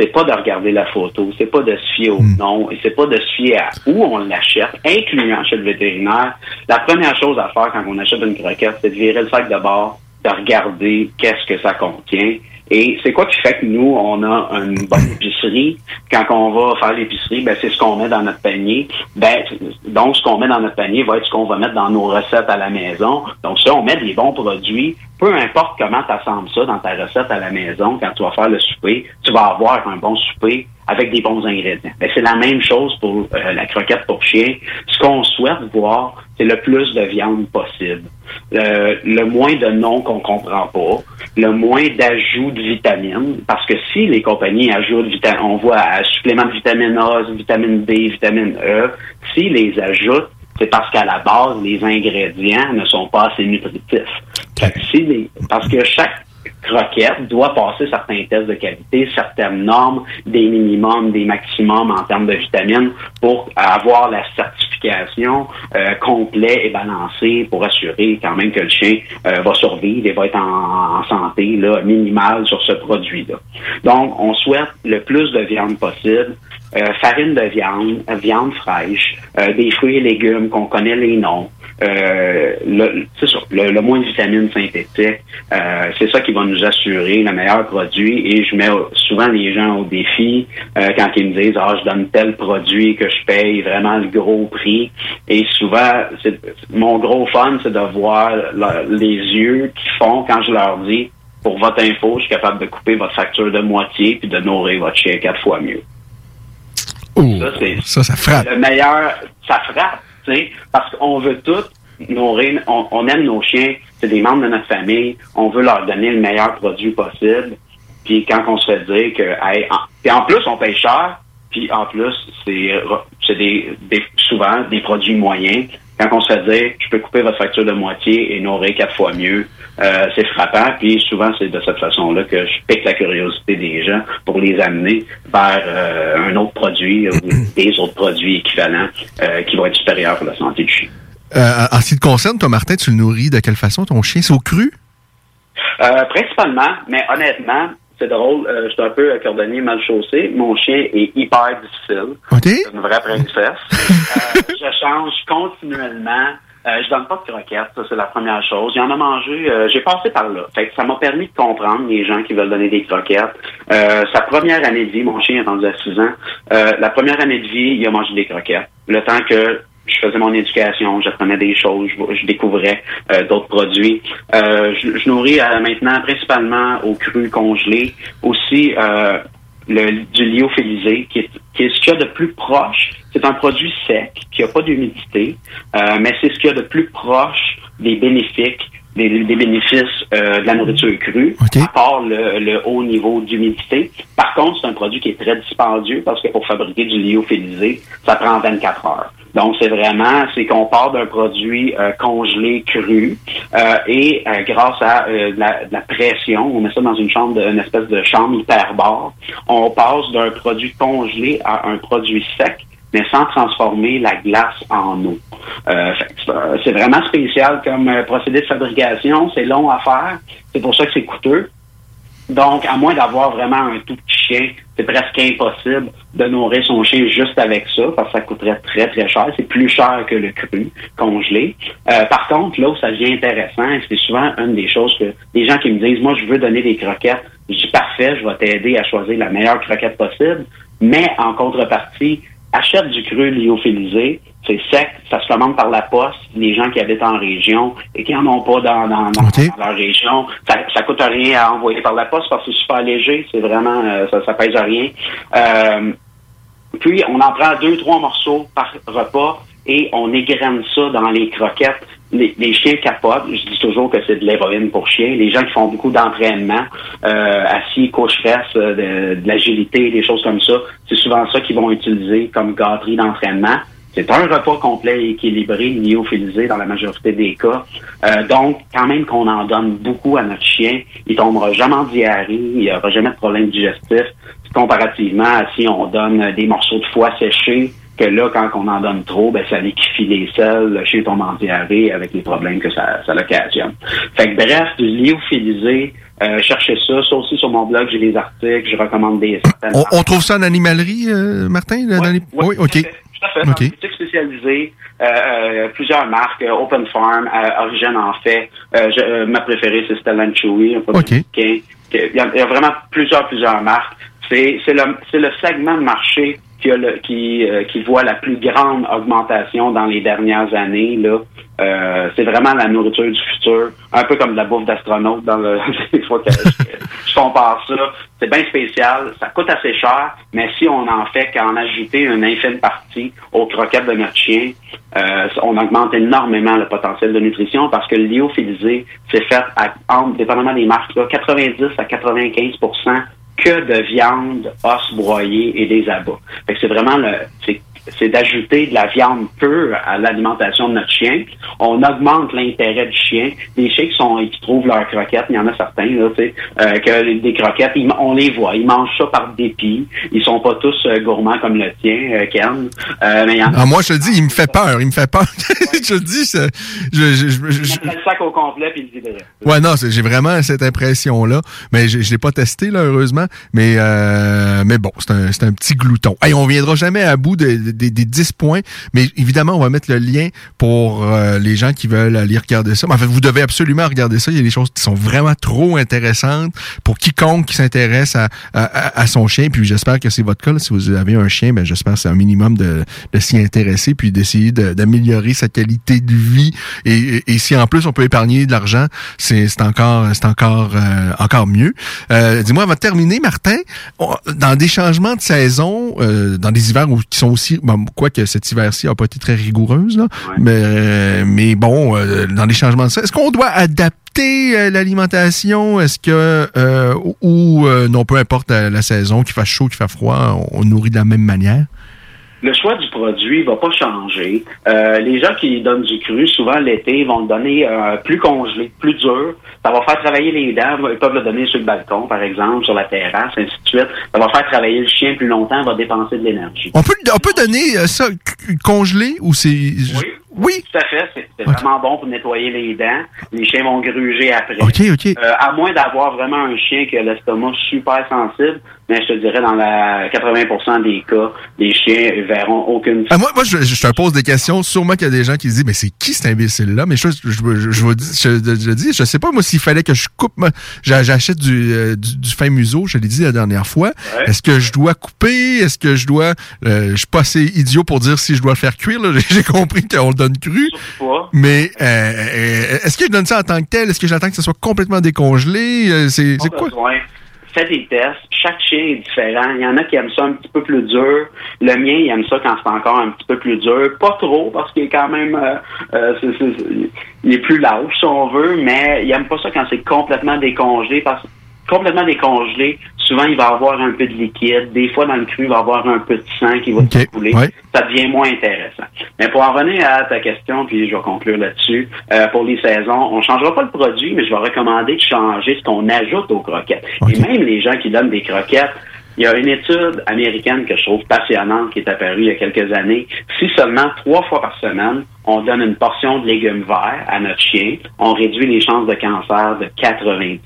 c'est pas de regarder la photo, c'est pas de se fier au nom, et c'est pas de se fier à où on l'achète, incluant chez le vétérinaire. La première chose à faire quand on achète une croquette, c'est de virer le sac de bord, de regarder qu'est-ce que ça contient. Et c'est quoi qui fait que nous, on a une bonne (coughs) épicerie? Quand on va faire l'épicerie, ben, c'est ce qu'on met dans notre panier. Ben, donc, ce qu'on met dans notre panier va être ce qu'on va mettre dans nos recettes à la maison. Donc, ça, on met des bons produits. Peu importe comment tu assembles ça dans ta recette à la maison, quand tu vas faire le souper, tu vas avoir un bon souper avec des bons ingrédients. Ben, c'est la même chose pour euh, la croquette pour chien. Ce qu'on souhaite voir, c'est le plus de viande possible. Le, le moins de noms qu'on comprend pas, le moins d'ajouts de vitamines, parce que si les compagnies ajoutent, on voit à suppléments de vitamine A, vitamine B, vitamine E, s'ils les ajoutent, c'est parce qu'à la base, les ingrédients ne sont pas assez nutritifs. Si les- parce que chaque croquette doit passer certains tests de qualité, certaines normes, des minimums, des maximums en termes de vitamines pour avoir la certification euh, complet et balancée pour assurer quand même que le chien euh, va survivre et va être en, en santé là, minimale sur ce produit-là. Donc, on souhaite le plus de viande possible, euh, farine de viande, viande fraîche, euh, des fruits et légumes qu'on connaît les noms, euh, le, le, le moins de vitamines synthétiques. Euh, c'est ça qui va nous assurer le meilleur produit. Et je mets souvent les gens au défi euh, quand ils me disent ah je donne tel produit que je paye vraiment le gros prix Et souvent, c'est- mon gros fun, c'est de voir les yeux qui font quand je leur dis, pour votre info, je suis capable de couper votre facture de moitié puis de nourrir votre chien quatre fois mieux. Ça, c'est Ça, ça frappe. le meilleur, ça frappe, tu sais, parce qu'on veut tout nourrir, on, on aime nos chiens, c'est des membres de notre famille, on veut leur donner le meilleur produit possible. Puis quand on se fait dire que, hey, en, puis en plus on paye cher, puis en plus c'est c'est des, des souvent des produits moyens. Quand on se fait dire, je peux couper votre facture de moitié et nourrir quatre fois mieux, euh, c'est frappant. Puis souvent, c'est de cette façon-là que je pique la curiosité des gens pour les amener vers euh, un autre produit ou (clears throat) des autres produits équivalents euh, qui vont être supérieurs pour la santé du chien. En ce qui te concerne, toi, Martin, tu le nourris de quelle façon, ton chien? C'est au cru? Principalement, mais honnêtement, c'est drôle, euh, je suis un peu cordonnier mal chaussé. Mon chien est hyper difficile. C'est une vraie princesse. (laughs) Euh, je change continuellement. Euh, je donne pas de croquettes, ça c'est la première chose. Il en a mangé, euh, j'ai passé par là. Fait que ça m'a permis de comprendre les gens qui veulent donner des croquettes. Euh, sa première année de vie, mon chien est rendu à 6 ans, euh, la première année de vie, il a mangé des croquettes. Le temps que je faisais mon éducation, j'apprenais des choses, je, découvrais euh, d'autres produits. Euh, je, nourris euh, maintenant principalement au cru congelé, aussi le, du lyophilisé, qui est, qui est ce qu'il y a de plus proche. C'est un produit sec, qui n'a pas d'humidité, euh, mais c'est ce qu'il y a de plus proche des bénéfiques, des, des bénéfices euh, de la nourriture crue, à part le, le haut niveau d'humidité. Par contre, c'est un produit qui est très dispendieux parce que pour fabriquer du lyophilisé, ça prend 24 heures. Donc, c'est vraiment, c'est qu'on part d'un produit euh, congelé cru euh, et euh, grâce à euh, de la, de la pression, on met ça dans une chambre, de, une espèce de chambre hyperbare, on passe d'un produit congelé à un produit sec mais sans transformer la glace en eau. Euh, euh, c'est vraiment spécial comme procédé de fabrication, c'est long à faire, c'est pour ça que c'est coûteux. Donc, à moins d'avoir vraiment un tout c'est presque impossible de nourrir son chien juste avec ça, parce que ça coûterait très, très cher. C'est plus cher que le cru, congelé. Euh, par contre, là où ça devient intéressant, c'est souvent une des choses que les gens qui me disent, moi, je veux donner des croquettes, je dis, parfait, je vais t'aider à choisir la meilleure croquette possible, mais en contrepartie, achète du cru lyophilisé, c'est sec, ça se commande par la poste, les gens qui habitent en région et qui en ont pas dans, dans, dans, dans leur région, ça, ça coûte rien à envoyer par la poste parce que c'est super léger, c'est vraiment, euh, ça, ça pèse rien. Euh, puis, on en prend deux, trois morceaux par repas et on égrène ça dans les croquettes. Les, chiens capotent. Je dis toujours que c'est de l'héroïne pour chiens. Les gens qui font beaucoup d'entraînement, euh, assis, couche-fesses, euh, de, de l'agilité, des choses comme ça, c'est souvent ça qu'ils vont utiliser comme gâterie d'entraînement. C'est un repas complet et équilibré, lyophilisé dans la majorité des cas. Euh, donc, quand même qu'on en donne beaucoup à notre chien, il tombera jamais en diarrhée, il n'y aura jamais de problème digestif, comparativement à si on donne des morceaux de foie séchés, que là, quand on en donne trop, ben, ça liquifie les selles, le chien tombe en diarrhée avec les problèmes que ça, ça l'occasionne. Fait que bref, du lyophilisé, euh, cherchez ça. Ça aussi sur mon blog, j'ai des articles, je recommande des... On, on trouve ça en animalerie, euh, Martin? là, dans les- Oui, OK. Tout à fait. Dans OK. une boutique spécialisée, euh, euh, plusieurs marques, euh, Open Farm, euh, Origin en fait. Je- ma préférée, c'est Stella Chewy, américain. Il y, a, il y a vraiment plusieurs, plusieurs marques. C'est c'est le, c'est le segment de marché qui, a le, qui, euh, qui voit la plus grande augmentation dans les dernières années. Là. Euh, c'est vraiment la nourriture du futur, un peu comme de la bouffe d'astronaute dans le (laughs) je compare ça. C'est bien spécial, ça coûte assez cher, mais si on en fait qu'en ajouter une infime partie aux croquettes de notre chien, euh, on augmente énormément le potentiel de nutrition parce que le lyophilisé, c'est fait à, entre, dépendamment des marques, là, 90 à 95 que de viande, os broyés et des abats. C'est vraiment le, c'est, c'est d'ajouter de la viande pure à l'alimentation de notre chien. On augmente l'intérêt du chien. Les chiens qui sont, qui trouvent leurs croquettes, il y en a certains, là, tu sais, euh, que des croquettes, ils- on les voit, ils mangent ça par dépit. Ils sont pas tous euh, gourmands comme le tien, euh, Ken. Euh, mais il y en a Ah, moi, je te dis, il me fait peur. Il me fait peur. (laughs) je te le dis, je, je, je- je- le sac au complet puis le videraient. Ouais, non, j'ai vraiment cette impression-là. Mais je, je l'ai pas testé, là, heureusement. Mais, euh, mais bon, c'est un, un petit glouton. Hey, on viendra jamais à bout de- de- des, des 10 points. Mais évidemment, on va mettre le lien pour euh, les gens qui veulent aller regarder ça. Mais en fait, vous devez absolument regarder ça. Il y a des choses qui sont vraiment trop intéressantes pour quiconque qui s'intéresse à, à, à son chien. Puis j'espère que c'est votre cas. là. Si vous avez un chien, ben, j'espère que c'est un minimum de, de s'y intéresser puis d'essayer de- d'améliorer sa qualité de vie. Et, et- si en plus on peut épargner de l'argent, c'est encore c'est encore euh, encore mieux. Euh, Dis-moi, avant de terminer, Martin, on- dans des changements de saison, euh, dans des hivers où, qui sont aussi, bon, quoi que cet hiver-ci a pas été très rigoureuse, là, mais, euh, mais bon, euh, dans les changements de saison, est-ce qu'on doit adapter euh, l'alimentation? Est-ce que, euh, ou- euh, non, peu importe la, la saison, qu'il fasse chaud, qu'il fasse froid, on, on nourrit de la même manière? Le choix du produit va pas changer. Euh, les gens qui donnent du cru, souvent l'été, vont le donner euh, plus congelé, plus dur. Ça va faire travailler les dents. Ils peuvent le donner sur le balcon, par exemple, sur la terrasse, ainsi de suite. Ça va faire travailler le chien plus longtemps, va dépenser de l'énergie. On peut, on peut donner euh, ça congelé ou c'est... Oui. Oui. Tout à fait. C'est vraiment bon pour nettoyer les dents. Les chiens vont gruger après. OK, OK. Euh, à moins d'avoir vraiment un chien qui a l'estomac super sensible, mais je te dirais dans la 80% des cas, les chiens verront aucune Ah, moi, moi je, je te pose des questions. Sûrement qu'il y a des gens qui se disent, mais c'est qui cet imbécile-là? Mais je, je, je, je, je, dis- je, sais pas, moi, s'il fallait que je coupe, ma- j'achète du, euh, du, du fin museau, je l'ai dit la dernière fois. Ouais. Est-ce que je dois couper? Est-ce que je dois, euh, je suis pas assez idiot pour dire si je dois le faire cuire. (laughs) J'ai compris qu'on le donne cru. Mais, euh, euh, est-ce que je donne ça en tant que tel? Est-ce que j'attends que ça soit complètement décongelé? Euh, C'est, quoi? besoin. Faites des tests. Chaque chien est différent. Il y en a qui aiment ça un petit peu plus dur. Le mien, il aime ça quand c'est encore un petit peu plus dur. Pas trop, parce qu'il est quand même... euh, euh, il est plus lâche, si on veut, mais il aime pas ça quand c'est complètement décongelé, parce que complètement décongelé, souvent, il va avoir un peu de liquide. Des fois, dans le cru, il va avoir un peu de sang qui va couler. ouais. Ça devient moins intéressant. Mais pour en revenir à ta question, puis je vais conclure là-dessus, euh, pour les saisons, on changera pas le produit, mais je vais recommander de changer ce qu'on ajoute aux croquettes. Et même les gens qui donnent des croquettes, il y a une étude américaine que je trouve passionnante qui est apparue il y a quelques années. Si seulement trois fois par semaine, on donne une portion de légumes verts à notre chien, on réduit les chances de cancer de 90%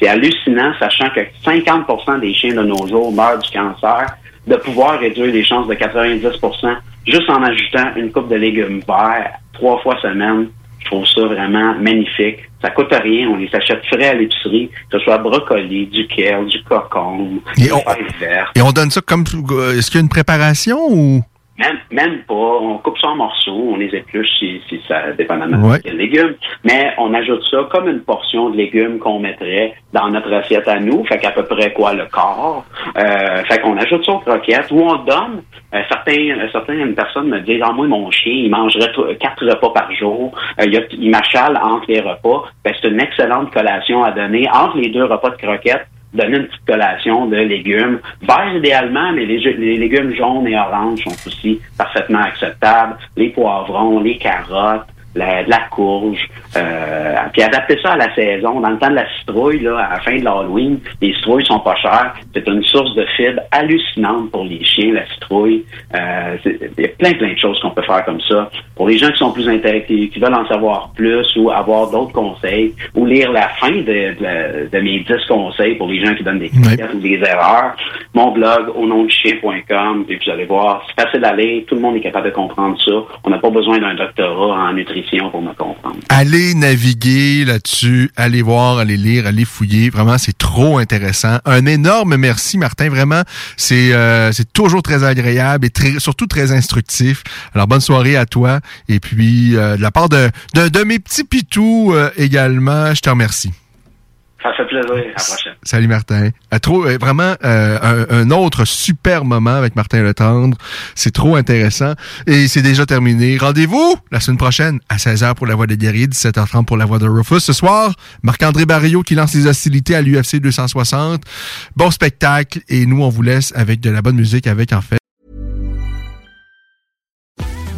C'est hallucinant, sachant que 50% des chiens de nos jours meurent du cancer, de pouvoir réduire les chances de 90% juste en ajoutant une coupe de légumes verts trois fois semaine. Je trouve ça vraiment magnifique. Ça coûte rien. On les achète frais à l'épicerie, que ce soit brocoli, du kale, du cocon, des fraises vertes. Et on donne ça comme, euh, est-ce qu'il y a une préparation ou? Même, même pas. On coupe ça en morceaux, on les épluche si, si ça, dépendamment Ouais. de quel légume. Mais on ajoute ça comme une portion de légumes qu'on mettrait dans notre assiette à nous. Fait qu'à peu près quoi, le quart. Euh, fait qu'on ajoute ça aux croquettes ou on donne. Euh, certains, euh, certaines personnes me disent, ah, moi, mon chien, il mangerait quatre repas par jour. Euh, il, a- il m'achale entre les repas. Ben, c'est une excellente collation à donner entre les deux repas de croquettes donner une petite collation de légumes. Vert idéalement, mais les, les légumes jaunes et oranges sont aussi parfaitement acceptables. Les poivrons, les carottes, la, de la courge. Euh, puis adapter ça à la saison. Dans le temps de la citrouille, là, à la fin de l'Halloween, les citrouilles sont pas chères. C'est une source de fibres hallucinante pour les chiens, la citrouille. Euh, Il y a plein, plein de choses qu'on peut faire comme ça. Pour les gens qui sont plus intéressés, qui veulent en savoir plus ou avoir d'autres conseils, ou lire la fin de, de- de mes 10 conseils pour les gens qui donnent des ou des erreurs, mon blog au nom du chien.com, puis vous allez voir, c'est facile lire, tout le monde est capable de comprendre ça. On n'a pas besoin d'un doctorat en nutrition Allez naviguer là-dessus, allez voir, allez lire, allez fouiller. Vraiment, c'est trop intéressant. Un énorme merci, Martin. Vraiment, c'est euh, toujours très agréable et surtout très instructif. Alors, bonne soirée à toi. Et puis, euh, de la part de, de, de mes petits pitous euh, également, je te remercie. Ça fait plaisir. À la prochaine. Salut Martin. À trop, euh, vraiment euh, un, un autre super moment avec Martin Le Tendre. C'est trop intéressant. Et c'est déjà terminé. Rendez-vous la semaine prochaine à 16h pour la Voix des guerriers, 17h30 pour la Voix de Rufus. Ce soir, Marc-André Barrio qui lance les hostilités à l'UFC 260. Bon spectacle. Et nous, on vous laisse avec de la bonne musique avec en fait